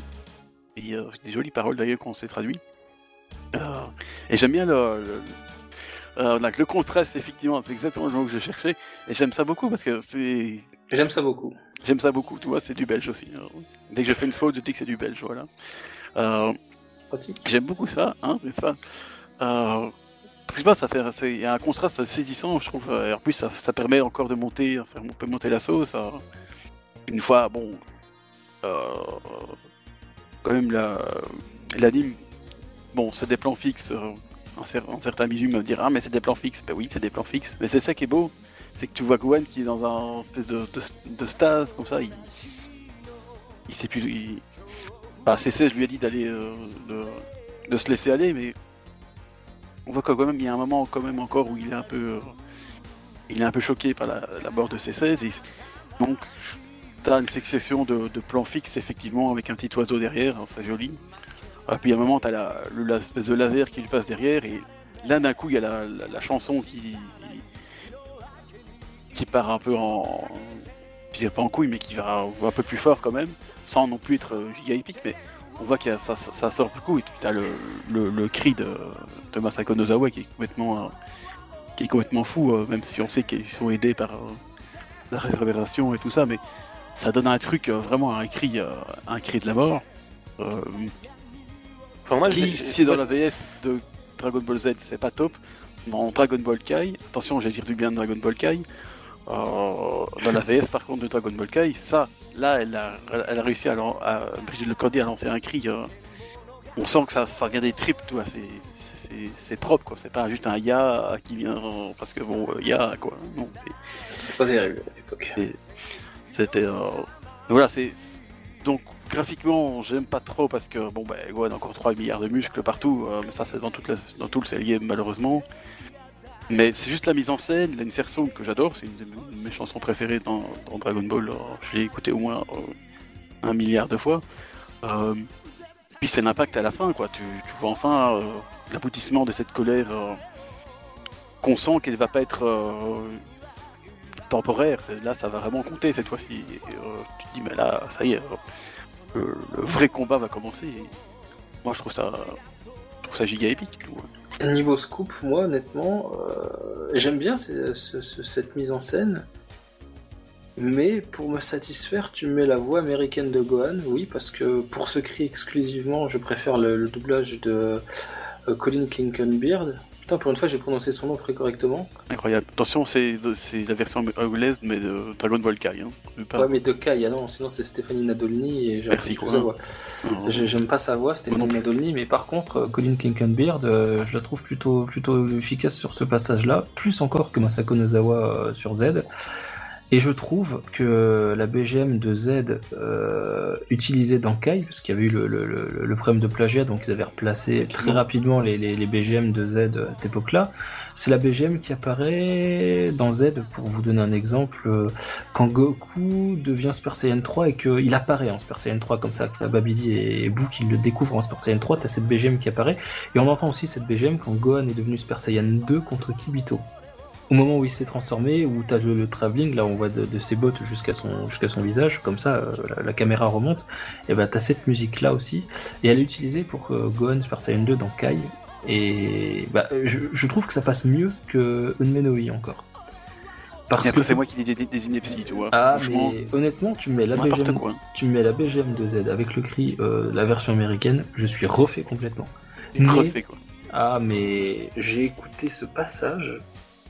Et des jolies paroles d'ailleurs qu'on s'est traduit. Et j'aime bien le, euh, donc, le contraste, effectivement, c'est exactement le mot que je cherchais. Et j'aime ça beaucoup parce que c'est. J'aime ça beaucoup. J'aime ça beaucoup, tu vois, c'est du belge aussi. hein. Dès que je fais une faute, je dis que c'est du belge, voilà. Euh. J'aime beaucoup ça, hein, n'est-ce pas? Euh, Parce que je sais pas, ça fait, il y a un contraste saisissant, je trouve. Et en plus, ça, ça permet encore de monter, enfin, on peut monter la sauce. Une fois, bon, quand même la- l'anime, bon, c'est des plans fixes. Un, cer- un certain me dire ah mais c'est des plans fixes. Ben oui, c'est des plans fixes. Mais c'est ça qui est beau, c'est que tu vois Gohan qui est dans un espèce de, stase comme ça. Il, il sait plus. Il... Bah, CC, je lui ai dit d'aller euh, de, se laisser aller, mais on voit quand même il y a un moment quand même encore où il est un peu, euh, il est un peu choqué par la, mort de C16. Et donc t'as une succession de, de plans fixes effectivement avec un petit oiseau derrière, hein, c'est joli. Et puis à un moment la, le- l'espèce de laser qui lui passe derrière et là d'un coup il y a la, la- chanson qui qui part un peu en, pas en couille mais qui va un peu plus fort quand même, sans non plus être euh, giga épique, mais on voit que ça, ça, ça sort beaucoup et puis t'as le, le, cri de, de Masako Nozawa qui est complètement euh, qui est complètement fou, euh, même si on sait qu'ils sont aidés par la réverbération et tout ça, mais ça donne un truc vraiment un cri, un cri de la mort. Enfin, moi, qui, si dans la VF de Dragon Ball Z, c'est pas top, dans Dragon Ball Kai, attention, j'ai dire du bien de Dragon Ball Kai, euh, dans la VF par contre de Dragon Ball Kai, ça, là, elle a, elle a réussi à, à Brigitte Lecordier à lancer un cri. euh, on sent que ça, ça vient des tripes, tu vois, c'est- c'est c'est- c'est propre, quoi. C'est pas juste un ya qui vient euh, parce que bon, euh, ya, quoi. Non, c'est- C'est pas terrible à l'époque. c'était. euh, Voilà, c'est. c'est- Donc, graphiquement, j'aime pas trop parce que, bon, bah, Gohan a encore 3 milliards de muscles partout, euh, mais ça, c'est dans, tout le CLG, malheureusement. Mais c'est juste la mise en scène, l'insertion que j'adore, c'est une de mes- chansons préférées dans, Dragon Ball. euh, je l'ai écouté au moins euh, un milliard de fois. Puis c'est l'impact à la fin, quoi. Tu, vois enfin l'aboutissement de cette colère qu'on sent qu'elle va pas être temporaire. Là, ça va vraiment compter cette fois-ci. Tu te dis, mais là, ça y est, le, le vrai combat va commencer. Et moi, je trouve ça, trouve ça giga épique. Niveau scoop, moi, honnêtement, euh, j'aime bien ce- ce- ce- cette mise en scène. Mais pour me satisfaire, tu mets la voix américaine de Gohan, oui, parce que pour ce cri exclusivement, je préfère le, le doublage de euh, Colin Klinkenbeard. Putain, pour une fois, j'ai prononcé son nom très correctement. Incroyable. Attention, c'est la version anglaise, mais de Dragon Ball Kai. Hein. Pas- Ouais, mais de Kai, ah non, sinon c'est Stéphanie Nadolny et j'ai Merci, appris tout quoi. sa voix. J'aime pas sa voix, Stéphanie. Nadolny, mais par contre, euh, Colin Klinkenbeard, euh, je la trouve plutôt, plutôt efficace sur ce passage-là, plus encore que Masako Nozawa euh, sur Z. Et je trouve que la BGM de Z euh, utilisée dans Kai, parce qu'il y avait eu le, le, le, le problème de plagiat, donc ils avaient replacé très rapidement les, les, les BGM de Z à cette époque-là, c'est la BGM qui apparaît dans Z, pour vous donner un exemple, euh, quand Goku devient Super Saiyan 3 et qu'il apparaît en Super Saiyan 3 comme ça, que Babidi et Boo qui le découvrent en Super Saiyan 3, t'as cette BGM qui apparaît, et on entend aussi cette BGM quand Gohan est devenu Super Saiyan 2 contre Kibito. Au moment où il s'est transformé, où tu as le, le travelling, là on voit de, de ses bottes jusqu'à son, jusqu'à son visage, comme ça euh, la, la caméra remonte, et ben tu as cette musique là aussi, et elle est utilisée pour euh, Gohan Super Saiyan 2 dans Kai, et bah, je, je trouve que ça passe mieux que Unmenoi encore. Parce Et après, que c'est moi qui dis des, des, inepties, tu vois. ah, mais honnêtement, tu mets la BGM, quoi. tu mets la BGM de Z avec le cri, euh, la version américaine, je suis refait complètement. Mais- refait, quoi. Ah, mais j'ai écouté ce passage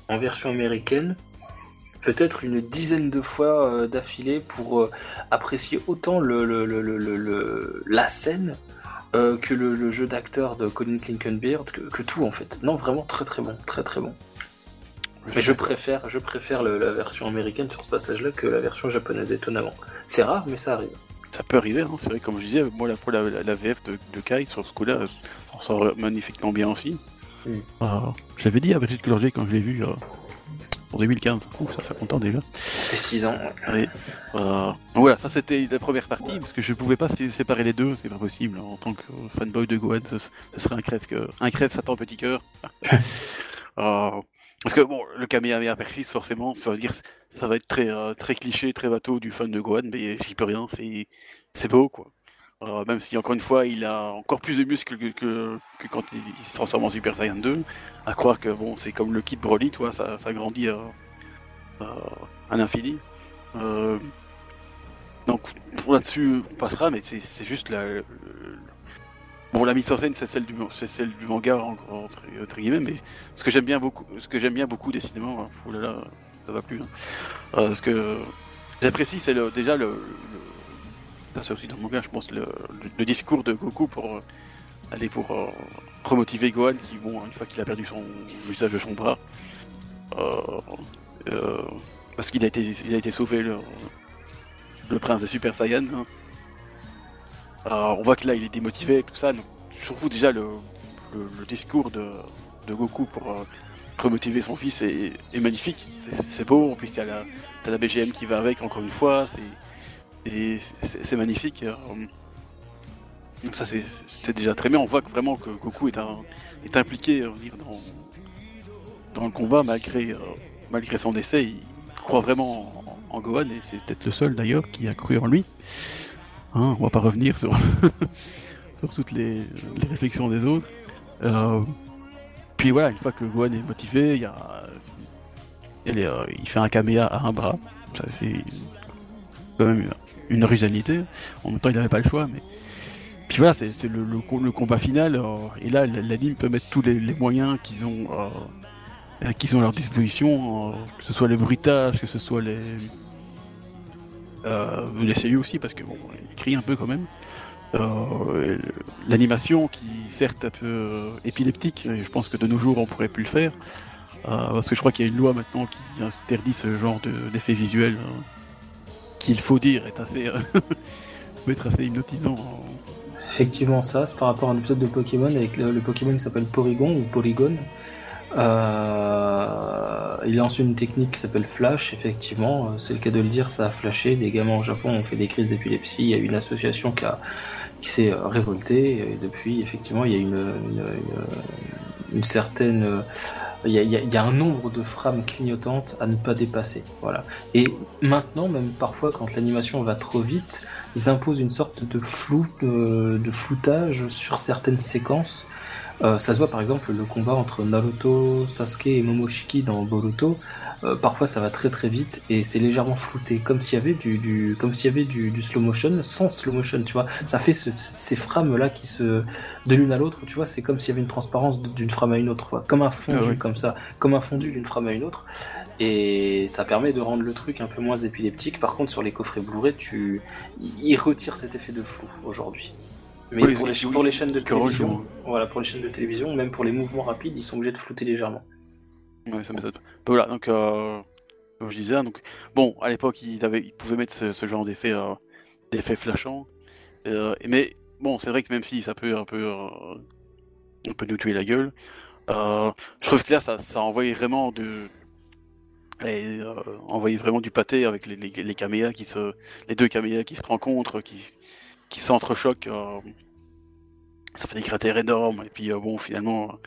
en version américaine peut-être une dizaine de fois euh, d'affilée pour euh, apprécier autant le, le- le- le- le- le- la scène euh, que le, le jeu d'acteur de Colin Clinkenbeard, que, que tout en fait. Non, vraiment très très bon, très très bon. Mais je préfère, je préfère le- la version américaine sur ce passage-là que la version japonaise, étonnamment. C'est rare, mais ça arrive. Ça peut arriver, hein. c'est vrai, comme je disais, moi, la, la, la, VF de, de Kai, sur ce coup-là, ça sort magnifiquement bien aussi. Mm. Euh, je l'avais dit à Brigitte Clonger quand je l'ai vu euh, en 2015. Ouh, ça fait longtemps déjà. Ça fait 6 ans. Ouais. Euh, voilà, ça c'était la première partie, parce que je pouvais pas sé- séparer les deux, c'est pas possible. En tant que fanboy de Gohan, ce, ce serait un crève que un crève Satan petit cœur. Euh, parce que bon, le Kamehameha Perfis, forcément, ça veut dire ça va être très euh, très cliché, très bateau du fan de Gohan, mais j'y peux rien, c'est c'est beau quoi. Euh, même si encore une fois il a encore plus de muscles que, quand il, se transforme en Super Saiyan 2, à croire que bon c'est comme le kit Broly, toi, ça, grandit euh, euh, à l'infini. Euh, donc pour là-dessus on passera, mais c'est juste la, bon la mise en scène c'est celle du c'est celle du manga en- entre, entre guillemets, mais ce que j'aime bien beaucoup, ce que j'aime bien beaucoup décidément, oh ça va plus. hein. Euh, ce que j'apprécie c'est déjà le- ça c'est aussi dans le manga, je pense le, le- discours de Goku pour euh, aller pour euh, remotiver Gohan qui bon une fois qu'il a perdu son l'usage de son bras. euh, parce qu'il a été, il a été sauvé le, prince des Super Saiyan. hein. On voit que là il est démotivé, tout ça. Donc, trouve déjà le, discours de, Goku pour remotiver son fils est, magnifique. C'est- beau, en plus t'as la, t'as la BGM qui va avec encore une fois, c'est, et c'est magnifique. euh. Donc ça c'est déjà très bien, on voit vraiment que Goku est, impliqué dans, le combat malgré, euh, malgré son décès, il croit vraiment en, en Gohan et c'est peut-être le seul d'ailleurs qui a cru en lui. Hein, on va pas revenir sur, toutes les, réflexions des autres. Euh, puis voilà, une fois que Gohan est motivé, il il, fait un caméa à un bras. C'est quand même une originalité. En même temps, il n'avait pas le choix, mais puis voilà, c'est le, le co- le combat final. euh, et là, l'anime peut mettre tous les, moyens qu'ils ont, euh, euh, qu'ils ont à leur disposition, que ce soit les bruitages, que ce soit les. Les CU aussi, parce que bon, il crie un peu quand même. L'animation qui, certes, un peu épileptique, et je pense que de nos jours on pourrait plus le faire. parce que je crois qu'il y a une loi maintenant qui interdit ce genre de- d'effet euh, qu'il faut dire est assez, euh, peut assez hypnotisant. Effectivement, ça, c'est par rapport à un épisode de Pokémon avec le, Pokémon qui s'appelle Porygon ou Polygon. Euh, il lance une technique qui s'appelle Flash, effectivement, euh, c'est le cas de le dire, ça a flashé. Des gamins au Japon ont fait des crises d'épilepsie. Il y a une association qui, qui s'est euh, révoltée, et depuis, effectivement, il y a une, une, une- une certaine. Euh, Il y, a, un nombre de frames clignotantes à ne pas dépasser. Voilà. Et maintenant, même parfois, quand l'animation va trop vite, ils imposent une sorte de flou, de, de floutage sur certaines séquences. Euh, ça se voit par exemple le combat entre Naruto, Sasuke et Momoshiki dans Boruto. Euh, parfois ça va très très vite et c'est légèrement flouté, comme s'il y avait du, du comme s'il y avait du, du slow motion sans slow motion, tu vois. Ça fait ce- ces frames là qui se de l'une à l'autre, tu vois. C'est comme s'il y avait une transparence d'une frame à une autre, quoi. comme un fondu Ah comme ça, comme un fondu d'une frame à une autre. Et ça permet de rendre le truc un peu moins épileptique. Par contre, sur les coffrets Blu-ray, tu... ils retirent cet effet de flou aujourd'hui. Mais Oui, pour, les, oui, pour les chaînes de télévision, voilà, pour les chaînes de télévision, même pour les mouvements rapides, ils sont obligés de flouter légèrement. Pas. Voilà, donc, euh, comme je disais, donc, bon, à l'époque, ils, pouvaient mettre ce, genre d'effet, euh, d'effet flashant. Euh, mais bon, c'est vrai que même si ça peut un peu, euh, on peut nous tuer la gueule, euh, je trouve que là, ça, ça envoyait vraiment de, et, euh, vraiment du pâté avec les, les, qui se, les deux caméas qui se rencontrent, qui, qui s'entrechoquent. euh, ça fait des cratères énormes. Et puis euh, bon, finalement,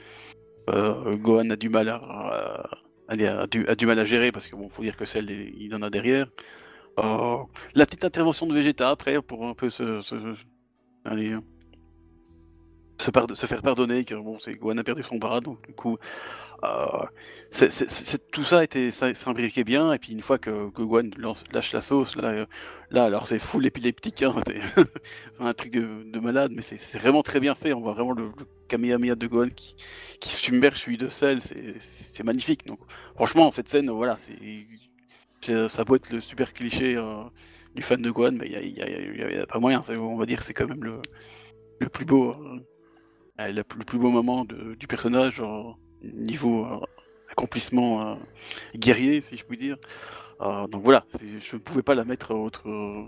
euh, Gohan a du mal à, à- allez, a, du, a du mal à gérer parce que bon, faut dire que celle il en a derrière. Euh, la petite intervention de Vegeta après pour un peu se, se- allez, se, faire pardonner que bon, c'est Gohan a perdu son bras donc du coup euh, tout ça était s'imbriquait bien et puis une fois que, que Gohan lâche la sauce là, là alors c'est full épileptique hein, c'est un truc de, de malade mais c'est vraiment très bien fait on voit vraiment le, le Kamehameha de Gohan qui, qui submerge celui de Cell c'est magnifique donc franchement cette scène voilà ça peut être le super cliché euh, du fan de Gohan mais il y a, a- pas moyen on va dire c'est quand même le, le plus beau euh, le, le plus beau moment de- du personnage euh, niveau euh, accomplissement euh, guerrier si je puis dire. Euh, donc voilà je ne pouvais pas la mettre autre euh,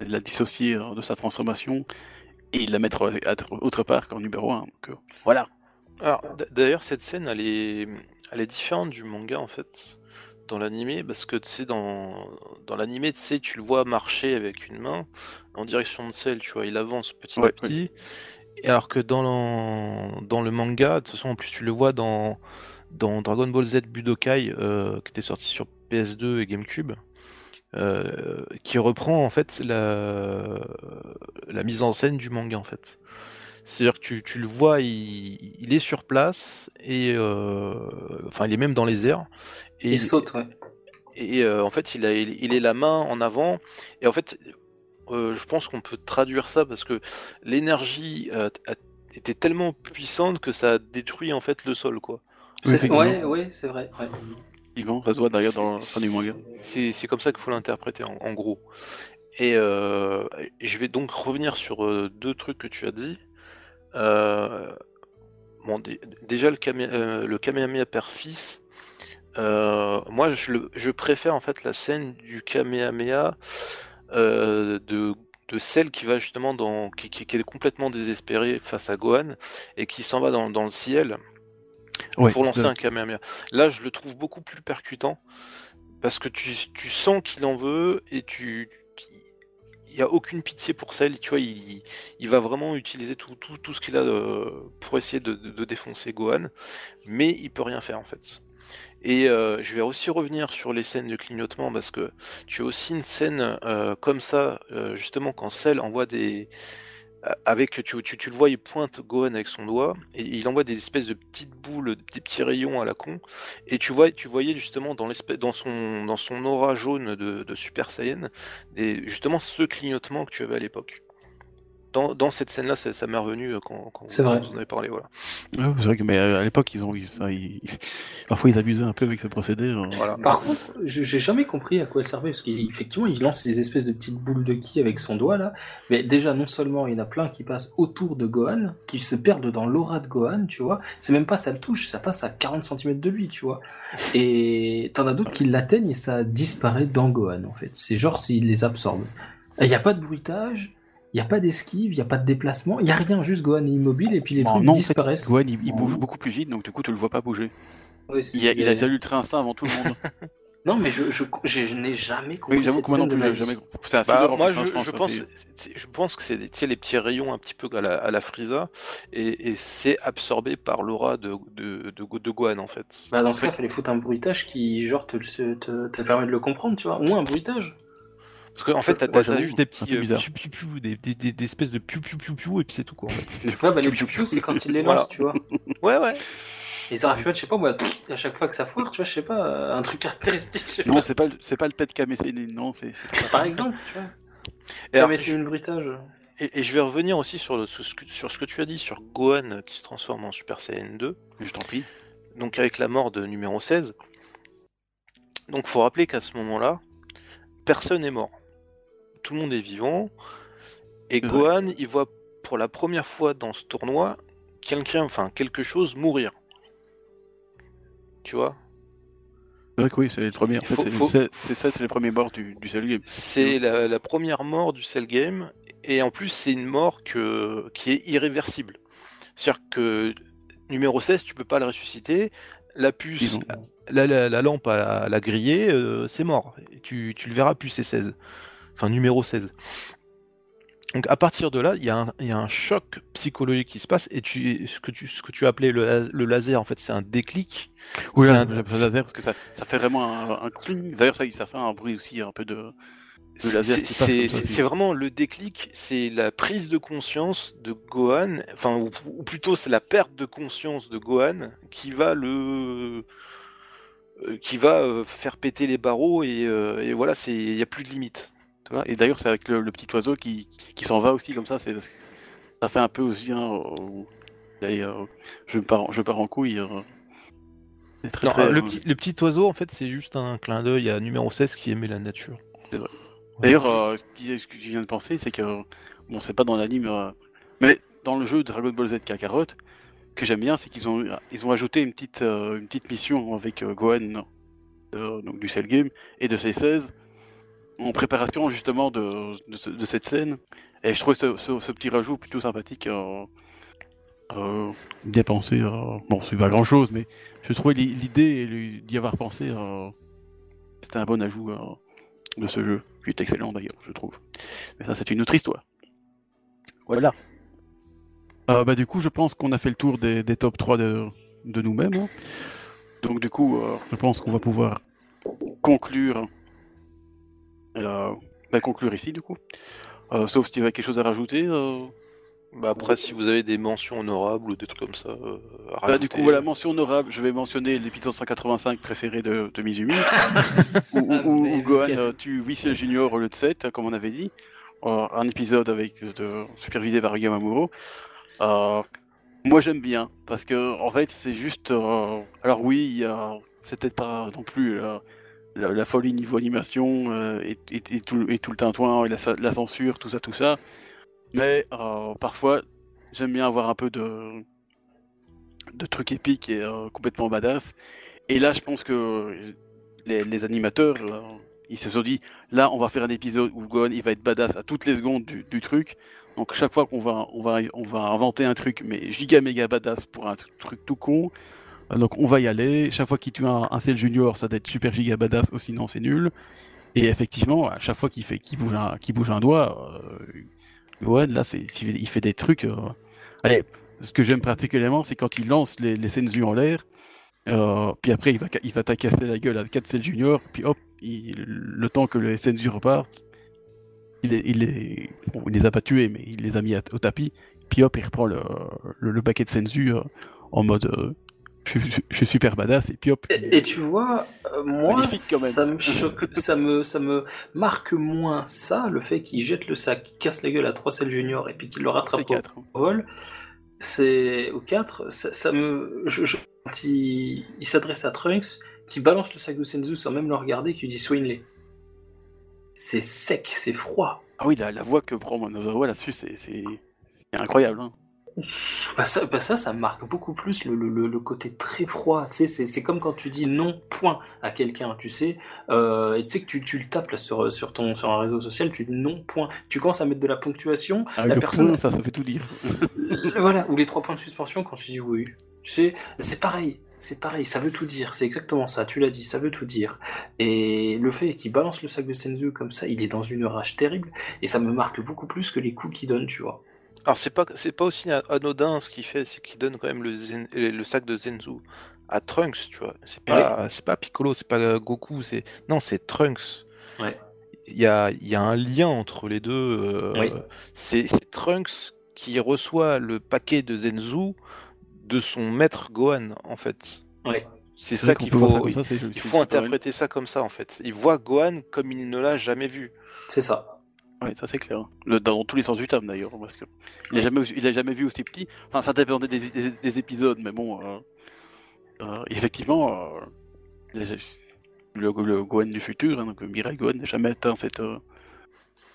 la dissocier euh, de sa transformation et la mettre euh, à- autre part qu'en numéro 1 donc euh, voilà. Alors, d'ailleurs, cette scène, elle est, elle est différente du manga en fait, dans l'animé, parce que tu sais, dans, dans l'animé, tu sais, tu le vois marcher avec une main en direction de celle, tu vois, il avance petit Ouais, à petit. Et alors que dans le, dans le manga, de toute façon, en plus, tu le vois dans, dans Dragon Ball Z Budokai, euh, qui était sorti sur PS2 et GameCube. euh, qui reprend en fait la, la mise en scène du manga en fait. C'est-à-dire que tu, tu le vois, il, il est sur place et euh, enfin il est même dans les airs et Il saute, ouais. et en fait il a il, il est la main en avant et en fait euh, je pense qu'on peut traduire ça parce que l'énergie euh, a- était tellement puissante que ça a détruit en fait le sol quoi. Oui, C'est- effectivement. ouais, ouais, c'est vrai. ouais. Ça se voit d'ailleurs dans la fin du manga C'est c'est comme ça qu'il faut l'interpréter en, en gros. Et euh, et je vais donc revenir sur euh, deux trucs que tu as dit. Euh, bon, dé- déjà le, Kame- euh, le Kamehameha père-fils. euh, moi, je, le- je préfère en fait la scène du Kamehameha euh, de, de celle qui va justement dans qui, qui- qui est complètement désespérée face à Gohan et qui s'en va dans, dans le ciel Ouais, pour lancer un Kamehameha. Là, je le trouve beaucoup plus percutant parce que tu, tu sens qu'il en veut et tu il n'y a aucune pitié pour celle, tu vois, il, il va vraiment utiliser tout, tout, tout ce qu'il a euh, pour essayer de, de- de défoncer Gohan, mais il peut rien faire en fait. Et euh, je vais aussi revenir sur les scènes de clignotement parce que tu as aussi une scène euh, comme ça, euh, justement quand Cell envoie des, avec tu, tu, le vois il pointe Gohan avec son doigt et il envoie des espèces de petites boules des petits rayons à la con. Et tu vois tu voyais justement dans dans son dans son aura jaune de, de Super Saiyan des, justement ce clignotement que tu avais à l'époque dans, dans cette scène là ça, ça m'est revenu euh, quand, quand vrai. vous en avez parlé voilà Ouais, c'est vrai que mais euh, à l'époque ils ont eu ça ils- parfois ils abusaient un peu avec ce procédé voilà Par contre, je- j'ai jamais compris à quoi elle servait, parce qu'effectivement, il lance ces espèces de petites boules de ki avec son doigt là. Mais déjà, non seulement il y en a plein qui passent autour de Gohan, qui se perdent dans l'aura de Gohan, tu vois. C'est même pas ça le touche, ça passe à 40 cm de lui, tu vois. Et t'en as d'autres qui l'atteignent et ça disparaît dans Gohan, en fait. C'est genre s'il les absorbe. Il n'y a pas de bruitage, il n'y a pas d'esquive, il n'y a pas de déplacement, il n'y a rien, juste Gohan est immobile et puis les Non, trucs non, disparaissent. Gohan il, il bouge beaucoup plus vite donc du coup tu le vois pas bouger il a, il a déjà lu le train instinct avant tout le monde Non, mais je, je, je, je n'ai jamais compris oui j'avoue que moi non plus j'ai jamais c'est un Bah, moi, je, pense, ça, je que c'est les petits rayons un petit peu à la, à la Frieza, et, et c'est absorbé par l'aura de, de, de, Go- de Gohan en fait. Bah dans ce cas, il fallait foutre un bruitage qui, genre, te, te, te, te permet de le comprendre, tu vois. Ou un bruitage. Parce qu'en fait, t'as Ouais, juste des petits euh, bizarre. piou, piou, piou, des, des, des- des espèces de piou piou piou piou et puis c'est tout quoi en fait. Ouais, bah les Piou, piou, piou c'est quand il les lance, Voilà. tu vois. Ouais, ouais. Et ça aurait pu être, je sais pas, moi, à chaque fois que ça foire, tu vois, je sais pas, euh, un truc caractéristique, non c'est pas le- c'est pas le pet Kamesséine non c'est Par exemple, tu vois. Et, alors, mais c'est une bruitage. et- et je vais revenir aussi sur, le, sur, ce que, sur ce que tu as dit sur Gohan qui se transforme en Super Saiyan 2, je t'en prie donc avec la mort de numéro 16. Donc faut rappeler qu'à ce moment-là, personne n'est mort. Tout le monde est vivant. Et. Gohan, il voit pour la première fois dans ce tournoi quelqu'un, enfin quelque chose mourir. Tu vois? C'est vrai que oui c'est les premiers en fait c'est faut- ça c'est les premiers morts du, du Cell Game C'est la, la première mort du Cell Game, et en plus c'est une mort que, qui est irréversible. C'est-à-dire que numéro 16, tu peux pas le ressusciter, la puce, ont- La, la, la lampe à, la griller, euh, c'est mort. Et tu, tu le verras plus, c'est 16. Enfin, numéro 16. Donc à partir de là, il y, a un- il y a un choc psychologique qui se passe et tu, ce, que tu, ce que tu appelais le, la- le laser, en fait, c'est un déclic. Oui, un- laser parce que ça, ça fait vraiment un, un cling. D'ailleurs, ça, ça fait un bruit aussi un peu de. Le laser C'est- vraiment le déclic, c'est la prise de conscience de Gohan, enfin, ou, ou plutôt c'est la perte de conscience de Gohan qui va le. euh, qui va euh, faire péter les barreaux et, euh, et voilà, il n'y a plus de limite. Vois, Et d'ailleurs, c'est avec le, le petit oiseau qui, qui s'en va aussi comme ça. C'est ça fait un peu aussi. Hein, euh, euh, je pars, je pars en couille. euh. C'est très, Non, très, le, petit, le petit oiseau, en fait, c'est juste un clin d'œil à numéro 16 qui aimait la nature. D'ailleurs, euh, ce, qui- ce que je viens de penser, c'est que bon, c'est pas dans l'anime, mais dans le jeu Dragon Ball Z Kakarot, que j'aime bien, c'est qu'ils ont ils ont ajouté une petite une petite mission avec Gohan, donc du Cell Game et de C16 en préparation justement de, de, ce- de cette scène. Et je trouve ce, ce- ce petit rajout plutôt sympathique. Euh, euh, d'y penser. euh, bon, c'est pas grand chose, mais je trouvais l'i- l'idée d'y avoir pensé, euh, c'était un bon ajout. euh, de ce jeu, qui est excellent d'ailleurs, je trouve. Mais ça, c'est une autre histoire. Voilà. Euh, bah, du coup, je pense qu'on a fait le tour des, des top 3 de, de nous-mêmes. hein. Donc, du coup, je pense qu'on va pouvoir conclure. Euh, bah, conclure ici, du coup. Euh, sauf si tu avais quelque chose à rajouter. euh. Bah après, si vous avez des mentions honorables ou des trucs comme ça, euh, à Bah, du coup, voilà, mention honorable. Je vais mentionner l'épisode 185 préféré de, de Mizumi. où, où- où- où Gohan euh, tue Whistler Junior au lieu de 7, comme on avait dit. Euh, un épisode avec de, supervisé par Yamamuro. Euh, moi j'aime bien, parce que en fait c'est juste... euh, alors oui, il y a- c'était pas non plus euh, la, folie niveau animation euh, et, tout, et tout le tintouin et la, censure, tout ça, tout ça. Mais euh, parfois j'aime bien avoir un peu de, trucs épiques et euh, complètement badass. Et là je pense que les, animateurs, ils se sont dit, là, on va faire un épisode où Gohan, il va être badass à toutes les secondes du, truc. Donc chaque fois qu'on va, on va, on va inventer un truc, mais giga méga badass pour un tr- truc tout con. Euh, Donc on va y aller. Chaque fois qu'il tue un, un Cell Junior, ça doit être super giga badass, ou sinon c'est nul. Et effectivement, à chaque fois qu'il fait, qu'il bouge un, qu'il bouge un doigt, euh, Gohan, là, c'est, il fait- des trucs. euh, Allez, ce que j'aime particulièrement, c'est quand il lance les, les Senzu en l'air. Euh, puis après, il va, il va t'accasser la gueule à 4 Cell Junior, puis hop, le temps que les Senzu repartent, il, il, bon, il les a pas tués, mais il les a mis au tapis, puis hop, il reprend le, le, paquet de Senzu euh, en mode je, suis- je suis super badass, et puis hop. Et, et tu vois, euh, moi, ça me choque, ça me, ça me marque moins ça, le fait qu'il jette le sac, qu'il casse la gueule à 3 Cell Junior et puis qu'il le rattrape au 4. vol. C'est au 4, ça, ça me. Je, quand il, il s'adresse à Trunks, qui balance le sac de Senzu sans même le regarder, qui lui dit Swing-les. C'est sec, c'est froid. Ah oui, la, la voix que prend Monozawa là-dessus, c'est incroyable. Hein. Bah ça, bah ça, ça marque beaucoup plus le, le- le- côté très froid. Tu sais, c'est, c'est comme quand tu dis non, point à quelqu'un, tu sais. Euh, et tu sais que tu, tu le tapes là sur, sur, ton, sur un réseau social, tu dis non, point. Tu commences à mettre de la ponctuation, Ah, la le personne. point, ça, ça fait tout dire. Voilà, ou les trois points de suspension quand tu dis oui. Tu sais, c'est pareil. C'est pareil, ça veut tout dire, c'est exactement ça, tu l'as dit, ça veut tout dire. Et le fait qu'il balance le sac de Senzu comme ça, il est dans une rage terrible, et ça me marque beaucoup plus que les coups qu'il donne, tu vois. Alors c'est pas c'est pas aussi anodin ce qu'il fait, c'est qu'il donne quand même le, zen- le sac de Zenzu à Trunks, tu vois. C'est pas C'est pas Piccolo, c'est pas Goku, c'est non, c'est Trunks. Ouais. Il y a, il y a un lien entre les deux. euh, Oui. c'est c'est Trunks qui reçoit le paquet de Zenzu de son maître Gohan en fait. Ouais. C'est C'est ça qu'il ça faut comme ça, c'est- il c'est- faut interpréter ça comme ça en fait. Il voit Gohan comme il ne l'a jamais vu. C'est ça. Ouais, ça c'est clair. Le- dans tous les sens du terme d'ailleurs, parce que il a jamais, il a jamais vu aussi petit. Enfin, ça dépendait des, des- des épisodes, mais bon, euh, euh, effectivement, euh, le, le Gohan du futur, hein, donc Mirai Gohan n'a jamais atteint cette,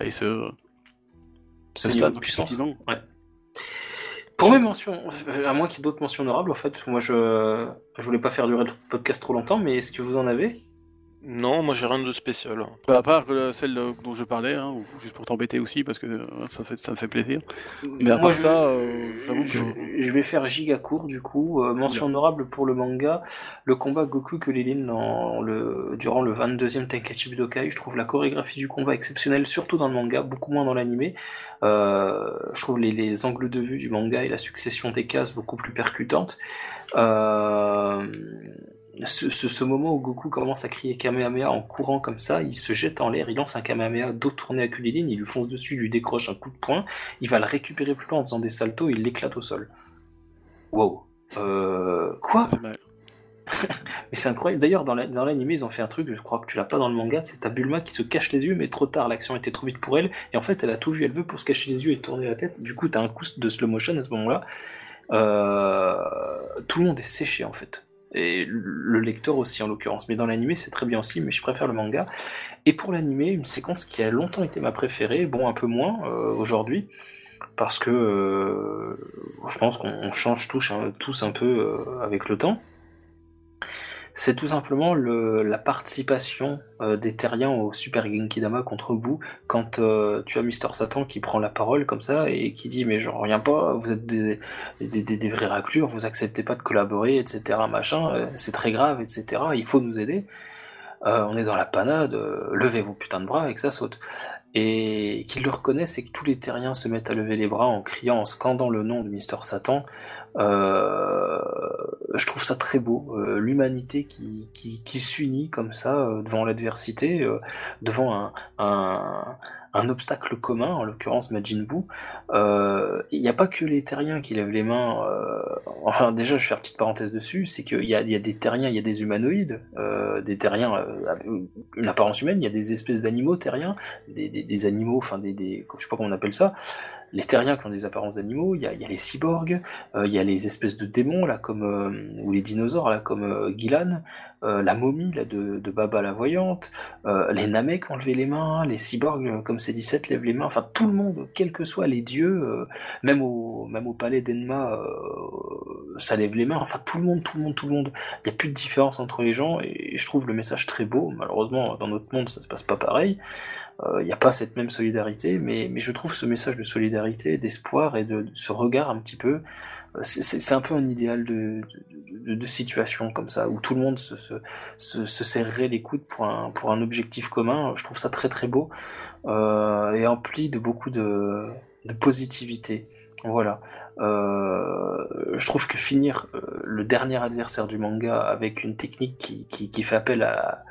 et ce, ce stade. Ouais. Pour mes mentions, à moins qu'il y ait d'autres mentions honorables, en fait, moi je je voulais pas faire durer le podcast trop longtemps, mais est-ce que vous en avez? Non, moi j'ai rien de spécial. Bah, à part euh, celle euh, dont je parlais, hein, ou juste pour t'embêter aussi, parce que euh, ça, fait, ça me fait plaisir. Mais à Moi, part je- ça, euh, j'avoue que... Je, je vais faire giga court du coup. Euh, mention honorable pour le manga, le combat Goku Kulilin dans le, durant le 22e Tenkaichi Budokai. Je trouve la chorégraphie du combat exceptionnelle, surtout dans le manga, beaucoup moins dans l'animé. Euh, je trouve les, les angles de vue du manga et la succession des cases beaucoup plus percutantes. Euh, ce, ce- ce moment où Goku commence à crier Kamehameha en courant comme ça, il se jette en l'air, il lance un Kamehameha dos tourné à Kulilin, il lui fonce dessus, il lui décroche un coup de poing, il va le récupérer plus loin en faisant des saltos, il l'éclate au sol. Wow. Euh, quoi. Mais c'est incroyable. D'ailleurs, dans la- dans l'animé, ils ont fait un truc, je crois que tu l'as pas dans le manga, c'est ta Bulma qui se cache les yeux, mais trop tard, l'action était trop vite pour elle, et en fait, elle a tout vu, elle veut pour se cacher les yeux et tourner la tête, du coup, t'as un coup de slow motion à ce moment-là. Euh, tout le monde est séché, en fait. Et le lecteur aussi, en l'occurrence. Mais dans l'animé, c'est très bien aussi, mais je préfère le manga. Et pour l'animé, une séquence qui a longtemps été ma préférée, bon, un peu moins euh, aujourd'hui, parce que euh, je pense qu'on on change tous, hein, tous un peu euh, avec le temps. C'est tout simplement le, la participation euh, des Terriens au Super Genkidama contre Boo quand euh, tu as Mister Satan qui prend la parole comme ça et qui dit mais j'en reviens pas, vous êtes des, des, vrais raclures, vous acceptez pas de collaborer, etc. machin, euh, c'est très grave, etc. Il faut nous aider. On est dans la panade, levez vos putains de bras et que ça saute. Et qu'ils le reconnaissent et que tous les terriens se mettent à lever les bras en criant, en scandant le nom de Mister Satan. Euh, je trouve ça très beau. Euh, L'humanité qui, s'unit comme ça euh, devant l'adversité, devant un, obstacle commun, en l'occurrence Majin Buu. Il n'y a pas que les terriens qui lèvent les mains. enfin, déjà, je vais faire une petite parenthèse dessus, c'est qu'il y a, des terriens, il y a des humanoïdes, des terriens, avec une apparence humaine, il y a des espèces d'animaux terriens, des animaux, enfin des, des, je sais pas comment on appelle ça, les terriens qui ont des apparences d'animaux, il y a, les cyborgs, euh, il y a les espèces de démons là comme euh, ou les dinosaures là comme euh, Gilan, la momie là de, Baba la voyante, les Namek ont levé les mains, les cyborgs comme C17 lèvent les mains, enfin tout le monde, quels que soient les dieux, même au même au palais d'Enma, ça lève les mains, enfin tout le monde, tout le monde, tout le monde. Il n'y a plus de différence entre les gens et je trouve le message très beau. Malheureusement dans notre monde ça se passe pas pareil. Euh, Il n'y a pas cette même solidarité, mais, mais je trouve ce message de solidarité, d'espoir et de, ce regard un petit peu, euh, c'est- un peu un idéal de, de, situation comme ça, où tout le monde se, se, se, se serrerait les coudes pour un, pour un objectif commun. Je trouve ça très très beau euh, et empli de beaucoup de, positivité. Voilà. Euh, je trouve que finir euh, le dernier adversaire du manga avec une technique qui, qui fait appel à,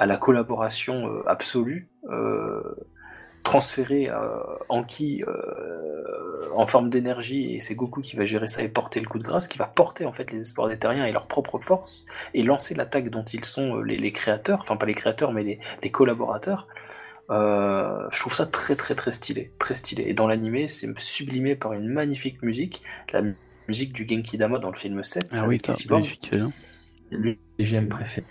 à la collaboration euh, absolue, euh, transférée euh, en qui euh, en forme d'énergie, et c'est Goku qui va gérer ça et porter le coup de grâce, qui va porter en fait les espoirs des terriens et leur propre force, et lancer l'attaque dont ils sont euh, les, les créateurs, enfin pas les créateurs mais les, les collaborateurs. Euh, je trouve ça très très très stylé, très stylé. Et dans l'animé, c'est sublimé par une magnifique musique, la mu- musique du Genki Dama dans le film 7. Ah oui, magnifique, c'est bien. le GM préféré.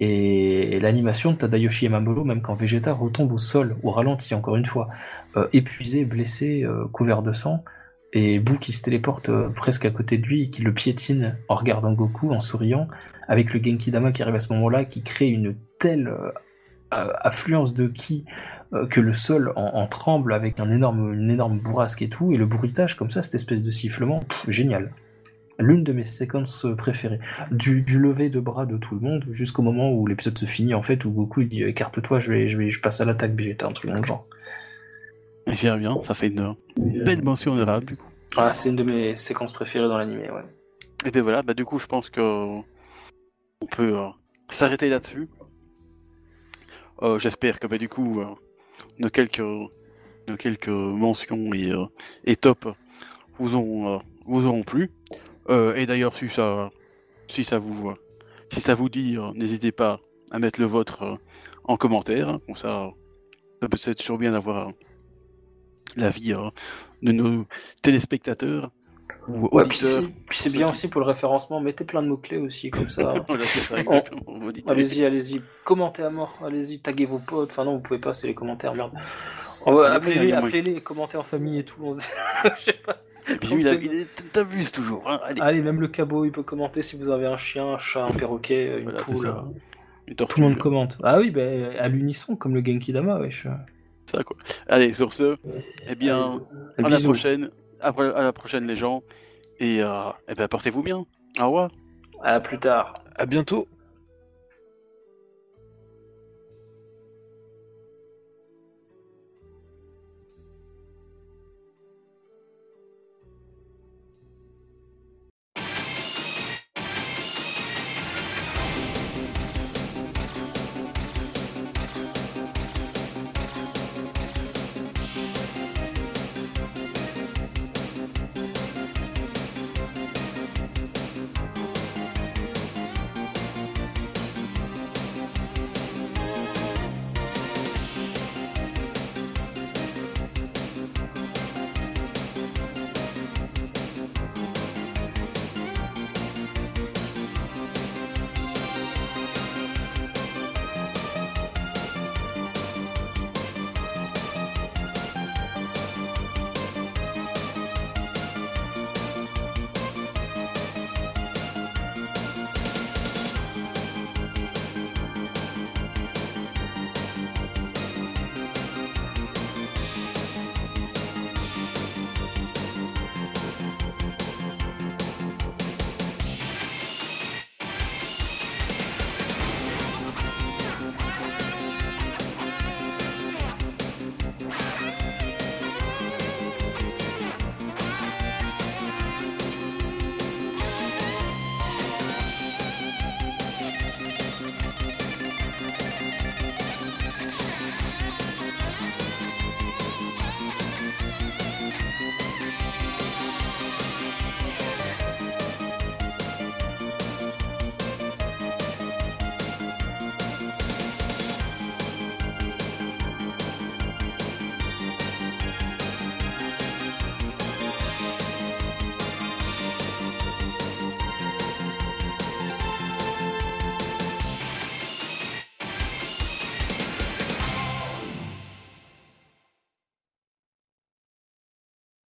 Et l'animation de Tadayoshi Yamamuro, même quand Vegeta retombe au sol, au ralenti, encore une fois, euh, épuisé, blessé, euh, couvert de sang, et Boo qui se téléporte euh, presque à côté de lui et qui le piétine en regardant Goku, en souriant, avec le Genki Dama qui arrive à ce moment-là, qui crée une telle affluence de ki que le sol en, tremble avec une énorme bourrasque et tout, et le bruitage comme ça, cette espèce de sifflement, génial. L'une de mes séquences préférées. Du, du lever de bras de tout le monde jusqu'au moment où l'épisode se finit, en fait, où Goku dit écarte-toi, je, vais, je, vais, je passe à l'attaque Vegeta, un truc dans le genre. Bien, bien, ça fait une, une belle mention honorable du coup. Ah, c'est une de mes séquences préférées dans l'animé, ouais. Et bien voilà, bah du coup je pense que on peut euh, s'arrêter là-dessus. Euh, J'espère que bah, du coup euh, nos quelques nos quelques mentions et, euh, et top vous ont euh, vous auront plu. Euh, et d'ailleurs si ça si ça vous si ça vous dit, euh, n'hésitez pas à mettre le vôtre euh, en commentaire. Comme ça, ça peut être toujours bien d'avoir l'avis de nos téléspectateurs ou Ouais, puis c'est- bien aussi pour le référencement, mettez plein de mots-clés aussi, comme ça. Allez-y, allez-y, commentez à mort, allez-y, taguez vos potes. Enfin, non, vous pouvez pas, c'est les commentaires, merde. On va- Allez, Appelez-les, appelez-les, commentez en famille et tout. on se- Je sais pas. Bisous, il a- il est- t'abuses toujours. hein. Allez, Allez, même le cabot, il peut commenter si vous avez un chien, un chat, un perroquet, une voilà, c'est poule. ça. Tortue, Tout le monde euh, commente. Ah oui, ben à l'unisson, comme le Genki Dama, wesh. ça, quoi. Allez, sur ce, eh bien, à la Bisous. prochaine. Après, à la prochaine, les gens. Et, euh, eh ben, portez-vous bien. Au revoir. À plus tard. À bientôt.